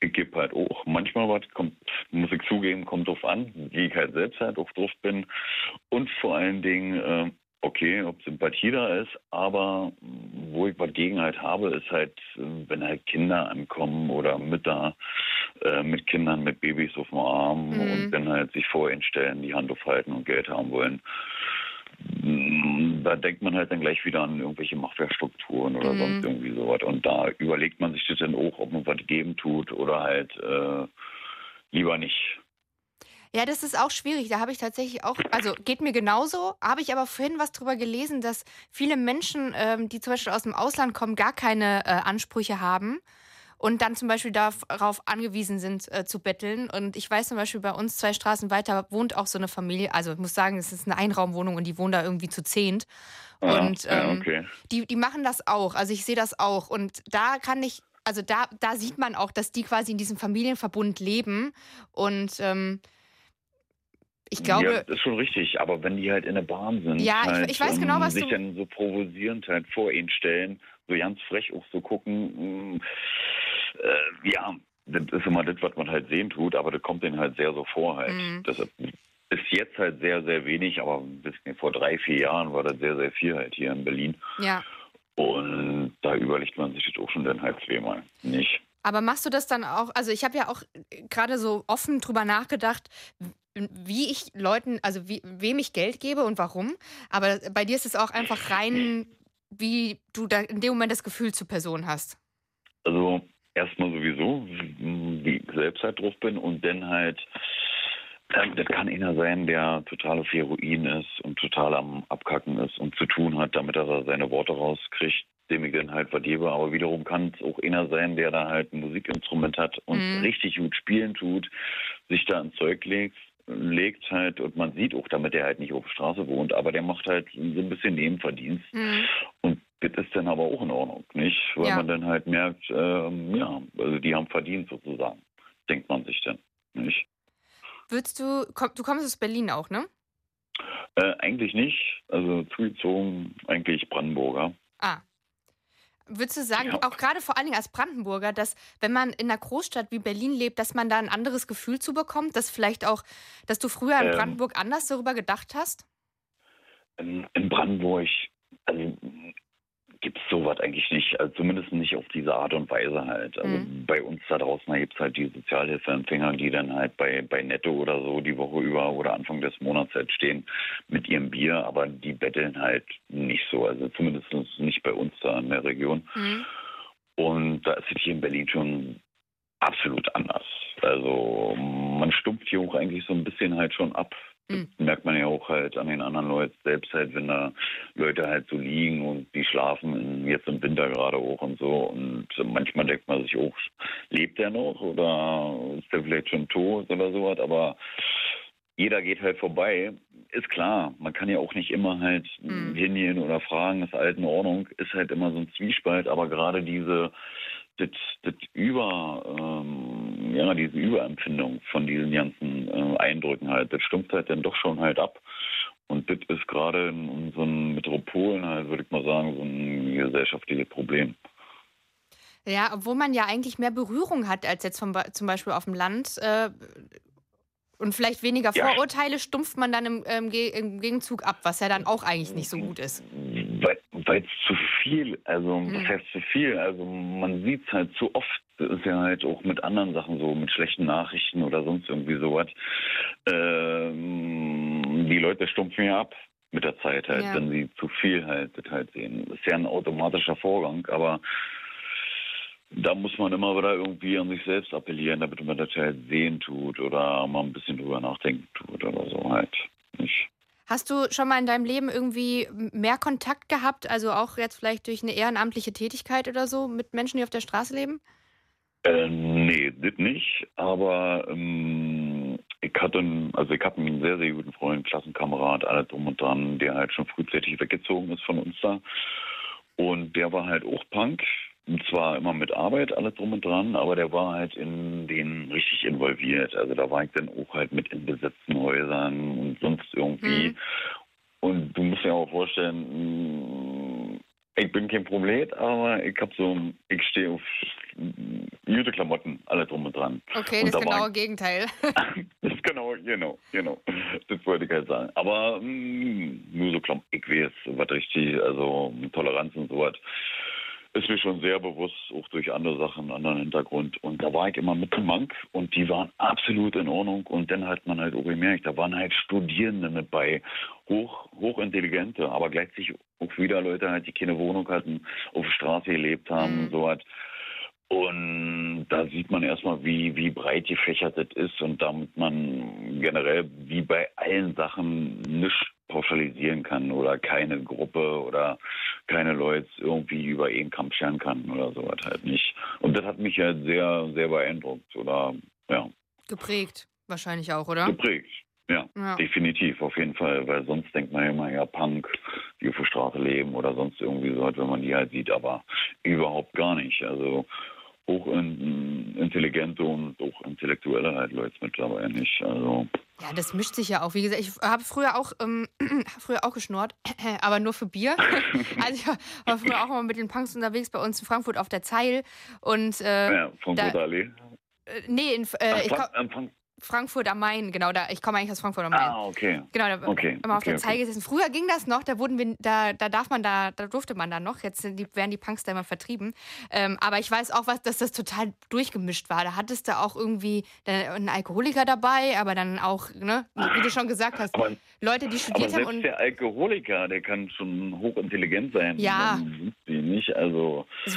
gebe halt auch manchmal was, kommt, muss ich zugeben, kommt drauf an, wie ich halt selbst halt auch drauf bin. Und vor allen Dingen, äh, okay, ob Sympathie da ist, aber wo ich was gegen halt habe, ist halt, wenn halt Kinder ankommen oder Mütter äh, mit Kindern, mit Babys auf dem Arm Mhm. und dann halt sich vor ihnen stellen, die Hand aufhalten und Geld haben wollen. Da denkt man halt dann gleich wieder an irgendwelche Mafia-Strukturen oder Mhm. sonst irgendwie sowas. Und da überlegt man sich das dann auch, ob man was geben tut oder halt äh, lieber nicht. Ja, das ist auch schwierig. Da habe ich tatsächlich auch, also geht mir genauso, habe ich aber vorhin was drüber gelesen, dass viele Menschen, ähm, die zum Beispiel aus dem Ausland kommen, gar keine äh, Ansprüche haben und dann zum Beispiel darauf angewiesen sind, äh, zu betteln. Und ich weiß zum Beispiel, bei uns zwei Straßen weiter wohnt auch so eine Familie, also ich muss sagen, es ist eine Einraumwohnung und die wohnen da irgendwie zu zehnt. Ah, Und ja, ähm, okay. die, die machen das auch. Also ich sehe das auch. Und da kann ich, also da, da sieht man auch, dass die quasi in diesem Familienverbund leben. Und ähm, ich glaube. Ja, das ist schon richtig, aber wenn die halt in der Bahn sind, Ja, ich- halt, ich weiß genau, was sich du- dann so provozierend halt vor ihnen stellen, so ganz frech auch so gucken, mh, äh, ja, das ist immer das, was man halt sehen tut, aber das kommt denen halt sehr so vor halt. Mhm. Deshalb ist jetzt halt sehr, sehr wenig, aber bis vor drei, vier Jahren war das sehr, sehr viel halt hier in Berlin. Ja. Und da überlegt man sich das auch schon dann halt zweimal. Nicht? Aber machst du das dann auch? Also ich habe ja auch gerade so offen drüber nachgedacht, wie ich Leuten, also wie, wem ich Geld gebe und warum. Aber bei dir ist es auch einfach rein, wie du da in dem Moment das Gefühl zur Person hast. Also erstmal sowieso, wie ich selbst halt drauf bin und dann halt, ähm, das kann einer sein, der total auf Heroin ist und total am Abkacken ist und zu tun hat, damit er seine Worte rauskriegt, dem ich dann halt was gebe. Aber wiederum kann es auch einer sein, der da halt ein Musikinstrument hat und Mhm. richtig gut spielen tut, sich da ins Zeug legt legt halt und man sieht auch, damit er halt nicht auf der Straße wohnt, aber der macht halt so ein bisschen Nebenverdienst. Und das ist dann aber auch in Ordnung, nicht? Weil Ja. man dann halt merkt, ähm, ja, also die haben verdient sozusagen, denkt man sich dann, nicht? Würdest du, komm, du kommst aus Berlin auch, ne? Äh, eigentlich nicht, also zugezogen eigentlich Brandenburger. Ah. Würdest du sagen, auch gerade vor allen Dingen als Brandenburger, dass wenn man in einer Großstadt wie Berlin lebt, dass man da ein anderes Gefühl zu bekommt, dass vielleicht auch, dass du früher in Ähm. Brandenburg anders darüber gedacht hast? In Brandenburg also, gibt es sowas eigentlich nicht, also zumindest nicht auf diese Art und Weise halt. Also bei uns da draußen gibt es halt die Sozialhilfeempfänger, die dann halt bei, bei Netto oder so die Woche über oder Anfang des Monats halt stehen mit ihrem Bier, aber die betteln halt nicht so, also zumindest nicht bei uns da in der Region. Und da ist es hier in Berlin schon absolut anders. Also man stumpft hier auch eigentlich so ein bisschen halt schon ab. Das merkt man ja auch halt an den anderen Leuten selbst halt, wenn da Leute halt so liegen und die schlafen in, jetzt im Winter gerade auch und so. Und manchmal denkt man sich auch, lebt der noch oder ist der vielleicht schon tot oder sowas, aber jeder geht halt vorbei. Ist klar, man kann ja auch nicht immer halt hingehen oder fragen, ist alt in Ordnung, ist halt immer so ein Zwiespalt, aber gerade diese das, das Über, ähm, ja, diese Überempfindung von diesen ganzen äh, Eindrücken halt, das stumpft halt dann doch schon halt ab. Und das ist gerade in unseren Metropolen halt, würde ich mal sagen, so ein gesellschaftliches Problem. Ja, obwohl man ja eigentlich mehr Berührung hat als jetzt vom, zum Beispiel auf dem Land. Äh, und vielleicht weniger Ja. Vorurteile stumpft man dann im, ähm, im Gegenzug ab, was ja dann auch eigentlich nicht so gut ist. Weil es zu viel, also Hm. was heißt zu viel? Also man sieht es halt zu oft, das ist ja halt auch mit anderen Sachen so, mit schlechten Nachrichten oder sonst irgendwie sowas. Ähm, die Leute stumpfen ja ab mit der Zeit halt, Ja. wenn sie zu viel halt, das halt sehen. Das ist ja ein automatischer Vorgang, aber da muss man immer wieder irgendwie an sich selbst appellieren, damit man das halt sehen tut oder mal ein bisschen drüber nachdenken tut oder so halt. Nicht. Hast du schon mal in deinem Leben irgendwie mehr Kontakt gehabt, also auch jetzt vielleicht durch eine ehrenamtliche Tätigkeit oder so, mit Menschen, die auf der Straße leben? Äh, nee, das nicht. Aber ähm, ich hatte, einen- also ich habe einen sehr, sehr guten Freund, Klassenkamerad, alles drum und dran, der halt schon frühzeitig weggezogen ist von uns da. Und der war halt auch Punk. Und zwar immer mit Arbeit, alles drum und dran, aber der war halt in den richtig involviert. Also da war ich dann auch halt mit in besetzten Häusern und sonst irgendwie. Und du musst dir auch vorstellen, mh, ich bin kein Prolet, aber ich hab so, ich stehe auf mh, gute Klamotten, alle drum und dran. Okay, und das da genaue Gegenteil. das ist genau, genau, genau. Das wollte ich halt sagen. Aber mh, nur so Klamotten, ich weiß, was richtig, also Toleranz und sowas ist mir schon sehr bewusst, auch durch andere Sachen, anderen Hintergrund. Und da war ich immer mit dem Mank und die waren absolut in Ordnung. Und dann hat man halt auch gemerkt, da waren halt Studierende mit bei, hoch, hochintelligente, aber gleichzeitig auch wieder Leute halt, die keine Wohnung hatten, auf der Straße gelebt haben und so was. Und da sieht man erstmal, wie, wie breit gefächert das ist und damit man generell wie bei allen Sachen nichts pauschalisieren kann oder keine Gruppe oder keine Leute irgendwie über einen Kampf scheren kann oder sowas halt nicht. Und das hat mich halt sehr, sehr beeindruckt oder ja, Geprägt, wahrscheinlich auch, oder? geprägt. Ja, Ja. definitiv, auf jeden Fall, weil sonst denkt man ja immer, ja, Punk, die auf der Straße leben oder sonst irgendwie so, wenn man die halt sieht, aber überhaupt gar nicht. Also hochintelligente und auch intellektuelle halt Leute mit dabei nicht. Also Ja, das mischt sich ja auch. Wie gesagt, ich habe früher auch, ähm, früher auch geschnurrt, aber nur für Bier. also ich war- war früher auch mal mit den Punks unterwegs bei uns in Frankfurt auf der Zeil. Und äh, ja, von da- Allee. äh, nee, in, Ach, äh, Frank- am Frank- Frankfurt am Main, genau, da, ich komme eigentlich aus Frankfurt am Main. Ah, okay. Genau, da Okay, immer auf okay, der Zeil okay. gesessen. Früher ging das noch, da wurden wir, da, da darf man da, da durfte man da noch. Jetzt sind die, werden die Punks da immer vertrieben. Ähm, aber ich weiß auch, was, dass das total durchgemischt war. Da hattest du auch irgendwie einen Alkoholiker dabei, aber dann auch, ne, wie du schon gesagt hast, Aber- Leute, die Aber studiert haben selbst und der Alkoholiker, der kann schon hochintelligent sein. Ja. Sie nicht, also es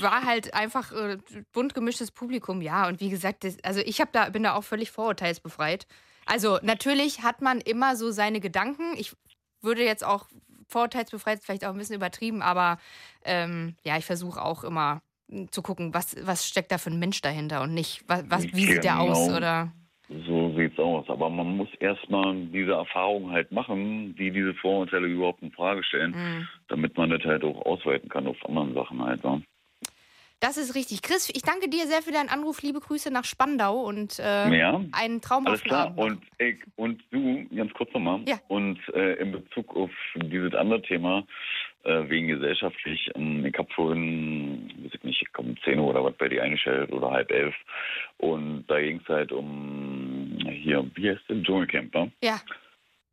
war halt einfach äh, bunt gemischtes Publikum, ja. Und wie gesagt, das, also ich hab da, bin da auch völlig vorurteilsbefreit. Also natürlich hat man immer so seine Gedanken. Ich würde jetzt auch vorurteilsbefreit vielleicht auch ein bisschen übertrieben, aber ähm, ja, ich versuche auch immer mm, zu gucken, was, was steckt da für ein Mensch dahinter und nicht, was, was, wie sieht der aus Genau. oder So aus. Aber man muss erstmal diese Erfahrung halt machen, die diese Vorurteile überhaupt in Frage stellen, Mhm. damit man das halt auch ausweiten kann auf anderen Sachen halt. Ne? Das ist richtig. Chris, ich danke dir sehr für deinen Anruf. Liebe Grüße nach Spandau und äh, Ja, einen Alles traumhaften klar. Und ich und du, ganz kurz nochmal. Ja. Und äh, in Bezug auf dieses andere Thema, äh, wegen gesellschaftlich, ähm, ich habe vorhin, weiß ich nicht, ich komme um 10 Uhr oder was bei dir eingestellt oder halb elf. Und da ging es halt um hier, wie heißt denn Dschungelcamp, ne? Ja.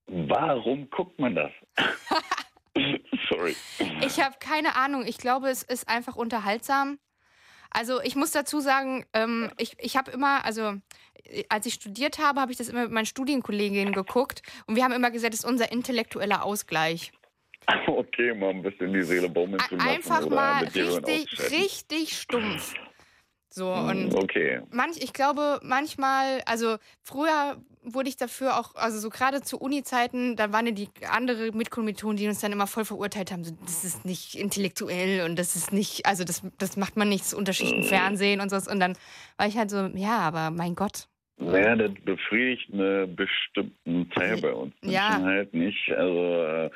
Warum guckt man das? Sorry. Ich habe keine Ahnung. Ich glaube, es ist einfach unterhaltsam. Also ich muss dazu sagen, ähm, ich, ich habe immer, also als ich studiert habe, habe ich das immer mit meinen Studienkolleginnen geguckt und wir haben immer gesagt, das ist unser intellektueller Ausgleich. Okay, mal ein bisschen die Seele baumeln zu lassen. Einfach mal richtig, richtig stumpf. So Hm, und Okay. manch, ich glaube, manchmal, also früher wurde ich dafür auch, also so gerade zu Uni-Zeiten, da waren ja die andere Mitkommilitonen, die uns dann immer voll verurteilt haben, so, das ist nicht intellektuell und das ist nicht, also das, das macht man nicht, das Unterschicht im Fernsehen und so. Und dann war ich halt so, ja, aber mein Gott. Naja, das befriedigt einen bestimmten Teil bei uns Menschen Ja. halt nicht. Also, äh,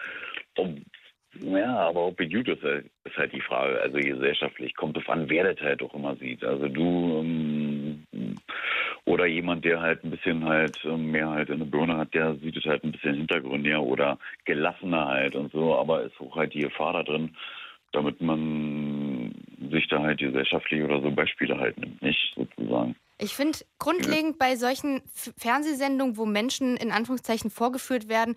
ja, aber ob es gut ist, halt- ist halt die Frage. Also gesellschaftlich kommt es an, wer das halt auch immer sieht. Also du ähm, oder jemand, der halt ein bisschen halt ähm, mehr halt in der Birne hat, der sieht es halt ein bisschen hintergründiger oder gelassener halt und so, aber ist auch halt die Gefahr da drin, damit man sich da halt gesellschaftlich oder so Beispiele halt nimmt, nicht sozusagen. Ich finde grundlegend bei solchen Fernsehsendungen, wo Menschen in Anführungszeichen vorgeführt werden,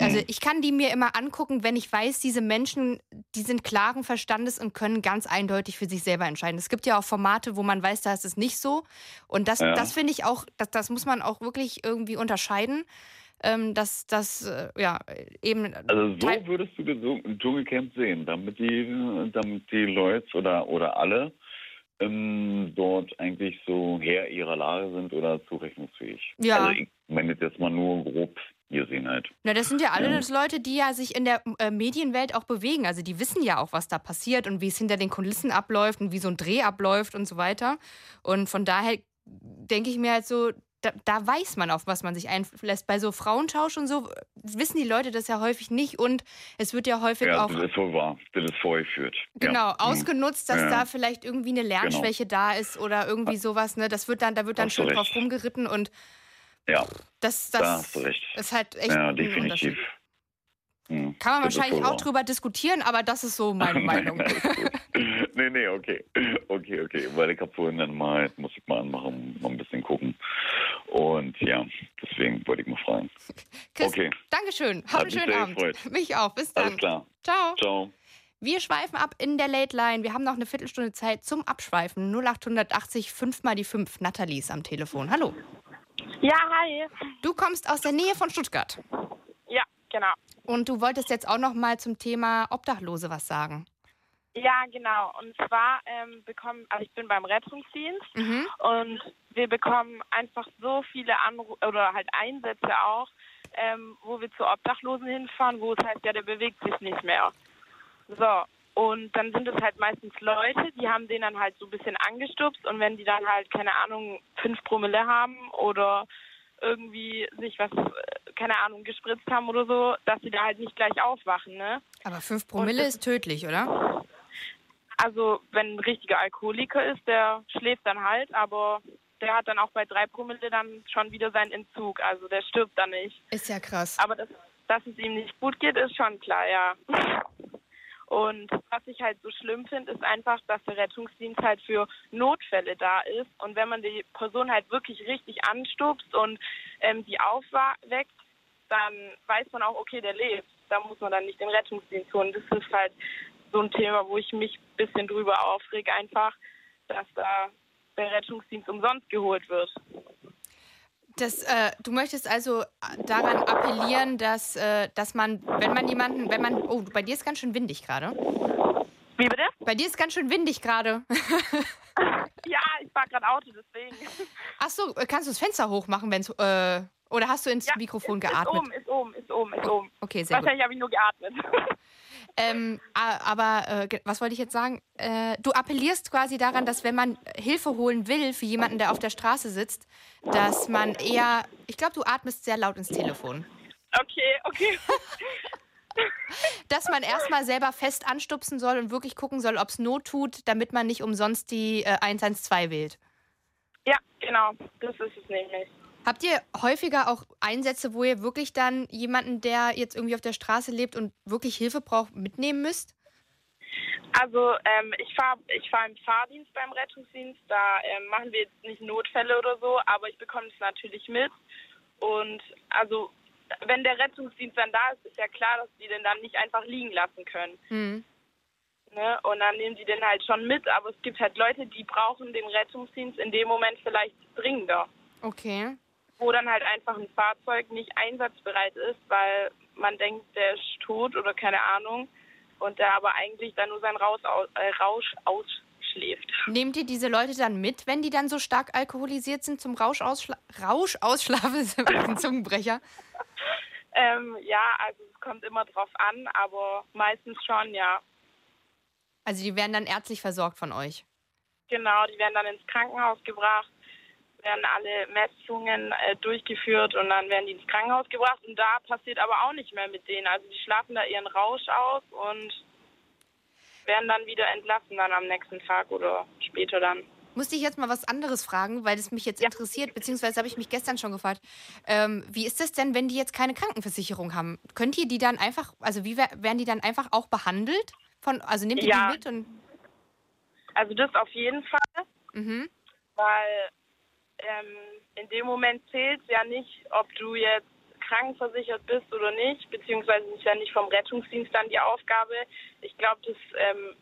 also Hm. ich kann die mir immer angucken, wenn ich weiß, diese Menschen, die sind klaren Verstandes und können ganz eindeutig für sich selber entscheiden. Es gibt ja auch Formate, wo man weiß, da ist es nicht so. Und das, Ja. das finde ich auch, das, das muss man auch wirklich irgendwie unterscheiden. Ähm, dass das, äh, ja, eben. Also so würdest du das Dschungelcamp sehen, damit die, damit die Leute oder, oder alle ähm, dort eigentlich so Herr ihrer Lage sind oder zurechnungsfähig. Ja. Also ich meine jetzt mal nur grob gesehen halt. Na, das sind ja alle Ja. Leute, die ja sich in der äh, Medienwelt auch bewegen. Also die wissen ja auch, was da passiert und wie es hinter den Kulissen abläuft und wie so ein Dreh abläuft und so weiter. Und von daher denke ich mir halt so, da, da weiß man, auf was man sich einlässt. Bei so Frauentausch und so wissen die Leute das ja häufig nicht und es wird ja häufig Ja, auch das ist wohl wahr. Das ist vorgeführt. Genau, ja. ausgenutzt, dass Ja. da vielleicht irgendwie eine Lernschwäche da ist oder irgendwie sowas, ne? Das wird dann, da wird dann Hast schön drauf rumgeritten und Ja, das, da das hast du recht. ist halt echt ja, definitiv. Hm, Kann man wahrscheinlich auch drüber diskutieren, aber das ist so meine Meinung. nee, nee, okay. Okay, okay. Weil ich habe vorhin dann mal, muss ich mal anmachen, mal ein bisschen gucken. Und ja, deswegen wollte ich mal fragen. Chris, Okay. Dankeschön. Hab einen schönen Abend. gefreut. Mich auch. Bis dann. Alles klar. Ciao. Ciao. Wir schweifen ab in der Late Line. Wir haben noch eine Viertelstunde Zeit zum Abschweifen. 0880 5 mal die 5. Nathalie ist am Telefon. Hallo. Ja, hi. Du kommst aus der Nähe von Stuttgart. Ja, genau. Und du wolltest jetzt auch noch mal zum Thema Obdachlose was sagen. Ja, genau. Und zwar ähm, bekommen, also ich bin beim Rettungsdienst Mhm. und wir bekommen einfach so viele Anrufe oder halt Einsätze auch, ähm, wo wir zu Obdachlosen hinfahren, wo es heißt, ja, der bewegt sich nicht mehr. So. Und dann sind es halt meistens Leute, die haben den dann halt so ein bisschen angestupst und wenn die dann halt, keine Ahnung, fünf Promille haben oder irgendwie sich was, keine Ahnung, gespritzt haben oder so, dass sie da halt nicht gleich aufwachen, ne? Aber 5 Promille ist tödlich, oder? Also, wenn ein richtiger Alkoholiker ist, der schläft dann halt, aber der hat dann auch bei drei Promille dann schon wieder seinen Entzug. Also, der stirbt dann nicht. Ist ja krass. Aber das, dass es ihm nicht gut geht, ist schon klar, ja. Und was ich halt so schlimm finde, ist einfach, dass der Rettungsdienst halt für Notfälle da ist. Und wenn man die Person halt wirklich richtig anstupst und ähm, die aufweckt, dann weiß man auch, okay, der lebt. Da muss man dann nicht den Rettungsdienst holen. Das ist halt so ein Thema, wo ich mich ein bisschen drüber aufreg, einfach, dass da der Rettungsdienst umsonst geholt wird. Das, äh, du möchtest also daran appellieren, dass, äh, dass man, wenn man jemanden, wenn man, oh, bei dir ist ganz schön windig gerade. Wie bitte? Bei dir ist ganz schön windig gerade. Ja, ich fahr gerade Auto, deswegen. Ach so, äh, kannst du das Fenster hochmachen, wenn's, äh, oder hast du ins Mikrofon Ist geatmet? oben, ist oben, ist oben, ist oben. Okay, sehr gut. Wahrscheinlich habe ich nur geatmet. Ähm, aber äh, was wollte ich jetzt sagen? Äh, du appellierst quasi daran, dass wenn man Hilfe holen will für jemanden, der auf der Straße sitzt, dass man eher, ich glaube, du atmest sehr laut ins Telefon. Okay, okay. Dass man erstmal selber fest anstupsen soll und wirklich gucken soll, ob es Not tut, damit man nicht umsonst die äh, 112 wählt. Ja, genau. Das ist es nämlich. Habt ihr häufiger auch Einsätze, wo ihr wirklich dann jemanden, der jetzt irgendwie auf der Straße lebt und wirklich Hilfe braucht, mitnehmen müsst? Also ähm, ich fahre ich fahr im Fahrdienst beim Rettungsdienst. Da ähm, machen wir jetzt nicht Notfälle oder so, aber ich bekomme es natürlich mit. Und also wenn der Rettungsdienst dann da ist, ist ja klar, dass die den dann nicht einfach liegen lassen können. Hm. Ne? Und dann nehmen die den halt schon mit. Aber es gibt halt Leute, die brauchen den Rettungsdienst in dem Moment vielleicht dringender. Okay. Wo dann halt einfach ein Fahrzeug nicht einsatzbereit ist, weil man denkt, der ist tot oder keine Ahnung. Und der aber eigentlich dann nur seinen Rausch, aus, äh, Rausch ausschläft. Nehmt ihr diese Leute dann mit, wenn die dann so stark alkoholisiert sind zum Rausch ausschla Rausch ausschlafen? Das ist ein Zungenbrecher. Ähm, ja, also es kommt immer drauf an, aber meistens schon, ja. Also die werden dann ärztlich versorgt von euch. Genau, die werden dann ins Krankenhaus gebracht, werden alle Messungen äh, durchgeführt und dann werden die ins Krankenhaus gebracht und da passiert aber auch nicht mehr mit denen. Also die schlafen da ihren Rausch aus und werden dann wieder entlassen dann am nächsten Tag oder später dann. Musste ich jetzt mal was anderes fragen, weil es mich jetzt interessiert, beziehungsweise habe ich mich gestern schon gefragt. Ähm, wie ist das denn, wenn die jetzt keine Krankenversicherung haben? Könnt ihr die dann einfach, also wie wer- werden die dann einfach auch behandelt? Von, also nehmt ihr Ja. die mit und. Also das auf jeden Fall, Mhm. weil ähm, in dem Moment zählt ja nicht, ob du jetzt, krankenversichert bist oder nicht, beziehungsweise ist ja nicht vom Rettungsdienst dann die Aufgabe. Ich glaube, das ähm,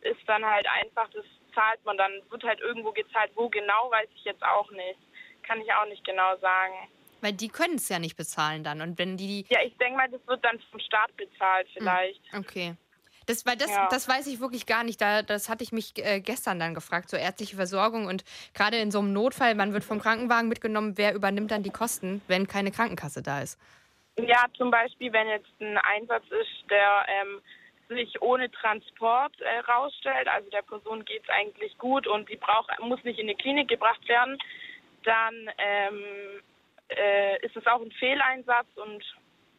ist dann halt einfach, das zahlt man dann, wird halt irgendwo gezahlt. Wo genau, weiß ich jetzt auch nicht. Kann ich auch nicht genau sagen. Weil die können es ja nicht bezahlen dann. Und wenn die. Ja, ich denke mal, das wird dann vom Staat bezahlt vielleicht. Okay. Das, weil das, Ja. das weiß ich wirklich gar nicht. Da, das hatte ich mich äh, gestern dann gefragt, so ärztliche Versorgung. Und gerade in so einem Notfall, man wird vom Krankenwagen mitgenommen, wer übernimmt dann die Kosten, wenn keine Krankenkasse da ist? Ja, zum Beispiel, wenn jetzt ein Einsatz ist, der ähm, sich ohne Transport äh, rausstellt, also der Person geht es eigentlich gut und die braucht, muss nicht in die Klinik gebracht werden, dann ähm, äh, ist es auch ein Fehleinsatz und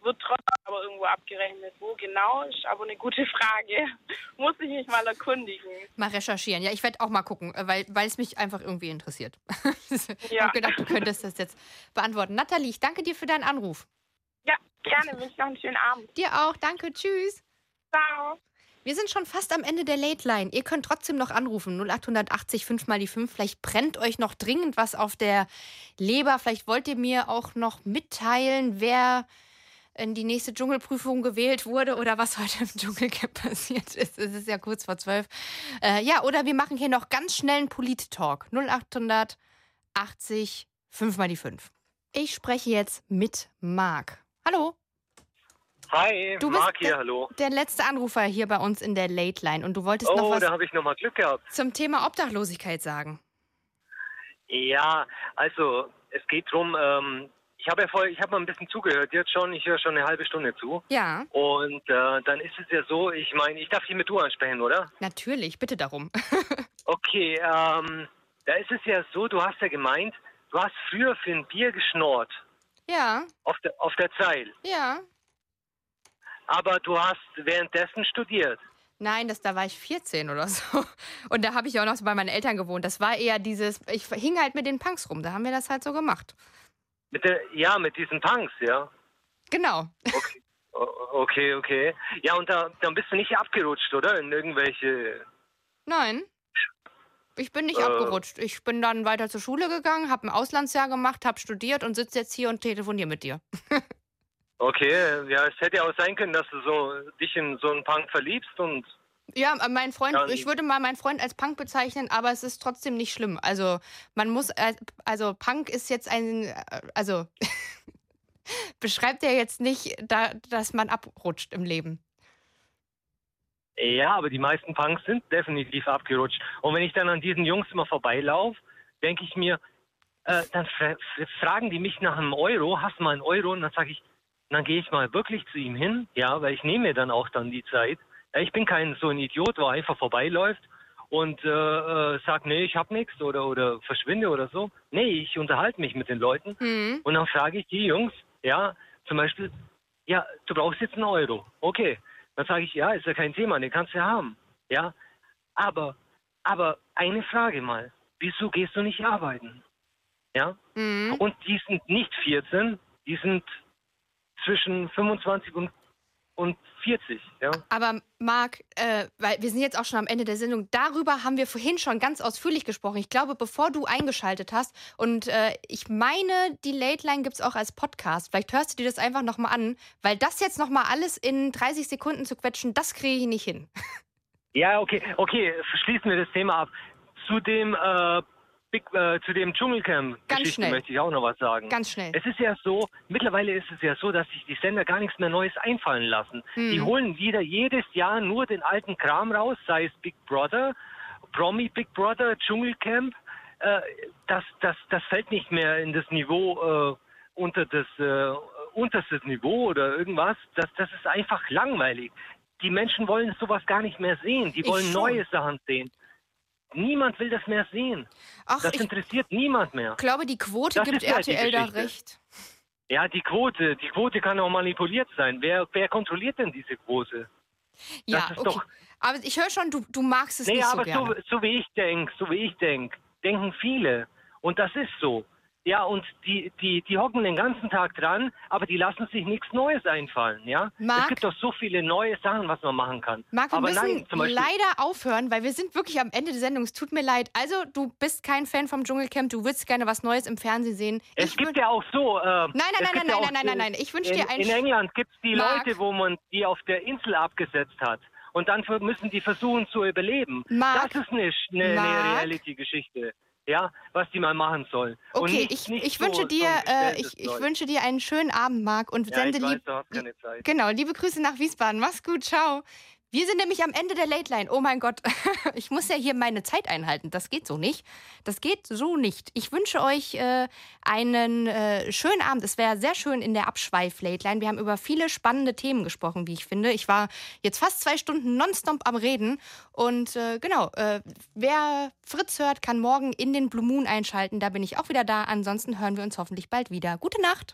wird trotzdem aber irgendwo abgerechnet. Wo genau, ist aber eine gute Frage. muss ich mich mal erkundigen. Mal recherchieren. Ja, ich werde auch mal gucken, äh, weil, weil es mich einfach irgendwie interessiert. ich Ja. habe gedacht, du könntest das jetzt beantworten. Nathalie, ich danke dir für deinen Anruf. Ja, gerne. Wünsche noch einen schönen Abend. Dir auch. Danke. Tschüss. Ciao. Wir sind schon fast am Ende der Late Line. Ihr könnt trotzdem noch anrufen. 0880 5 mal die 5. Vielleicht brennt euch noch dringend was auf der Leber. Vielleicht wollt ihr mir auch noch mitteilen, wer in die nächste Dschungelprüfung gewählt wurde oder was heute im Dschungelcamp passiert ist. Es ist ja kurz vor zwölf. Äh, ja, oder wir machen hier noch ganz schnell einen Polit-Talk. 0880 5 mal die 5. Ich spreche jetzt mit Marc. Hallo. Hi, Du bist Marc hier, der, hallo. der letzte Anrufer hier bei uns in der Late Line und du wolltest noch Oh, was da habe ich nochmal Glück gehabt. zum Thema Obdachlosigkeit sagen. Ja, also es geht drum. Ähm, ich habe ja voll, ich habe mal ein bisschen zugehört jetzt schon. Ich höre schon eine halbe Stunde zu. Ja, Und äh, dann ist es ja so, ich meine, ich darf dich mit du ansprechen, oder? natürlich, bitte darum. Okay, ähm, da ist es ja so, du hast ja gemeint, du hast früher für ein Bier geschnorrt ja, auf der, auf der Zeil. ja. Aber du hast währenddessen studiert. Nein, das, da war ich 14 oder so. Und da habe ich auch noch so bei meinen Eltern gewohnt. Das war eher dieses, ich hing halt mit den Punks rum. Da haben wir das halt so gemacht. Mit der, ja, mit diesen Punks, ja. Genau. O- Okay, okay. Ja, und da, dann bist du nicht abgerutscht, oder? In irgendwelche. Nein. Ich bin nicht Äh. abgerutscht. Ich bin dann weiter zur Schule gegangen, habe ein Auslandsjahr gemacht, habe studiert und sitze jetzt hier und telefoniere mit dir. Okay, ja, es hätte ja auch sein können, dass du so dich in so einen Punk verliebst und. Ja, mein Freund, Dann- ich würde mal meinen Freund als Punk bezeichnen, aber es ist trotzdem nicht schlimm. Also man muss, äh, also Punk ist jetzt ein, äh, also beschreibt ja jetzt nicht, da, dass man abrutscht im Leben. Ja, aber die meisten Punks sind definitiv abgerutscht. Und wenn ich dann an diesen Jungs immer vorbeilaufe, denke ich mir, äh, dann fra fra- fragen die mich nach einem Euro, hast du mal einen Euro? Und dann sage ich, dann gehe ich mal wirklich zu ihm hin, ja, weil ich nehme mir dann auch dann die Zeit. Ich bin kein so ein Idiot, der einfach vorbeiläuft und äh, äh, sagt, nee, ich hab nichts oder, oder verschwinde oder so. Nee, ich unterhalte mich mit den Leuten Hm. und dann frage ich die Jungs, ja, zum Beispiel, ja, du brauchst jetzt einen Euro. Okay. Dann sage ich, ja, ist ja kein Thema, den kannst du ja haben. Ja. Aber, aber eine Frage mal. Wieso gehst du nicht arbeiten? Ja. Mhm. Und die sind nicht 14, die sind zwischen 25 und, und 40, ja. Aber Marc, äh, weil wir sind jetzt auch schon am Ende der Sendung, darüber haben wir vorhin schon ganz ausführlich gesprochen. Ich glaube, bevor du eingeschaltet hast, und äh, ich meine, die Late Line gibt es auch als Podcast. Vielleicht hörst du dir das einfach nochmal an, weil das jetzt nochmal alles in 30 Sekunden zu quetschen, das kriege ich nicht hin. Ja, okay, okay, schließen wir das Thema ab. Zu dem, äh, Big, äh, zu dem Dschungelcamp-Geschichte möchte ich auch noch was sagen. Ganz schnell. Es ist ja so, mittlerweile ist es ja so, dass sich die Sender gar nichts mehr Neues einfallen lassen. Hm. Die holen wieder jedes Jahr nur den alten Kram raus, sei es Big Brother, Promi Big Brother, Dschungelcamp. Äh, das, das, das fällt nicht mehr in das Niveau äh, unter das äh, unterstes Niveau oder irgendwas. Das, das ist einfach langweilig. Die Menschen wollen sowas gar nicht mehr sehen. Die wollen neue Sachen sehen. Niemand will das mehr sehen. Ach, das interessiert niemand mehr. Ich glaube, die Quote Das gibt RTL da Geschichte. recht. Ja, die Quote, die Quote kann auch manipuliert sein. Wer, wer kontrolliert denn diese Quote? Ja, okay. doch. Aber ich höre schon, du, du magst es Nee, nicht so aber gerne. so, so wie ich denke, so wie ich denke, denken viele. Und das ist so. Ja, und die, die, die hocken den ganzen Tag dran, aber die lassen sich nichts Neues einfallen, ja? Marc? Es gibt doch so viele neue Sachen, was man machen kann. Marc, wir aber müssen nein, zum Beispiel, leider aufhören, weil wir sind wirklich am Ende der Sendung. Es tut mir leid. Also, du bist kein Fan vom Dschungelcamp, du würdest gerne was Neues im Fernsehen sehen. Es Ich gibt ja auch so. Äh, Nein, nein, nein, nein, ja nein, nein, nein, nein. Ich wünsch in, dir ein In England gibt es die Marc. Leute, wo man die auf der Insel abgesetzt hat. Und dann müssen die versuchen zu überleben. Marc. Das ist eine, eine, eine. Reality-Geschichte. Ja, was die mal machen sollen. Okay, nicht, ich, nicht ich so, wünsche dir, äh, ich, ich wünsche dir einen schönen Abend, Marc, und Ja, sende ich weiß, lieb. Zeit. Genau, liebe Grüße nach Wiesbaden. Mach's gut, ciao. Wir sind nämlich am Ende der Late Line. Oh mein Gott, ich muss ja hier meine Zeit einhalten. Das geht so nicht. Das geht so nicht. Ich wünsche euch äh, einen äh, schönen Abend. Es wäre sehr schön in der Abschweif Late Line. Wir haben über viele spannende Themen gesprochen, wie ich finde. Ich war jetzt fast zwei Stunden nonstop am Reden. Und äh, genau, äh, wer Fritz hört, kann morgen in den Blue Moon einschalten. Da bin ich auch wieder da. Ansonsten hören wir uns hoffentlich bald wieder. Gute Nacht.